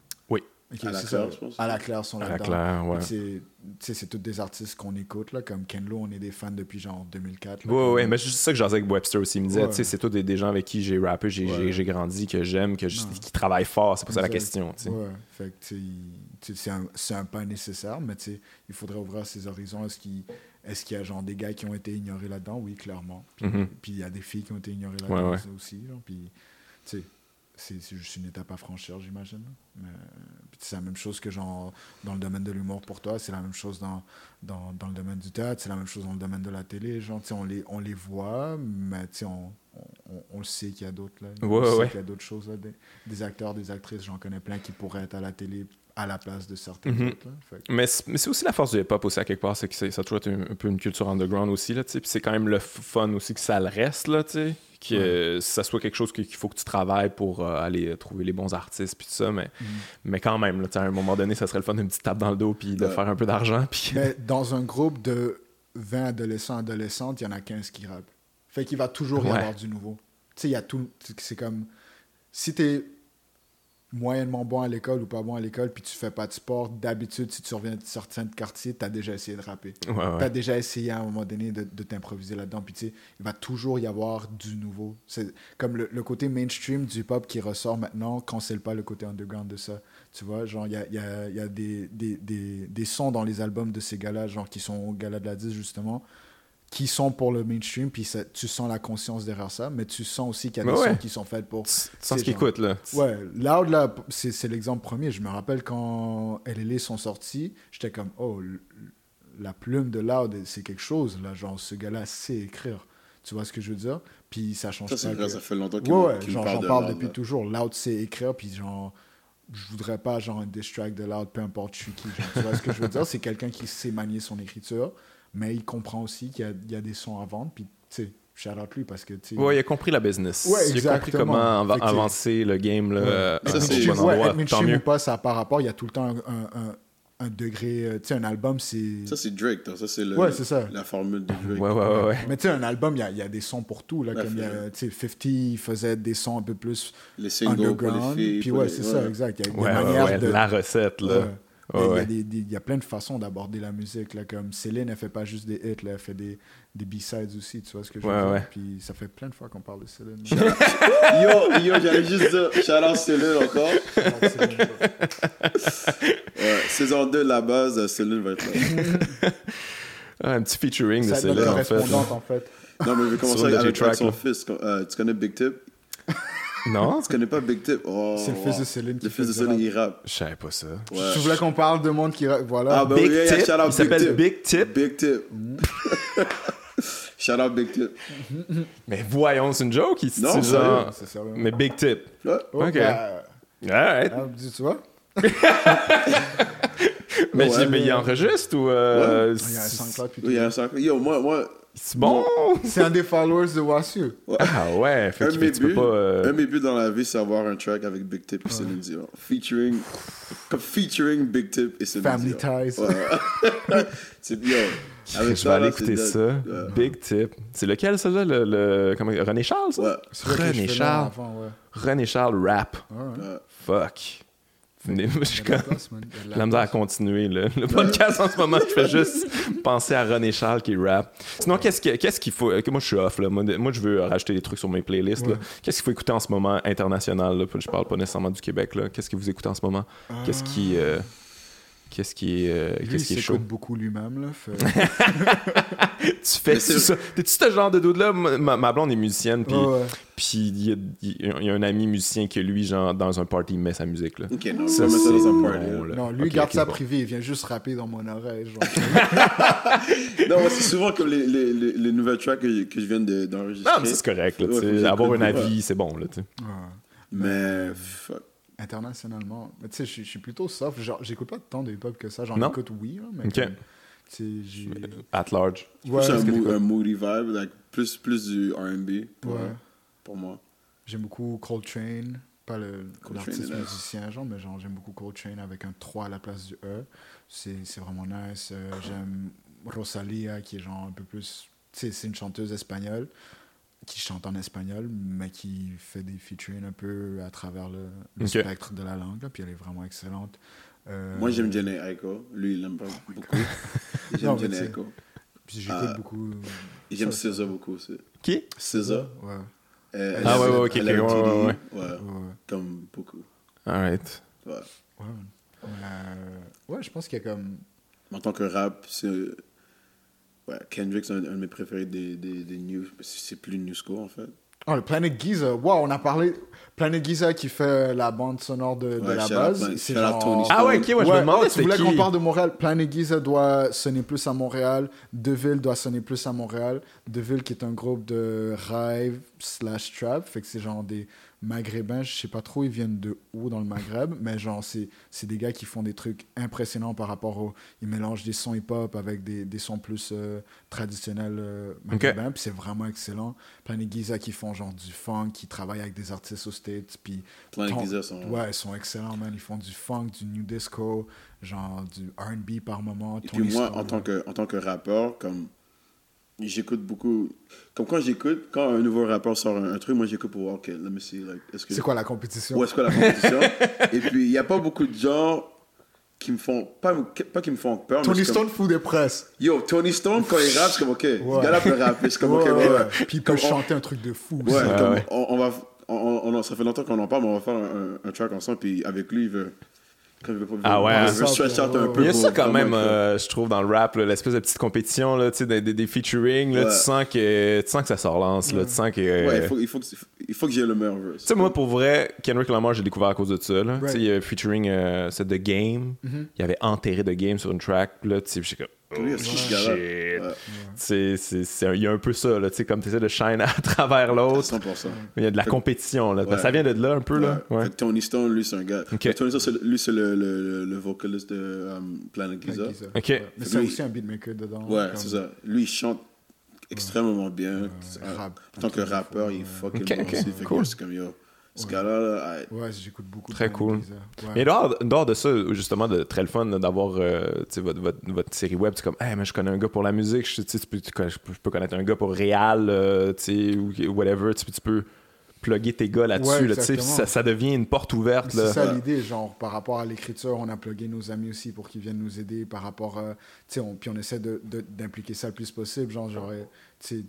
À la c'est Claire, ça. je pense. À la Claire sont À la là-dedans. Claire, ouais. C'est- Tu sais, c'est tous des artistes qu'on écoute, là, comme Ken Lo, on est des fans depuis genre 2004. là, Ouais, comme- ouais, mais c'est juste ça que j'en avec Webster aussi. Il me disait, Ouais. sais, c'est tous des, des gens avec qui j'ai rappé, j'ai grandi, que j'aime, que je- Non. qui travaillent fort. C'est pour ça la question, sais. Ouais, fait que, sais, sais, c'est un, pas nécessaire, mais tu sais, il faudrait ouvrir ses horizons. Est-ce qu'il est qu'il y a genre des gars qui ont été ignorés là-dedans? Oui, clairement. Puis Mhm. puis il y a des filles qui ont été ignorées là-dedans Ouais, ouais. aussi. genre, puis, tu sais, c'est juste une étape à franchir, j'imagine. Puis c'est la même chose que genre dans le domaine de l'humour pour toi, c'est la même chose dans, dans, dans le domaine du théâtre, c'est la même chose dans le domaine de la télé. Genre, on les, on les voit, mais on, on, on le sait qu'il y a d'autres là. Ouais, on sait qu'il y a d'autres choses là. Des, des acteurs, des actrices, j'en connais plein qui pourraient être à la télé à la place de certains Mhm. autres. là. Que- Mais c'est aussi la force du hip-hop aussi, à quelque part, c'est que ça a toujours été un, un peu une culture underground aussi, là, c'est quand même le fun aussi que ça le reste, là, tu sais. Que ça soit quelque chose qu'il faut que tu travailles pour euh, aller trouver les bons artistes, puis tout ça. Mais, Mhm. mais quand même, là, à un moment donné, ça serait le fun d'une petite tape dans le dos, puis de faire un peu d'argent, puis... Mais dans un groupe de 20 adolescents, adolescentes, il y en a 15 qui rappent. Fait qu'il va toujours y avoir du nouveau. Tu sais, il y a tout. C'est comme. Si t'es moyennement bon à l'école ou pas bon à l'école, puis tu fais pas de sport, d'habitude, si tu reviens de certains quartiers, tu as déjà essayé de rapper. Ouais, ouais. Tu as déjà essayé à un moment donné de, de t'improviser là-dedans. Puis tu sais, il va toujours y avoir du nouveau. C'est comme le, le côté mainstream du hip-hop qui ressort maintenant, cancelle pas le côté underground de ça. Tu vois, genre, il y a, y a, y a des, des, des, des sons dans les albums de ces gars-là, genre, qui sont au gala de la 10, justement, qui sont pour le mainstream, puis ça- tu sens la conscience derrière ça, mais tu sens aussi qu'il y a des Ouais, sons qui sont faits pour... Tu sens C'est ce qu'ils écoutent, là. Ouais, Loud, là, c'est l'exemple premier. Je me rappelle quand LLA sont sortis, j'étais comme, oh, la plume de Loud, c'est quelque chose, là. Genre, ce gars-là sait écrire. Tu vois ce que je veux dire? Puis ça change Ça, c'est pas. vrai, que- ça fait longtemps qu'il Ouais, genre, parle j'en parle Loud, depuis là. toujours. Loud sait écrire, puis genre, je voudrais pas, genre, un diss track de Loud, peu importe je suis qui. genre, tu vois ce que je veux dire? C'est quelqu'un qui sait manier son écriture, mais il comprend aussi qu'il y a, il y a des sons à vendre, puis, tu sais, shout out lui, parce que, tu. Ouais, il a compris la business. Ouais, il a compris comment c'est- avancer le game là, Ouais. euh, Ça, c'est- bon ouais, endroit. être Tant mieux. ou pas, ça pas rapport. Il y a tout le temps un, un, un, un degré. euh, Tu sais, un album, c'est. Ça, c'est Drake, toi. ça, c'est Ouais, la formule de Drake. Ouais, ouais, ouais. ouais. Mais tu sais, un album, il y a, y a des sons pour tout. Là, Ouais, comme il y a, fait- tu sais, 50, il faisait des sons un peu plus Les singles pour les underground. filles. Puis ouais, c'est ça, exact. Il y a des Ouais, ouais, manières ouais, de. La recette, là. Il y a- Ouais, il y, ouais. a des- des- il y a plein de façons d'aborder la musique. Là, comme Céline, elle fait pas juste des hits, là, elle fait des, des B-sides aussi. Tu vois ce que je veux Ouais, dire? Puis ça fait plein de fois qu'on parle de Céline. Yo, yo, j'allais juste dire, shout out Céline encore. Saison 2, la base, euh, Céline va être là. Ah, un petit featuring de C'est Céline, en fait. en fait. Non, mais je vais commencer avec, avec son là. fils. Euh, tu connais Big Tip? Non? Tu connais pas Big Tip? Oh, C'est le fils wow. de Céline qui Le fils de Céline, rap. il rappe. Je savais pas ça. Ouais. Tu voulais qu'on parle de monde qui. ra- Voilà. Ah, bah Big oui, yeah, yeah, Tip? shout out Il Big s'appelle Tip. Big Tip? Big Tip. shout out Big Tip. Mais voyons, c'est une joke ici. Non, c'est sérieux. genre... sérieux. Mais Big Tip. Ouais. Ok. bah, Alright. ah, tu vois? Mais, Ouais, mais il mais- enregistre ou. euh, Il y a un SoundCloud. puis Oui, il y a un sac. Yo, moi, moi C'est bon? C'est un des followers de Wasu. Ah ouais, fait un mes tu peux buts, pas. euh, un de mes buts dans la vie, c'est avoir un track avec Big Tip et Céline Dion. Featuring, comme featuring Big Tip et Céline Family Dion. ties. Ouais. c'est yo. Avec Je vais aller écouter ça. dead. Ouais. Big Tip. C'est lequel, ça, là? Le, le- comment- René Charles, ça? Ouais. René Charles. avant, ouais. René Charles rap. Ouais, ouais. Ouais. Fuck. Venez, je suis comme- la misère à continuer. Le, le podcast en ce moment, je fais juste penser à René Charles qui rap. Sinon, qu'est-ce que- qu'est-ce qu'il faut. que moi, je suis off. Là. Moi, je veux rajouter des trucs sur mes playlists. Ouais. Qu'est-ce qu'il faut écouter en ce moment international? Là? Je parle pas nécessairement du Québec. là. Qu'est-ce que vous écoutez en ce moment? Qu'est-ce qui. euh, Qu'est-ce qui est, euh, Lui, qu'est-ce qui il est chaud? s'écoute beaucoup lui-même. Là. Fait... Tu fais ça? T'es-tu ce genre de dude-là? Ma, ma blonde est musicienne, puis ouais. puis il y, a- il y a un ami musicien que lui, genre, dans un party, il met sa musique. Là. Ok, non, Ça, dans un party. non, là. là. Non, lui, garde ça bon. privé. Il vient juste rapper dans mon oreille. Genre. Non, moi, c'est souvent comme les, les, les, les nouvelles tracks que, que je viens de- d'enregistrer. Non, mais c'est correct. Là, Ouais, Avoir un avis, c'est bon. Là, tu sais. Ouais. Mais, fuck. Internationalement. Mais tu sais, je suis- plutôt soft. Genre, j'écoute pas tant de hip-hop que ça. J'en écoute, oui. Mais Ok. comme, tu sais, j'ai. At large. Ouais, plus un, moody vibe, like, plus, plus du R&B pour, Ouais. pour moi. J'aime beaucoup Coltrane, pas le Coltrane l'artiste musicien, genre, mais genre, j'aime beaucoup Coltrane avec un 3 à la place du E. C'est c'est vraiment nice. Euh, j'aime Rosalia, qui est genre un peu plus. Tu sais, c'est une chanteuse espagnole qui chante en espagnol, mais qui fait des featuring un peu à travers le, spectre de la langue, là, puis elle est vraiment excellente. Euh, Moi, j'aime Jenny Aiko. Lui, il l'aime pas beaucoup. Non, J'aime Jenny Aiko. Puis j'écoute Ah. beaucoup. Et J'aime SZA beaucoup aussi. Qui? SZA. Ouais. Euh, Ah, ouais, ouais, ok, elle aime ok, ouais, ouais, ouais. Ouais, Ouais. comme beaucoup. Alright. Ouais. Ouais. Euh, ouais, je pense qu'il y a comme. En tant que rap, c'est. Ouais, Kendrick, c'est un, un de mes préférés des, des, des new. C'est plus new school, en fait. Oh, le Planet Giza. Wow, on a parlé. Planet Giza qui fait la bande sonore de, de Ouais, la base. C'est genre- Ah ouais, ok, ouais, je me Ouais, demandais oh, tu c'était voulais qui? qu'on parle de Montréal. Planet Giza doit sonner plus à Montréal. Deville doit sonner plus à Montréal. Deville qui est un groupe de rave slash trap. Fait que c'est genre des maghrébins. Je sais pas trop ils viennent de où dans le Maghreb. Mais genre c'est des gars qui font des trucs impressionnants par rapport au... Ils mélangent des sons hip-hop avec des, des sons plus euh, traditionnels euh, maghrébins. Puis c'est vraiment excellent. Planet Giza qui font genre du funk, qui travaillent avec des artistes aux States. Puis Planet ton- Giza sont- Ouais, ils sont excellents, man. Ils font du funk, du new disco, genre du R&B par moment. Et puis moi, en tant, que, en tant que rappeur, comme j'écoute beaucoup. Comme quand j'écoute, quand un nouveau rappeur sort un, un truc, moi j'écoute pour voir, ok, let me see, like, est-ce que. C'est quoi la compétition? Où est-ce que la compétition? Et puis, il n'y a pas beaucoup de gens qui me font. Pas, pas qui me font peur, Tony mais c'est Stone fout des presses. Comme, Yo, Tony Stone, quand il rappe, c'est comme, ok, ce gars-là peut rapper. C'est comme, Ouais, ok, ouais, ouais. ouais. Puis il peut Comme on- chanter un truc de fou. Ouais, comme ouais. On, on va. On, on- ça fait longtemps qu'on en parle, mais on va faire un, un track ensemble, puis avec lui, il veut. Ah ouais, il hein. veut stretch out un Ouais, peu. Il y a ça quand même, euh, je trouve, dans le rap, l'espèce de petite compétition, là, tu sais, des, des, des featuring, là, Ouais. tu, sens que, tu sens que ça se relance, là, tu sens que... Ouais, il faut, il faut, que, il faut que j'ai le meilleur verse. Tu sais, moi, pour vrai, Kendrick Lamar, j'ai découvert à cause de ça. Là. Tu sais, il y a featuring euh, c'est The Game. Il avait enterré The Game sur une track. Là, tu sais, je suis comme. Ouais. Il y a un peu ça, là, tu sais, comme tu essaies de shine à travers l'autre. 100%. Il y a de la Fait- compétition. Là. Ouais. Ça vient de là un peu. Là. Ouais. Ouais. Fait que Tony Stone, lui, c'est un gars. Ok. Fait que Tony Stone, lui, c'est le, le, le, le vocaliste de um, Planet Giza. Avec Giza. Ok. Ouais. Mais c'est Lui- aussi un beatmaker dedans. Ouais, comme- c'est ça. Lui, il chante extrêmement bien. Ouais, rap, en tant que rappeur, fou, il est ouais. fucking Ok, bon cool. c'est comme, yo, ce gars-là, là, ah, Ouais, j'écoute beaucoup. de Très cool. Ouais. Mais dehors, dehors de ça, justement, de très le fun d'avoir euh, tu sais, votre, votre, votre série web, c'est comme, hey, mais je connais un gars pour la musique, je, tu sais, tu peux, tu connais- je peux- connaître un gars pour Réal, euh, tu sais, ou whatever, tu, peux- tu peux plugger tes gars là-dessus, Ouais, là, tu ça, ça devient une porte ouverte. C'est ça Ouais. l'idée, genre par rapport à l'écriture, on a plugué nos amis aussi pour qu'ils viennent nous aider par rapport, euh, tu sais, on- puis on essaie de- de- d'impliquer ça le plus possible, genre j'aurais, tu sais,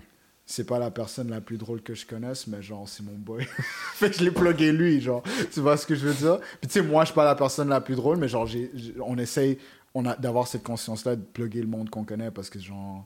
c'est pas la personne la plus drôle que je connaisse, mais genre c'est mon boy. fait je l'ai plugué lui, genre, tu vois ce que je veux dire? Puis tu sais, moi je suis pas la personne la plus drôle, mais genre j'ai- on essaye, on a d'avoir cette conscience-là de plugger le monde qu'on connaît parce que genre,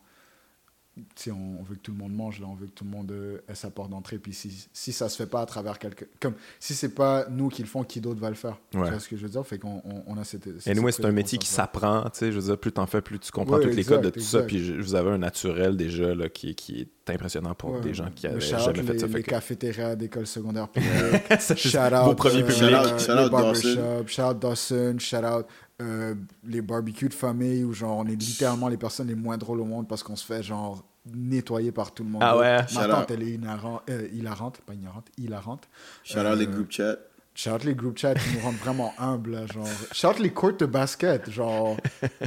on, on veut que tout le monde mange, là, on veut que tout le monde euh, ait sa porte d'entrée. Puis si, si ça se fait pas à travers quelqu'un, comme si c'est pas nous qui le font, qui d'autre va le faire? Ouais. Tu vois ce que je veux dire? Fait qu'on on, on a cette. cette- Et nous, cette c'est un métier qui s'apprend, tu sais, je veux dire, plus t'en fais, plus tu comprends Ouais, toutes les codes de tout ça, puis je- vous avez un naturel déjà là, qui, qui est impressionnant pour Ouais. des gens qui avaient shout out jamais fait les, ça. Les fait que- cafétérias d'école secondaire publique. Ça, c'est shout vos out, premiers euh, publics. Shout out- les barbershops, shout out Dawson, shout out euh, les barbecues de famille où genre on est littéralement les personnes les moins drôles au monde parce qu'on se fait genre nettoyer par tout le monde. Ah ouais? Ma Shout tante, out. elle est hilarante, euh, hilarante, pas ignorante, hilarante. shout out les Euh, group chat. Shout out les group chats qui nous rendent vraiment humbles. là, Genre. Shout out les courts de basket. Genre,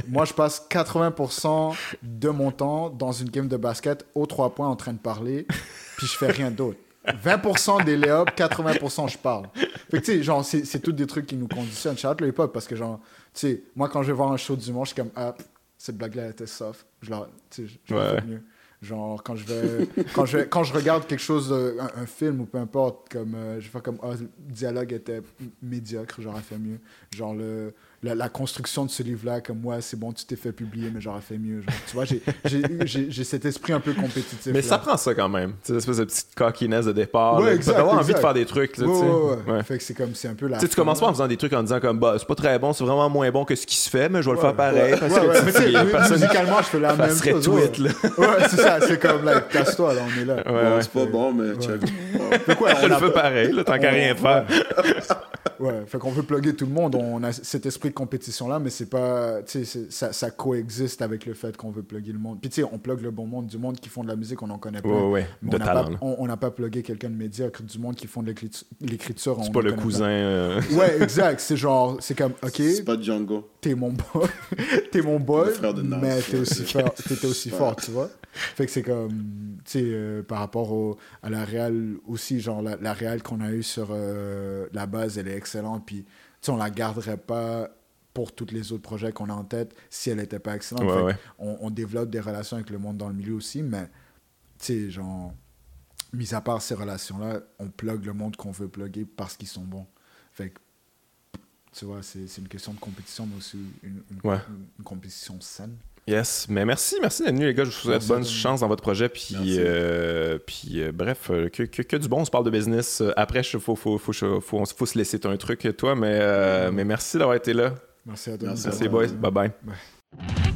moi, je passe 80% de mon temps dans une game de basket aux trois points en train de parler, puis je fais rien d'autre. 20% des lay-ups, 80% je parle. Fait que, tu sais, genre, c'est c'est tous des trucs qui nous conditionnent. Shout out le hip-hop parce que, genre, tu sais, moi, quand je vais voir un show du dimanche, je suis comme, ah, pff, cette blague-là était soft. Je la, tu sais, je- je la Ouais. fais mieux. Genre, quand je vais, quand je quand je regarde quelque chose, de- un, un film ou peu importe, comme, euh, je vais faire comme, ah, le dialogue était médiocre, j'aurais fait mieux. Genre, le, la, la construction de ce livre-là, comme, moi, c'est bon, tu t'es fait publier, mais j'aurais fait mieux. Genre, tu vois, j'ai- j'ai j'ai- j'ai cet esprit un peu compétitif. Mais là. ça prend ça quand même, tu sais, l'espèce de petite cockiness de départ. Ouais, là, exact, d'avoir envie de exact. faire des trucs, là, Ouais, tu sais. ouais, ouais. Ouais. Fait que c'est comme, c'est un peu la. Tu sais, tu commences pas en faisant des trucs en disant comme bah c'est pas très bon, c'est vraiment moins bon que ce qui se fait, mais je vais le faire pareil parce Ouais, que tu tu personne musicalement, je fais la même chose. tweet ouais. là. Ouais, c'est ça, c'est comme, like, casse-toi, là, on est là. Ouais, c'est pas bon, mais check. Fait quoi, Je on le a- fais pareil, là, tant qu'à rien faire. Ouais, fait qu'on veut plugger tout le monde. On a cet esprit de compétition-là, mais c'est pas. Tu sais, c'est- ça, ça coexiste avec le fait qu'on veut plugger le monde. Puis, tu sais, on plug le bon monde, du monde qui font de la musique, on en connaît plein. Ouais, ouais, Mais de on n'a pas, on, on n'a pas plugué quelqu'un de médiocre, du monde qui font de l'écritu- l'écriture. C'est pas le cousin. euh. Ouais, exact. C'est genre, c'est comme, ok, C'est pas Django. t'es mon boy, t'es mon boy, Le frère de Nas. mais t'es aussi fort, t'étais aussi fort, tu vois. Fait que c'est comme, tu sais, euh, par rapport au, à la réal aussi, genre la, la réal qu'on a eue sur euh, la base, elle est excellente, puis tu sais, on la garderait pas pour tous les autres projets qu'on a en tête si elle n'était pas excellente. Ouais, ouais. On, on développe des relations avec le monde dans le milieu aussi, mais tu sais, genre, mis à part ces relations-là, on plug le monde qu'on veut plugger parce qu'ils sont bons. Fait que, tu vois, c'est une question de compétition, mais aussi une, une- Ouais. une- une compétition saine. Yes, mais merci, merci d'être venu les gars. Je vous souhaite Merci, bonne chance dans votre projet. Puis, euh, puis euh, bref, euh, que, que, que du bon. On se parle de business. Après, il faut, faut, faut, faut, faut, faut se laisser un truc, toi. Mais, euh, mais merci d'avoir été là. Merci à toi. Merci, Merci boys. Bye-bye.